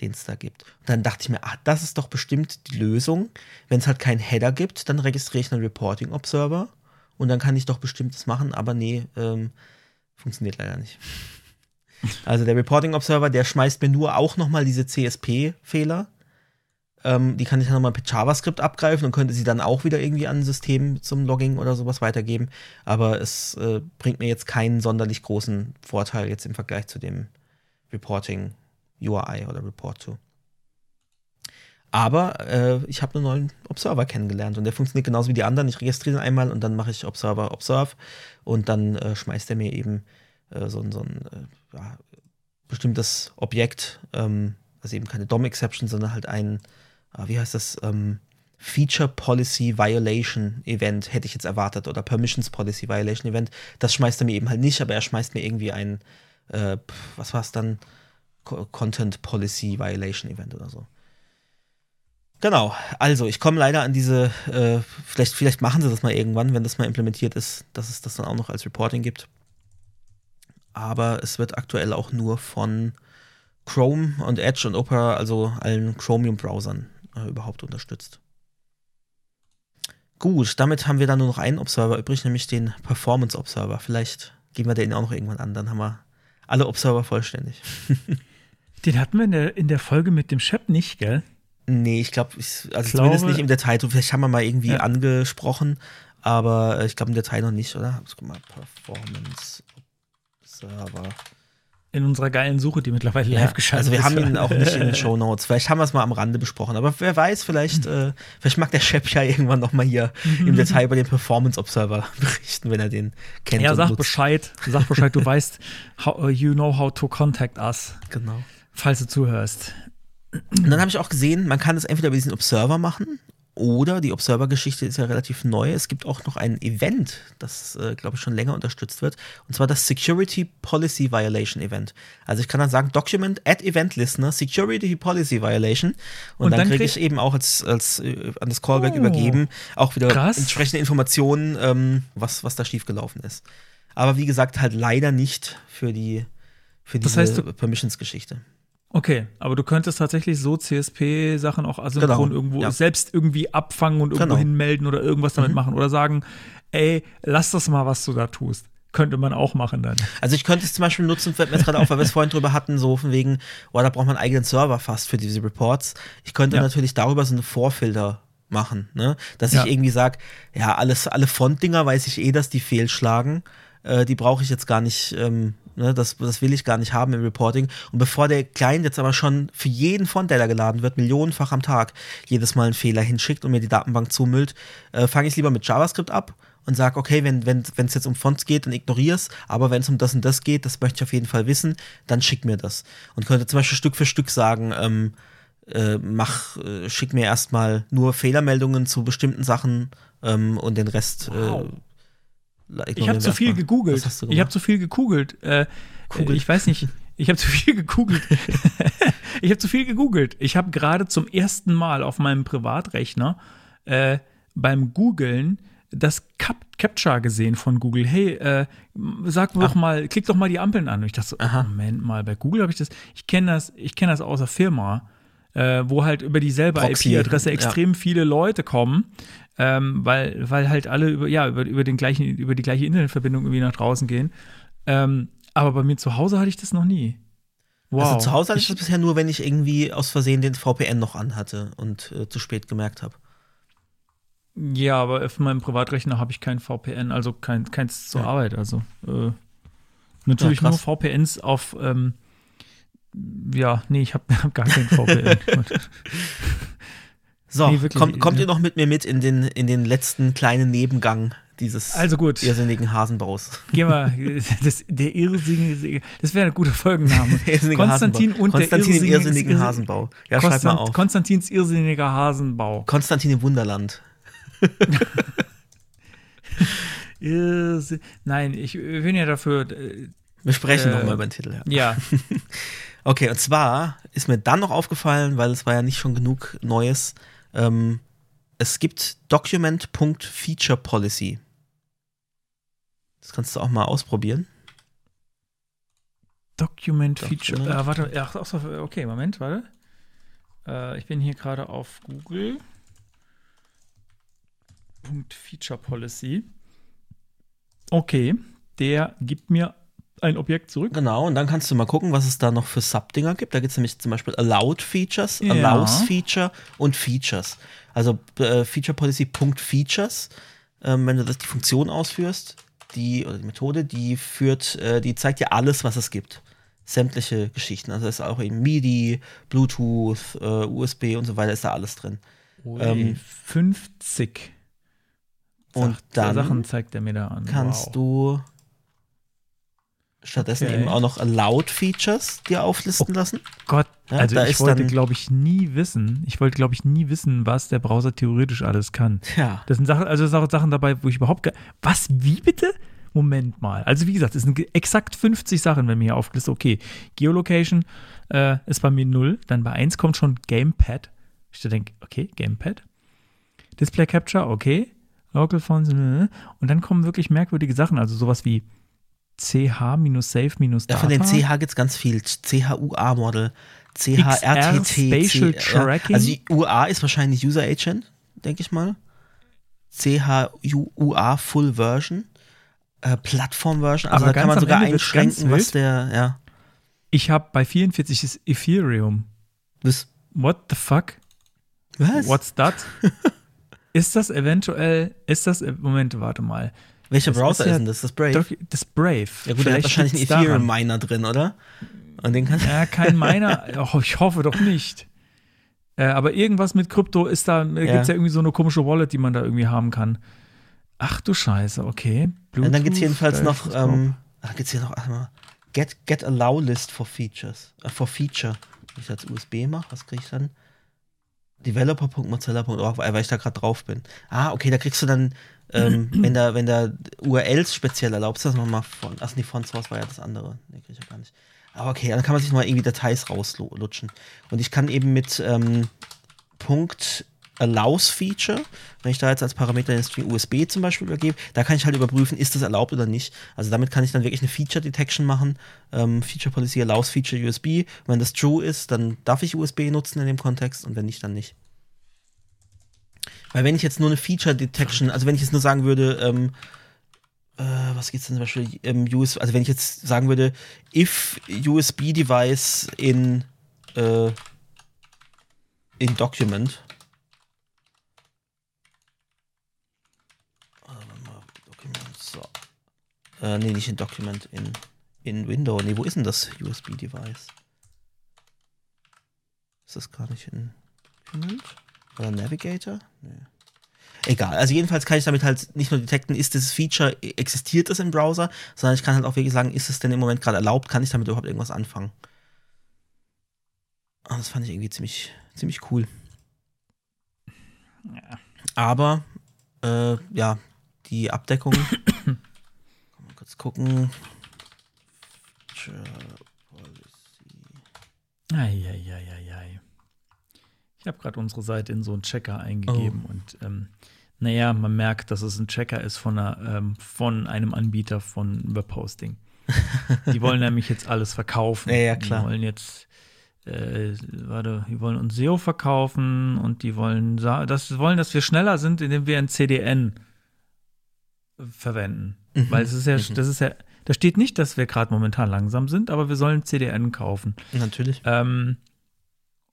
den es da gibt. Und dann dachte ich mir, ah, das ist doch bestimmt die Lösung. Wenn es halt keinen Header gibt, dann registriere ich einen Reporting Observer und dann kann ich doch bestimmt das machen, aber nee, ähm, funktioniert leider nicht. *laughs* Also der Reporting Observer, der schmeißt mir nur auch nochmal diese CSP-Fehler. Ähm, die kann ich dann nochmal per JavaScript abgreifen und könnte sie dann auch wieder irgendwie an ein System zum Logging oder sowas weitergeben. Aber es äh, bringt mir jetzt keinen sonderlich großen Vorteil jetzt im Vergleich zu dem Reporting URI oder Report to. Aber äh, ich habe einen neuen Observer kennengelernt und der funktioniert genauso wie die anderen. Ich registriere ihn einmal und dann mache ich Observer Observe und dann äh, schmeißt er mir eben äh, so, ein- so ein äh, ja, bestimmtes Objekt, ähm, also eben keine DOM-Exception, sondern halt ein, wie heißt das, ähm, Feature Policy Violation Event hätte ich jetzt erwartet oder Permissions Policy Violation Event. Das schmeißt er mir eben halt nicht, aber er schmeißt mir irgendwie ein, äh, was war es dann? Co Content Policy Violation Event oder so. Genau, also ich komme leider an diese, äh, vielleicht, vielleicht machen sie das mal irgendwann, wenn das mal implementiert ist, dass es das dann auch noch als Reporting gibt. Aber es wird aktuell auch nur von Chrome und Edge und Opera, also allen Chromium-Browsern, äh, überhaupt unterstützt. Gut, damit haben wir dann nur noch einen Observer übrig, nämlich den Performance Observer. Vielleicht geben wir den auch noch irgendwann an, dann haben wir alle Observer vollständig. *laughs* Den hatten wir in der, in der Folge mit dem Shep nicht, gell? Nee, ich glaube, also glaube- zumindest nicht im Detail. Vielleicht haben wir mal irgendwie Ja. angesprochen, aber äh, ich glaube im Detail noch nicht, oder? Guck mal, Performance Observer. In unserer geilen Suche, die mittlerweile Ja, live geschaltet also wir ist. haben ihn auch nicht in den *laughs* Show Notes. Vielleicht haben wir es mal am Rande besprochen, aber wer weiß, vielleicht, äh, vielleicht mag der Chef ja irgendwann noch mal hier im Detail über den Performance Observer berichten, wenn er den kennt. Ja, sag nutzt. Bescheid. Sag Bescheid, du *laughs* weißt, how, uh, you know how to contact us, Genau. falls du zuhörst. Und dann habe ich auch gesehen, man kann es entweder über diesen Observer machen oder die Observer-Geschichte ist ja relativ neu. Es gibt auch noch ein Event, das, äh, glaube ich, schon länger unterstützt wird. Und zwar das Security Policy Violation Event. Also ich kann dann sagen, Document at Event Listener Security Policy Violation. Und, Und dann, dann kriege krieg- ich eben auch als, als äh, an das Callback Oh. übergeben auch wieder Krass. entsprechende Informationen, ähm, was, was da schiefgelaufen ist. Aber wie gesagt, halt leider nicht für die für Das diese Permissions-Geschichte. Okay, aber du könntest tatsächlich so CSP-Sachen auch asynchron Genau, irgendwo ja. selbst irgendwie abfangen und irgendwo Genau. hinmelden oder irgendwas damit machen oder sagen, ey, lass das mal, was du da tust. Könnte man auch machen dann. Also ich könnte es zum Beispiel nutzen, fällt mir jetzt gerade auf, weil wir es vorhin drüber hatten, so von wegen, oh, da braucht man einen eigenen Server fast für diese Reports. Ich könnte Ja. natürlich darüber so eine Vorfilter machen, ne? Dass Ja. ich irgendwie sage, ja, alles, alle Frontdinger weiß ich eh, dass die fehlschlagen. Äh, die brauche ich jetzt gar nicht, ähm, ne, das, das will ich gar nicht haben im Reporting. Und bevor der Client jetzt aber schon für jeden Font, der da geladen wird, millionenfach am Tag jedes Mal einen Fehler hinschickt und mir die Datenbank zumüllt, äh, fange ich lieber mit JavaScript ab und sage, okay, wenn wenn wenn, es jetzt um Fonts geht, dann ignorier's, aber wenn es um das und das geht, das möchte ich auf jeden Fall wissen, dann schick mir das. Und könnte zum Beispiel Stück für Stück sagen, ähm, äh, mach, äh, schick mir erstmal nur Fehlermeldungen zu bestimmten Sachen ähm, und den Rest. Wow. Äh, Ich habe zu viel gegoogelt. Ich habe zu viel gegoogelt. Äh. Ich weiß nicht. Ich habe zu viel gegoogelt. ich habe zu viel gegoogelt. Ich habe gerade zum ersten Mal auf meinem Privatrechner äh, beim Googlen das Cap Captcha gesehen von Google. Hey, äh, sag doch mal, klick doch mal die Ampeln an. Und ich dachte so. Moment mal, bei Google habe ich das. Ich kenne das, ich kenne das aus der Firma, äh, wo halt über dieselbe IP-Adresse ja. extrem viele Leute kommen. ähm, weil, weil halt alle über, ja, über, über, den gleichen, über die gleiche Internetverbindung irgendwie nach draußen gehen. Ähm, aber bei mir zu Hause hatte ich das noch nie. Wow. Also zu Hause hatte ich das bisher nur, wenn ich irgendwie aus Versehen den VPN noch anhatte und äh, zu spät gemerkt habe. Ja, aber auf meinem Privatrechner habe ich kein VPN, also kein, keins zur Ja. Arbeit. Also äh, natürlich Ja, nur. VPNs auf, ähm, ja, nee, ich habe *laughs* hab gar kein VPN. *laughs* So, Nee, wirklich, kommt, kommt ja. ihr noch mit mir mit in den, in den letzten kleinen Nebengang dieses Also gut. irrsinnigen Hasenbaus? Geh mal, *laughs* das, der irrsinnige, das wäre ein guter Folgenname. Konstantin Hasenbau. und Konstantin der im irrsinnigen irrsinnige- Hasenbau. Ja, schreib mal Konstant, auf. Konstantins irrsinniger Hasenbau. Konstantin im Wunderland. Nein, ich bin ja dafür, äh, Wir sprechen Äh, nochmal über den Titel. Ja. ja, Okay, und zwar ist mir dann noch aufgefallen, weil es war ja nicht schon genug Neues, ähm, es gibt Document.featurePolicy. Das kannst du auch mal ausprobieren. Document Feature. Document. Äh, warte, ach, ach okay, Moment, warte. Äh, ich bin hier gerade auf Google. Punkt Feature Policy. Okay, der gibt mir ein Objekt zurück. Genau, und dann kannst du mal gucken, was es da noch für Subdinger gibt. Da gibt es nämlich zum Beispiel Allowed Features, Ja. Allows Feature und Features. Also äh, Feature Policy Punkt Features, ähm, wenn du das die Funktion ausführst, die oder die Methode, die führt, äh, die zeigt dir alles, was es gibt. Sämtliche Geschichten. Also ist auch eben MIDI, Bluetooth, äh, USB und so weiter, ist da alles drin. Ähm, 50. und dann Sachen zeigt er mir da an. kannst wow. du stattdessen Okay. eben auch noch Allowed Features dir auflisten lassen. Gott, Ja, also ich wollte, glaube ich, nie wissen, ich wollte, glaube ich, nie wissen, was der Browser theoretisch alles kann. Ja. Das sind Sachen, also das sind auch Sachen dabei, wo ich überhaupt gar, was, wie bitte? Moment mal. Also wie gesagt, es sind exakt 50 Sachen, wenn mir hier aufgelistet, okay, Geolocation äh, ist bei mir 0, dann bei 1 kommt schon Gamepad. Ich denke, okay, Gamepad. Display Capture, okay. Local Phones, äh, und dann kommen wirklich merkwürdige Sachen, also sowas wie ch-save-data. Ja, von den CH gibt es ganz viel. CHUA-Model, CHRTT. Spatial C- Tracking. Also die UA ist wahrscheinlich User Agent, denke ich mal. CHUA Full Version. Äh, Plattform Version. Also Aber da kann man sogar einschränken, was der, ja. Ich habe bei 44 ist Ethereum. Was? What the fuck? was? What's that? *laughs* ist das eventuell, ist das, Moment, warte mal. Welcher das Browser ist ja ist denn das? Das Brave? Doch, das Brave. ja gut, der hat wahrscheinlich einen daran. Ethereum-Miner drin, oder? Und den kann Ja, kein Miner. Oh, ich hoffe doch nicht. Äh, aber irgendwas mit Krypto ist da, da Ja. gibt es ja irgendwie so eine komische Wallet, die man da irgendwie haben kann. Ach du Scheiße, okay. Und dann gibt es Bluetooth, jedenfalls da noch, ist ähm, da gibt es hier noch, ach mal, Get, get Allow List for Features, äh, for Feature. Wenn ich das als USB mache, was kriege ich dann? Developer.mozilla.org, weil ich da gerade drauf bin. Ah, okay, da kriegst du dann, ähm, *clears throat* wenn da, wenn da URLs speziell erlaubst, das nochmal von, ach nee, von source war ja das andere. Nee, krieg ich ja gar nicht. Aber okay, dann kann man sich mal irgendwie Dateis rauslutschen. Und ich kann eben mit ähm, Punkt Allows Feature, wenn ich da jetzt als Parameter den String USB zum Beispiel übergebe, da kann ich halt überprüfen, ist das erlaubt oder nicht. Also damit kann ich dann wirklich eine Feature Detection machen. Ähm, Feature Policy allows Feature USB. Wenn das true ist, dann darf ich USB nutzen in dem Kontext und wenn nicht, dann nicht. Weil wenn ich jetzt nur eine Feature Detection, also wenn ich jetzt nur sagen würde, ähm, äh, was geht's denn zum Beispiel, ähm, US, also wenn ich jetzt sagen würde, if USB Device in äh, in Document. So. Äh, nee, nicht in Document, in, in Window. Nee, wo ist denn das USB-Device? Ist das gar nicht in Document? Oder Navigator? Nee. Egal, also jedenfalls kann ich damit halt nicht nur detekten, ist dieses Feature, existiert es im Browser, sondern ich kann halt auch wirklich sagen, ist es denn im Moment gerade erlaubt, kann ich damit überhaupt irgendwas anfangen. Und das fand ich irgendwie ziemlich, ziemlich cool. Aber, äh, ja, die Abdeckung. *coughs* Kann mal kurz gucken. Feature Policy. Eieieiei. Ich habe gerade unsere Seite in so einen Checker eingegeben und ähm, naja, man merkt, dass es ein Checker ist von, einer, ähm, von einem Anbieter von Webhosting. Die wollen *laughs* nämlich jetzt alles verkaufen. Ja, ja, klar. Die wollen jetzt äh, warte, die wollen uns SEO verkaufen und die wollen, das wollen, dass wir schneller sind, indem wir ein CDN verwenden. Weil es ist ja, das ist ja, da steht nicht, dass wir gerade momentan langsam sind, aber wir sollen CDN kaufen. Natürlich. Ähm,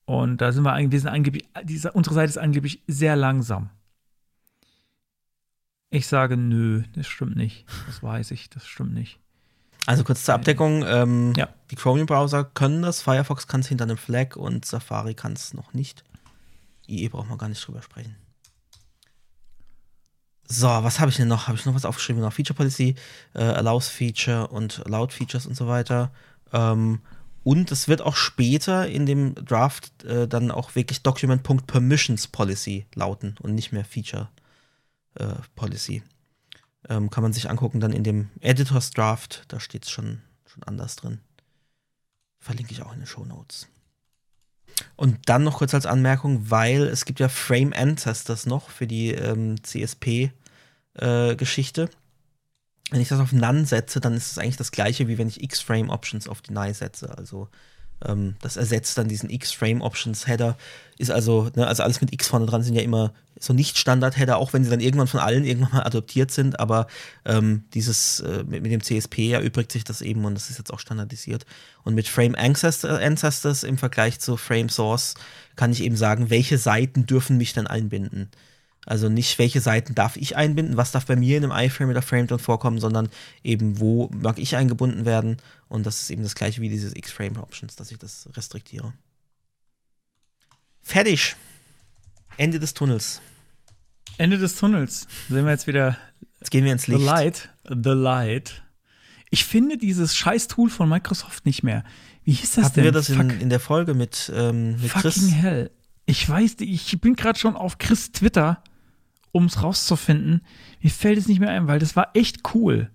und da sind wir eigentlich, wir sind angeblich, diese, unsere Seite ist angeblich sehr langsam. Ich sage, nö, das stimmt nicht. Das weiß ich, das stimmt nicht. Also kurz zur Abdeckung. Ähm, Ja. Die Chromium-Browser können das, Firefox kann es hinter einem Flag und Safari kann es noch nicht. IE braucht man gar nicht drüber sprechen. So, was habe ich denn noch? Habe ich noch was aufgeschrieben? Noch Feature Policy, äh, Allows Feature und Allowed Features und so weiter. Ähm, und es wird auch später in dem Draft äh, dann auch wirklich Document.permissions Policy lauten und nicht mehr Feature äh, Policy. Ähm, kann man sich angucken, dann in dem Editors Draft, da steht es schon, schon anders drin. Verlinke ich auch in den Show Notes. Und dann noch kurz als Anmerkung, weil es gibt ja Frame Ancestors noch für die ähm, CSP-Geschichte. Wenn ich das auf None setze, dann ist es eigentlich das gleiche, wie wenn ich X-Frame Options auf Deny setze. Also ähm, das ersetzt dann diesen X-Frame Options Header. Ist also, ne, also alles mit X vorne dran sind ja immer so nicht Standard-Header, auch wenn sie dann irgendwann von allen irgendwann mal adoptiert sind, aber ähm, dieses äh, mit, mit dem CSP erübrigt sich das eben und das ist jetzt auch standardisiert. Und mit Frame Ancestor, Ancestors im Vergleich zu Frame Source kann ich eben sagen, welche Seiten dürfen mich dann einbinden. Also nicht, welche Seiten darf ich einbinden, was darf bei mir in einem iFrame oder Frame drin vorkommen, sondern eben, wo mag ich eingebunden werden. Und das ist eben das gleiche wie dieses X-Frame Options, dass ich das restriktiere. Fertig. Ende des Tunnels. Ende des Tunnels. Sehen wir jetzt wieder Jetzt gehen wir ins The Licht. Light. The Light. Ich finde dieses scheiß Tool von Microsoft nicht mehr. Wie hieß das Hatten denn? wir das in, in der Folge mit, ähm, mit fucking Chris? hell. Ich weiß, ich bin gerade schon auf Chris Twitter, um es rauszufinden. Mir fällt es nicht mehr ein, weil das war echt cool.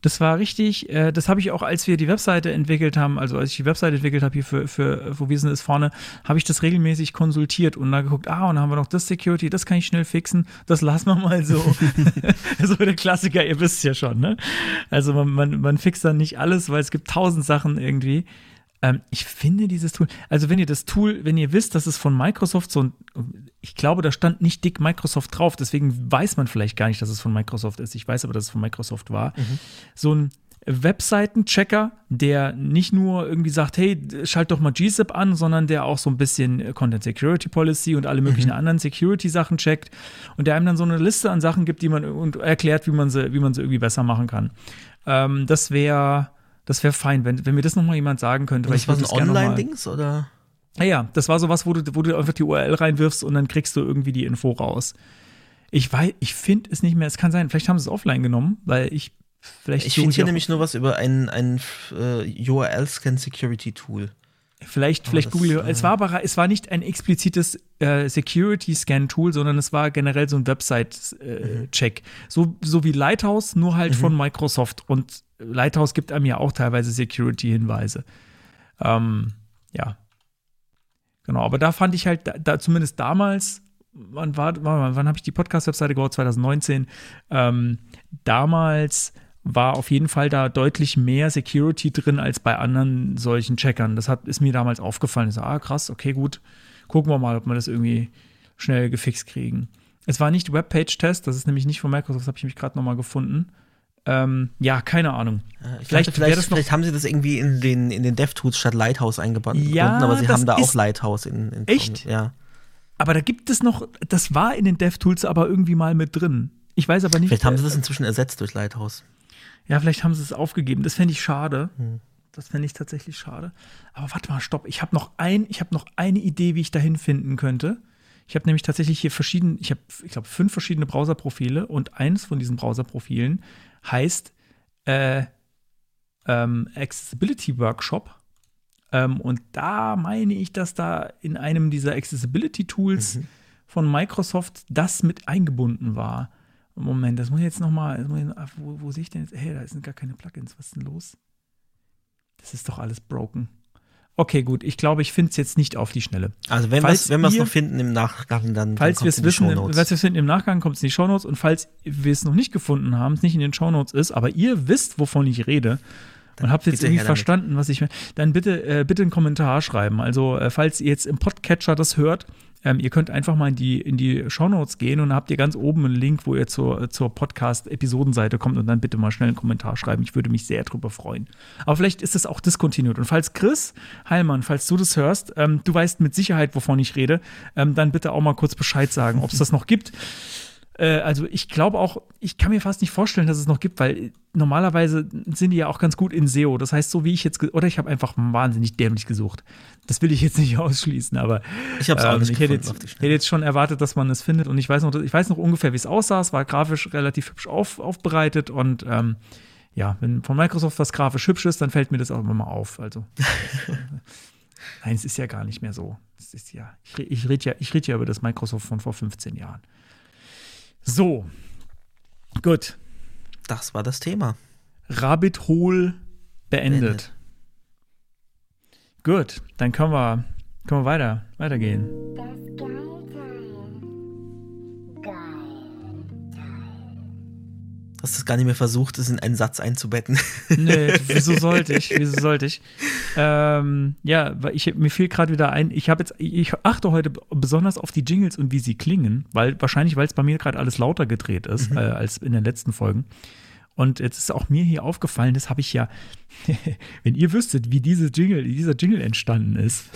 Das war richtig, äh, das habe ich auch, als wir die Webseite entwickelt haben, also als ich die Webseite entwickelt habe hier für, für Wo wir sind ist vorne, habe ich das regelmäßig konsultiert und da geguckt, ah, und dann haben wir noch das Security, das kann ich schnell fixen, das lassen wir mal so. *laughs* so der Klassiker, ihr wisst ja schon, ne? Also man, man, man fixt dann nicht alles, weil es gibt tausend Sachen irgendwie. Ähm, ich finde dieses Tool, also wenn ihr das Tool, wenn ihr wisst, dass es von Microsoft so ein, ich glaube, da stand nicht dick Microsoft drauf, deswegen weiß man vielleicht gar nicht, dass es von Microsoft ist. Ich weiß aber, dass es von Microsoft war. So ein Webseitenchecker, der nicht nur irgendwie sagt, hey, schalt doch mal GZIP an, sondern der auch so ein bisschen Content Security Policy und alle möglichen anderen Security-Sachen checkt und der einem dann so eine Liste an Sachen gibt, die man und erklärt, wie man sie, wie man sie irgendwie besser machen kann. Ähm, das wäre das wäre fein, wenn, wenn mir das nochmal jemand sagen könnte. Das war so ein Online-Dings oder? ja, ja, das war sowas, wo du, wo du einfach die URL reinwirfst und dann kriegst du irgendwie die Info raus. Ich weiß, ich finde es nicht mehr, es kann sein, vielleicht haben sie es offline genommen, weil ich vielleicht Ich finde hier nämlich nur was über ein, ein äh, URL-Scan Security Tool. vielleicht, vielleicht das, Google, äh, es war aber, es war nicht ein explizites äh, Security-Scan-Tool, sondern es war generell so ein Website-Check. So, so wie Lighthouse, nur halt von Microsoft. Und Lighthouse gibt einem ja auch teilweise Security-Hinweise. Ähm, ja. Genau, aber da fand ich halt, da, da zumindest damals, wann war, wann, wann habe ich die Podcast-Webseite gebaut? 2019. Ähm, damals war auf jeden Fall da deutlich mehr Security drin als bei anderen solchen Checkern. Das hat, ist mir damals aufgefallen. Ich so, ah, krass, okay, gut. Gucken wir mal, ob wir das irgendwie schnell gefixt kriegen. Es war nicht Webpage-Test, das ist nämlich nicht von Microsoft, das habe ich mich gerade nochmal gefunden. Ähm, ja, keine Ahnung. Äh, Ich Vielleicht wär vielleicht, vielleicht haben sie das irgendwie in den, in den DevTools statt Lighthouse eingebaut. Ja, aber sie haben da auch Lighthouse in, in Echt? Ja. Aber da gibt es noch, das war in den DevTools aber irgendwie mal mit drin. Ich weiß aber nicht. Vielleicht haben sie äh, das inzwischen ersetzt durch Lighthouse. Ja, vielleicht haben sie es aufgegeben. Das fände ich schade. Das fände ich tatsächlich schade. Aber warte mal, stopp. Ich habe noch ein, ich habe noch eine Idee, wie ich dahin finden könnte. Ich habe nämlich tatsächlich hier verschiedene, ich habe, ich glaube, fünf verschiedene Browserprofile und eins von diesen Browserprofilen heißt äh, ähm, Accessibility Workshop. Ähm, und da meine ich, dass da in einem dieser Accessibility Tools von Microsoft das mit eingebunden war. Moment, das muss ich jetzt nochmal, wo, wo sehe ich denn jetzt? Hey, da sind gar keine Plugins, was ist denn los? Das ist doch alles broken. Okay, gut, ich glaube, ich finde es jetzt nicht auf die Schnelle. Also wenn Falls wir es noch finden im Nachgang, dann Falls wir es wissen, Shownotes. falls wir es finden im Nachgang, kommt es in die Shownotes und falls wir es noch nicht gefunden haben, es nicht in den Shownotes ist, aber ihr wisst, wovon ich rede und habt jetzt irgendwie damit. verstanden, was ich dann bitte äh, bitte einen Kommentar schreiben. Also äh, falls ihr jetzt im Podcatcher das hört, ähm, ihr könnt einfach mal in die in die Shownotes gehen und habt ihr ganz oben einen Link, wo ihr zur zur Podcast Episodenseite kommt und dann bitte mal schnell einen Kommentar schreiben. Ich würde mich sehr drüber freuen. Aber vielleicht ist es auch diskontinuiert. Und falls Chris Heilmann, falls du das hörst, ähm, du weißt mit Sicherheit, wovon ich rede, ähm, dann bitte auch mal kurz Bescheid sagen, ob es das noch gibt. Äh, also ich glaube auch, ich kann mir fast nicht vorstellen, dass es noch gibt, weil normalerweise sind die ja auch ganz gut in SEO. Das heißt, so wie ich jetzt, oder ich habe einfach wahnsinnig dämlich gesucht. Das will ich jetzt nicht *laughs* ausschließen, aber Ich hab's auch nicht ich hätte jetzt, hätte jetzt schon erwartet, dass man es findet. Und ich weiß noch, ich weiß noch ungefähr, wie es aussah. Es war grafisch relativ hübsch auf, aufbereitet und ähm, ja, wenn von Microsoft was grafisch hübsch ist, dann fällt mir das auch immer mal auf. Also *laughs* Nein, es ist ja gar nicht mehr so. Es ist ja, ich, ich rede ja, ich rede ja über das Microsoft von vor 15 Jahren. So, gut. Das war das Thema. Rabbit Hole beendet. Beendet. Gut, dann können wir, können wir weiter, weitergehen. Hast du es gar nicht mehr versucht, es in einen Satz einzubetten. *laughs* Nee, wieso *laughs* sollte ich? Wieso sollte ich? Ähm, ja, weil ich, mir fiel gerade wieder ein, ich habe jetzt, ich achte heute besonders auf die Jingles und wie sie klingen, weil wahrscheinlich, weil es bei mir gerade alles lauter gedreht ist äh, als in den letzten Folgen. Und jetzt ist auch mir hier aufgefallen, das habe ich ja, *laughs* wenn ihr wüsstet, wie diese Jingle, wie dieser Jingle entstanden ist.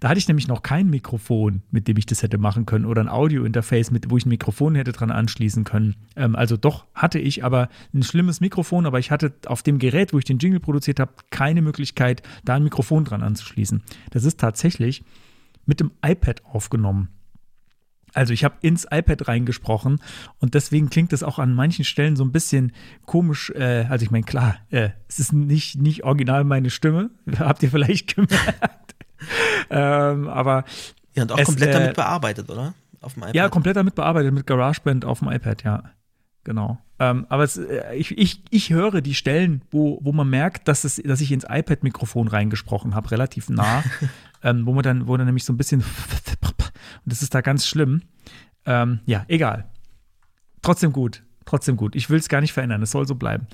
Da hatte ich nämlich noch kein Mikrofon, mit dem ich das hätte machen können, oder ein Audio-Interface, mit wo ich ein Mikrofon hätte dran anschließen können. Ähm, also doch hatte ich aber ein schlimmes Mikrofon, aber ich hatte auf dem Gerät, wo ich den Jingle produziert habe, keine Möglichkeit, da ein Mikrofon dran anzuschließen. Das ist tatsächlich mit dem iPad aufgenommen. Also ich habe ins iPad reingesprochen und deswegen klingt es auch an manchen Stellen so ein bisschen komisch. Äh, also ich meine, klar, äh, es ist nicht, nicht original meine Stimme, *laughs* habt ihr vielleicht gemerkt. *laughs* ähm, aber Ja, und auch Es, komplett äh, damit bearbeitet, oder? Auf dem iPad. ja, komplett damit bearbeitet, mit GarageBand auf dem iPad, ja. Genau. Ähm, aber es, äh, ich, ich, ich höre die Stellen, wo, wo man merkt, dass, es, dass ich ins iPad-Mikrofon reingesprochen habe, relativ nah. *laughs* ähm, wo man dann, wo dann nämlich so ein bisschen *laughs* und das ist da ganz schlimm. Ähm, ja, egal. Trotzdem gut. Trotzdem gut. Ich will es gar nicht verändern. Es soll so bleiben.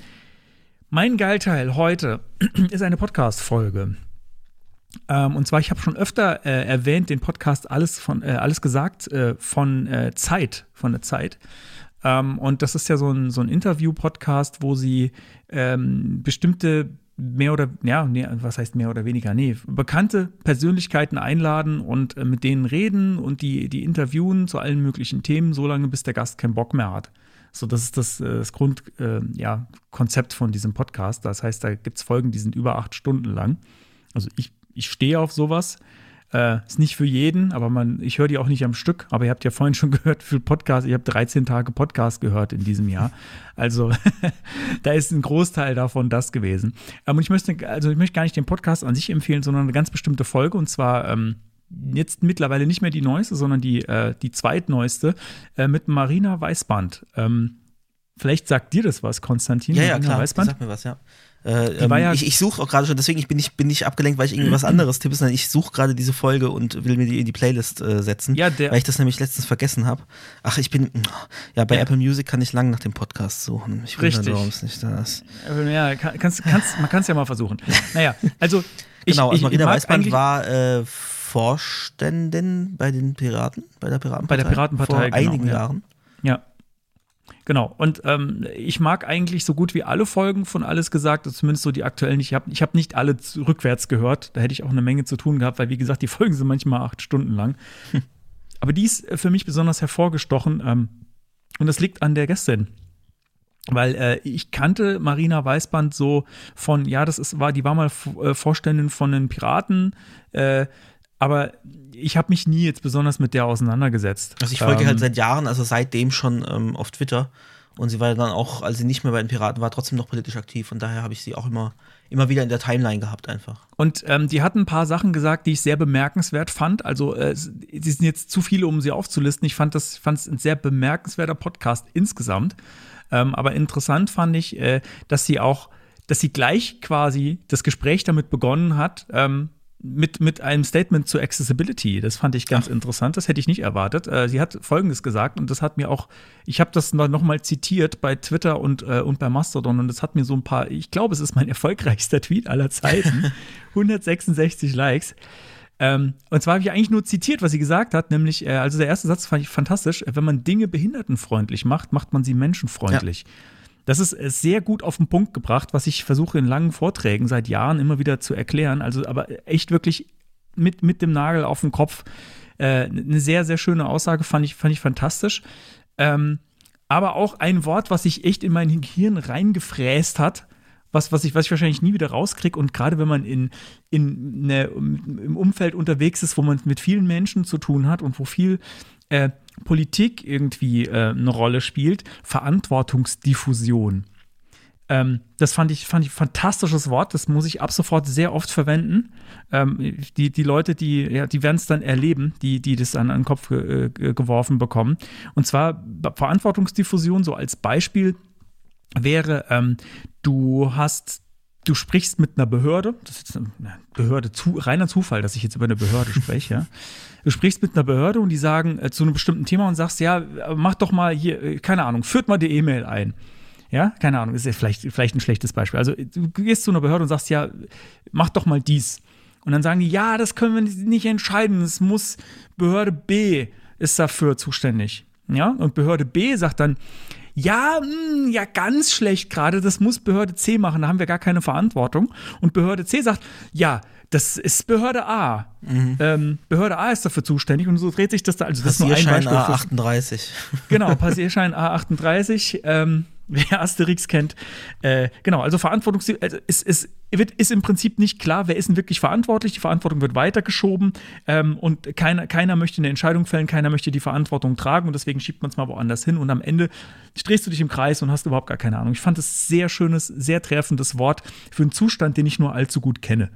Mein Geilteil heute *clears throat* ist eine Podcast-Folge. Ähm, und zwar, ich habe schon öfter äh, erwähnt, den Podcast Alles von äh, Alles gesagt äh, von äh, Zeit, von der Zeit. Ähm, und das ist ja so ein, so ein Interview-Podcast, wo sie ähm, bestimmte mehr oder, ja, nee, was heißt mehr oder weniger? Nee, bekannte Persönlichkeiten einladen und äh, mit denen reden und die, die interviewen zu allen möglichen Themen, solange bis der Gast keinen Bock mehr hat. So, das ist das, äh, das Grundkonzept äh, ja, von diesem Podcast. Das heißt, da gibt es Folgen, die sind über acht Stunden lang. Also ich, ich stehe auf sowas. Äh, ist nicht für jeden, aber man, ich höre die auch nicht am Stück. Aber ihr habt ja vorhin schon *laughs* gehört, für Podcast, ich habe 13 Tage Podcast gehört in diesem Jahr. Also *laughs* da ist ein Großteil davon das gewesen. Ähm, und ich möchte, also ich möchte gar nicht den Podcast an sich empfehlen, sondern eine ganz bestimmte Folge. Und zwar ähm, jetzt mittlerweile nicht mehr die neueste, sondern die, äh, die zweitneueste äh, mit Marina Weißband. Ähm, vielleicht sagt dir das was, Konstantin. Ja, ja, Marina klar. Weißband? Sag mir was, ja. Äh, ähm, ja- ich ich suche auch gerade schon, deswegen ich bin ich bin nicht abgelenkt, weil ich irgendwie was anderes tippe, sondern ich suche gerade diese Folge und will mir die in die Playlist äh, setzen, Ja, der- weil ich das nämlich letztens vergessen habe. Ach, ich bin ja bei Ja. Apple Music kann ich lang nach dem Podcast suchen. Ich Richtig. warum es nicht da ist. Ja, kann, kannst, kannst, man kann es ja mal versuchen. Naja, also *laughs* ich, Genau, also ich Marina Weißband war äh, Vorständin bei den Piraten, bei der Piratenpartei. Bei der Piratenpartei, vor genau, einigen ja. Jahren. Ja. Genau. Und ähm, ich mag eigentlich so gut wie alle Folgen von Alles gesagt, zumindest so die aktuellen. Ich habe ich hab nicht alle rückwärts gehört. Da hätte ich auch eine Menge zu tun gehabt, weil, wie gesagt, die Folgen sind manchmal acht Stunden lang. *laughs* Aber die ist äh, für mich besonders hervorgestochen. Ähm, und das liegt an der Gästin. Weil äh, ich kannte Marina Weißband so von, ja, das ist, war, die war mal äh, Vorständin von den Piraten, äh, aber ich habe mich nie jetzt besonders mit der auseinandergesetzt. Also ich folge Ähm, halt seit Jahren, also seitdem schon ähm, auf Twitter. Und sie war ja dann auch, als sie nicht mehr bei den Piraten war, trotzdem noch politisch aktiv. Und daher habe ich sie auch immer, immer wieder in der Timeline gehabt einfach. Und ähm, die hat ein paar Sachen gesagt, die ich sehr bemerkenswert fand. Also äh, sie sind jetzt zu viele, um sie aufzulisten. Ich fand das, fand es ein sehr bemerkenswerter Podcast insgesamt. Ähm, aber interessant fand ich, äh, dass sie auch, dass sie gleich quasi das Gespräch damit begonnen hat, ähm, mit, mit einem Statement zur Accessibility. Das fand ich ganz interessant. Das hätte ich nicht erwartet. Äh, sie hat Folgendes gesagt und das hat mir auch, ich habe das noch mal zitiert bei Twitter und, äh, und bei Mastodon und das hat mir so ein paar, ich glaube, es ist mein *laughs* erfolgreichster Tweet aller Zeiten. *laughs* 166 Likes. Ähm, und zwar habe ich eigentlich nur zitiert, was sie gesagt hat, nämlich, äh, also der erste Satz fand ich fantastisch, wenn man Dinge behindertenfreundlich macht, macht man sie menschenfreundlich. Das ist äh, sehr gut auf den Punkt gebracht, was ich versuche in langen Vorträgen seit Jahren immer wieder zu erklären. Also aber echt wirklich mit, mit dem Nagel auf den Kopf. Äh, eine sehr, sehr schöne Aussage, fand ich, fand ich fantastisch. Ähm, aber auch ein Wort, was sich echt in mein Gehirn reingefräst hat, was, was, ich, was ich wahrscheinlich nie wieder rauskriege. Und gerade wenn man in, in eine, im Umfeld unterwegs ist, wo man mit vielen Menschen zu tun hat und wo viel äh, Politik irgendwie äh, eine Rolle spielt, Verantwortungsdiffusion. Ähm, das fand ich, fand ich ein fantastisches Wort. Das muss ich ab sofort sehr oft verwenden. Ähm, die, die Leute, die, ja, die werden es dann erleben, die, die das dann an den Kopf äh, geworfen bekommen. Und zwar Verantwortungsdiffusion, so als Beispiel wäre, ähm, du hast, du sprichst mit einer Behörde, das ist jetzt eine Behörde, zu, reiner Zufall, dass ich jetzt über eine Behörde spreche. Du sprichst mit einer Behörde und die sagen äh, zu einem bestimmten Thema und sagst, ja, mach doch mal hier, äh, keine Ahnung, führt mal die E-Mail ein. Ja, keine Ahnung, ist ja vielleicht, vielleicht ein schlechtes Beispiel. Also du gehst zu einer Behörde und sagst, ja, mach doch mal dies. Und dann sagen die, ja, das können wir nicht entscheiden. Es muss Behörde B ist dafür zuständig. Ja, und Behörde B sagt dann, ja, mh, ja, ganz schlecht gerade, das muss Behörde C machen, da haben wir gar keine Verantwortung. Und Behörde C sagt, ja, das ist Behörde A. Mhm. Ähm, Behörde A ist dafür zuständig und so dreht sich das da. Also das ist nur ein Beispiel. A38. Genau, Passierschein A38. Ähm, wer Asterix kennt. Äh, genau, also Verantwortung also ist, ist, wird, ist im Prinzip nicht klar, wer ist denn wirklich verantwortlich. Die Verantwortung wird weitergeschoben ähm, und keiner, keiner möchte eine Entscheidung fällen, keiner möchte die Verantwortung tragen und deswegen schiebt man es mal woanders hin und am Ende drehst du dich im Kreis und hast überhaupt gar keine Ahnung. Ich fand es sehr schönes, sehr treffendes Wort für einen Zustand, den ich nur allzu gut kenne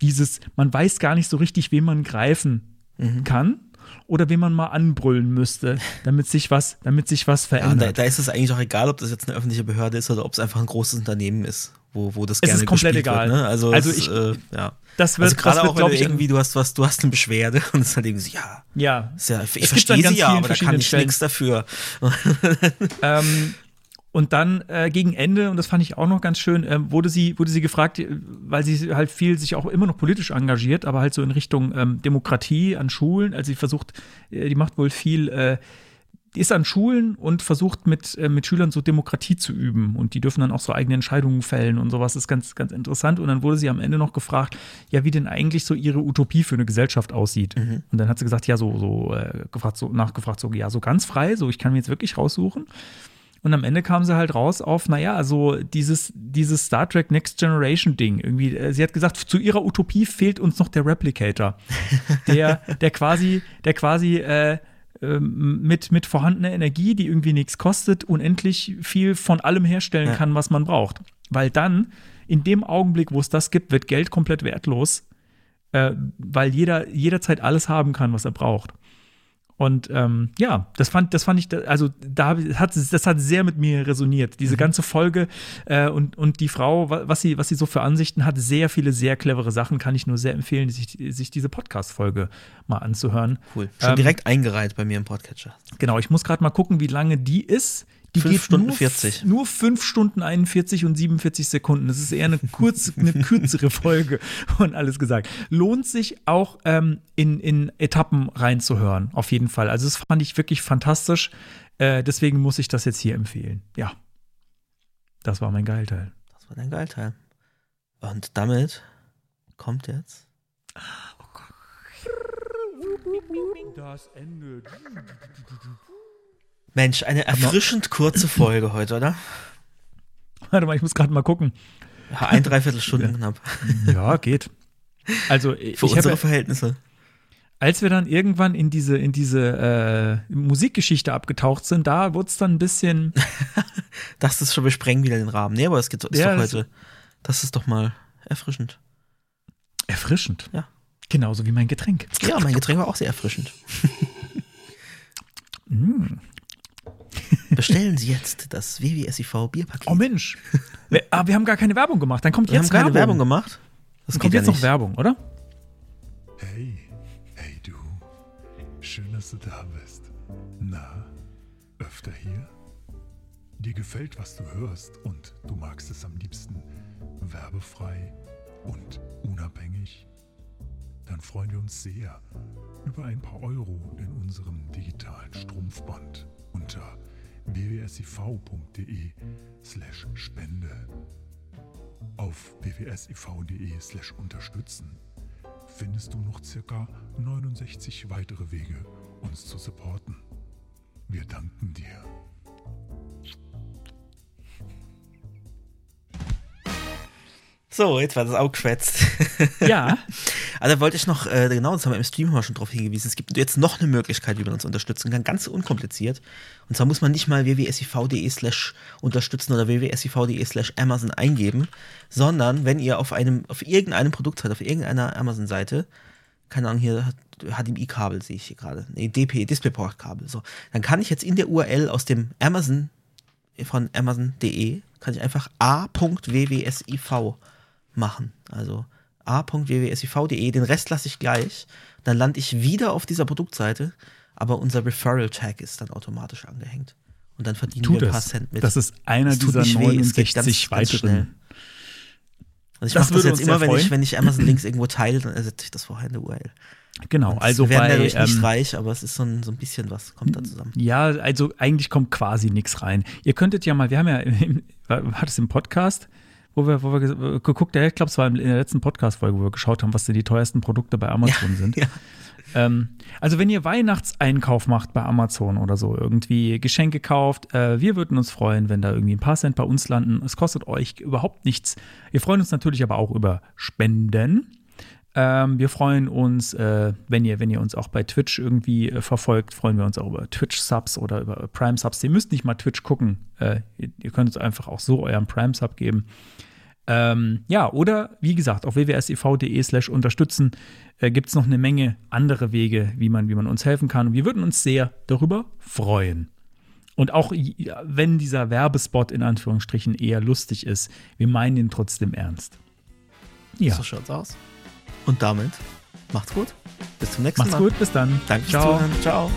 dieses, man weiß gar nicht so richtig, wen man greifen mhm. kann oder wen man mal anbrüllen müsste, damit sich was, damit sich was verändert. Ja, da, da, ist es eigentlich auch egal, ob das jetzt eine öffentliche Behörde ist oder ob es einfach ein großes Unternehmen ist, wo, wo das es gerne ist komplett egal. Wird, ne? Also, also ich, äh, ja. Das wird, also gerade auch, wenn du irgendwie, du hast was, du hast eine Beschwerde und es ist halt irgendwie so, ja, ja, ja ich verstehe sie ja, aber da kann ich nichts dafür. ähm, und dann äh, gegen Ende, und das fand ich auch noch ganz schön, äh, wurde, sie, wurde sie gefragt, äh, weil sie halt viel sich auch immer noch politisch engagiert, aber halt so in Richtung ähm, Demokratie an Schulen. Also sie versucht, äh, die macht wohl viel, äh, die ist an Schulen und versucht mit, äh, mit Schülern so Demokratie zu üben. Und die dürfen dann auch so eigene Entscheidungen fällen und sowas. Das ist ganz, ganz interessant. Und dann wurde sie am Ende noch gefragt, ja, wie denn eigentlich so ihre Utopie für eine Gesellschaft aussieht. Mhm. Und dann hat sie gesagt, ja, so, so, gefragt, so nachgefragt, so, ja, so ganz frei, so, ich kann mir jetzt wirklich raussuchen. Und am Ende kam sie halt raus auf, naja, also dieses, dieses Star Trek Next Generation Ding. Irgendwie, äh, sie hat gesagt, zu ihrer Utopie fehlt uns noch der Replicator. *laughs* Der, der quasi, der quasi äh, ähm, mit, mit vorhandener Energie, die irgendwie nichts kostet, unendlich viel von allem herstellen ja. kann, was man braucht. Weil dann, in dem Augenblick, wo es das gibt, wird Geld komplett wertlos, äh, weil jeder jederzeit alles haben kann, was er braucht. Und ähm, ja, das fand, das fand ich, also da hat das hat sehr mit mir resoniert. Diese mhm. ganze Folge äh, und, und die Frau, was sie, was sie so für Ansichten hat, sehr viele, sehr clevere Sachen, kann ich nur sehr empfehlen, sich, sich diese Podcast-Folge mal anzuhören. Cool. Schon ähm, direkt eingereiht bei mir im Podcatcher. Genau, ich muss gerade mal gucken, wie lange die ist. Die 5 Stunden nur, 40. Nur 5 Stunden 41 und 47 Sekunden. Das ist eher eine, kurz, eine kürzere Folge und alles gesagt. Lohnt sich auch ähm, in, in Etappen reinzuhören, auf jeden Fall. Also, das fand ich wirklich fantastisch. Äh, deswegen muss ich das jetzt hier empfehlen. Ja. Das war mein Geilteil. Das war dein Geilteil. Und damit kommt jetzt. Oh Gott. Das Ende. *laughs* Mensch, eine erfrischend kurze *clears throat* Folge heute, oder? Warte mal, ich muss gerade mal gucken. Ja, ein Dreiviertelstunden *laughs* knapp. Ja, geht. Also für unsere habe, Verhältnisse. Als wir dann irgendwann in diese in diese äh, Musikgeschichte abgetaucht sind, da wurde es dann ein bisschen. *laughs* das ist schon, wir sprengen wieder den Rahmen. Nee, aber es geht ist ja, doch heute. Das ist doch mal erfrischend. Erfrischend? Ja. Genauso wie mein Getränk. Ja, mein Getränk war auch sehr erfrischend. *laughs* mm. Bestellen Sie jetzt das WWSIV Bierpaket. Oh Mensch. Wir, ah, wir haben gar keine Werbung gemacht. Dann kommt wir jetzt haben keine Werbung. Werbung gemacht. Das kommt jetzt ja noch Werbung, oder? Hey, hey du. Schön, dass du da bist. Na, öfter hier? Dir gefällt, was du hörst und du magst es am liebsten werbefrei und unabhängig? Dann freuen wir uns sehr über ein paar Euro in unserem digitalen Strumpfband unter www.siv.de slash spende. Auf www.siv.de slash unterstützen findest du noch circa 69 weitere Wege, uns zu supporten. Wir danken dir. So, jetzt war das auch geschwätzt. Ja. *laughs* Also wollte ich noch, äh, genau, das haben wir im Stream auch schon drauf hingewiesen, es gibt jetzt noch eine Möglichkeit, wie man uns unterstützen kann, ganz unkompliziert. Und zwar muss man nicht mal www.siv.de slash unterstützen oder www.siv.de slash Amazon eingeben, sondern wenn ihr auf einem, auf irgendeinem Produkt seid, auf irgendeiner Amazon-Seite, keine Ahnung, hier HDMI-Kabel sehe ich hier gerade, nee, DP, DisplayPort-Kabel, so, dann kann ich jetzt in der URL aus dem Amazon, von Amazon.de, kann ich einfach a.wwsiv machen. Also a.wwsiv.de, den Rest lasse ich gleich. Dann lande ich wieder auf dieser Produktseite, aber unser Referral-Tag ist dann automatisch angehängt. Und dann verdienen Tu wir ein paar das. Cent mit. Das ist einer tut dieser nicht weh, es geht 69 ganz- ganz schnell. weiteren. Also ich Das mache das würde jetzt immer, wenn ich, wenn ich Amazon-Links irgendwo teile, dann ersetze ich das vorher in der URL. Genau, Und also wir werden bei. dadurch nicht ähm, reich, aber es ist so ein, so ein bisschen was, kommt da zusammen. Ja, also eigentlich kommt quasi nichts rein. Ihr könntet ja mal, wir haben ja, im, war das im Podcast, wo wir, wo wir ge- geguckt, ja, ich glaube, es war in der letzten Podcast-Folge, wo wir geschaut haben, was denn die teuersten Produkte bei Amazon sind. Ja. Ähm, also wenn ihr Weihnachtseinkauf macht bei Amazon oder so, irgendwie Geschenke kauft, äh, wir würden uns freuen, wenn da irgendwie ein paar Cent bei uns landen. Es kostet euch überhaupt nichts. Wir freuen uns natürlich aber auch über Spenden. Ähm, wir freuen uns, äh, wenn, ihr, wenn ihr uns auch bei Twitch irgendwie äh, verfolgt, freuen wir uns auch über Twitch-Subs oder über Prime-Subs. Ihr müsst nicht mal Twitch gucken. Äh, ihr, ihr könnt uns einfach auch so euren Prime-Sub geben. Ähm, ja, oder wie gesagt, auf www.siv.de slash unterstützen äh, gibt es noch eine Menge andere Wege, wie man, wie man uns helfen kann. Und wir würden uns sehr darüber freuen. Und auch wenn dieser Werbespot in Anführungsstrichen eher lustig ist, wir meinen ihn trotzdem ernst. Ja, So schaut's aus. Und damit macht's gut. Bis zum nächsten macht's Mal. gut, bis dann. Danke Ciao. Zuhören. Ciao.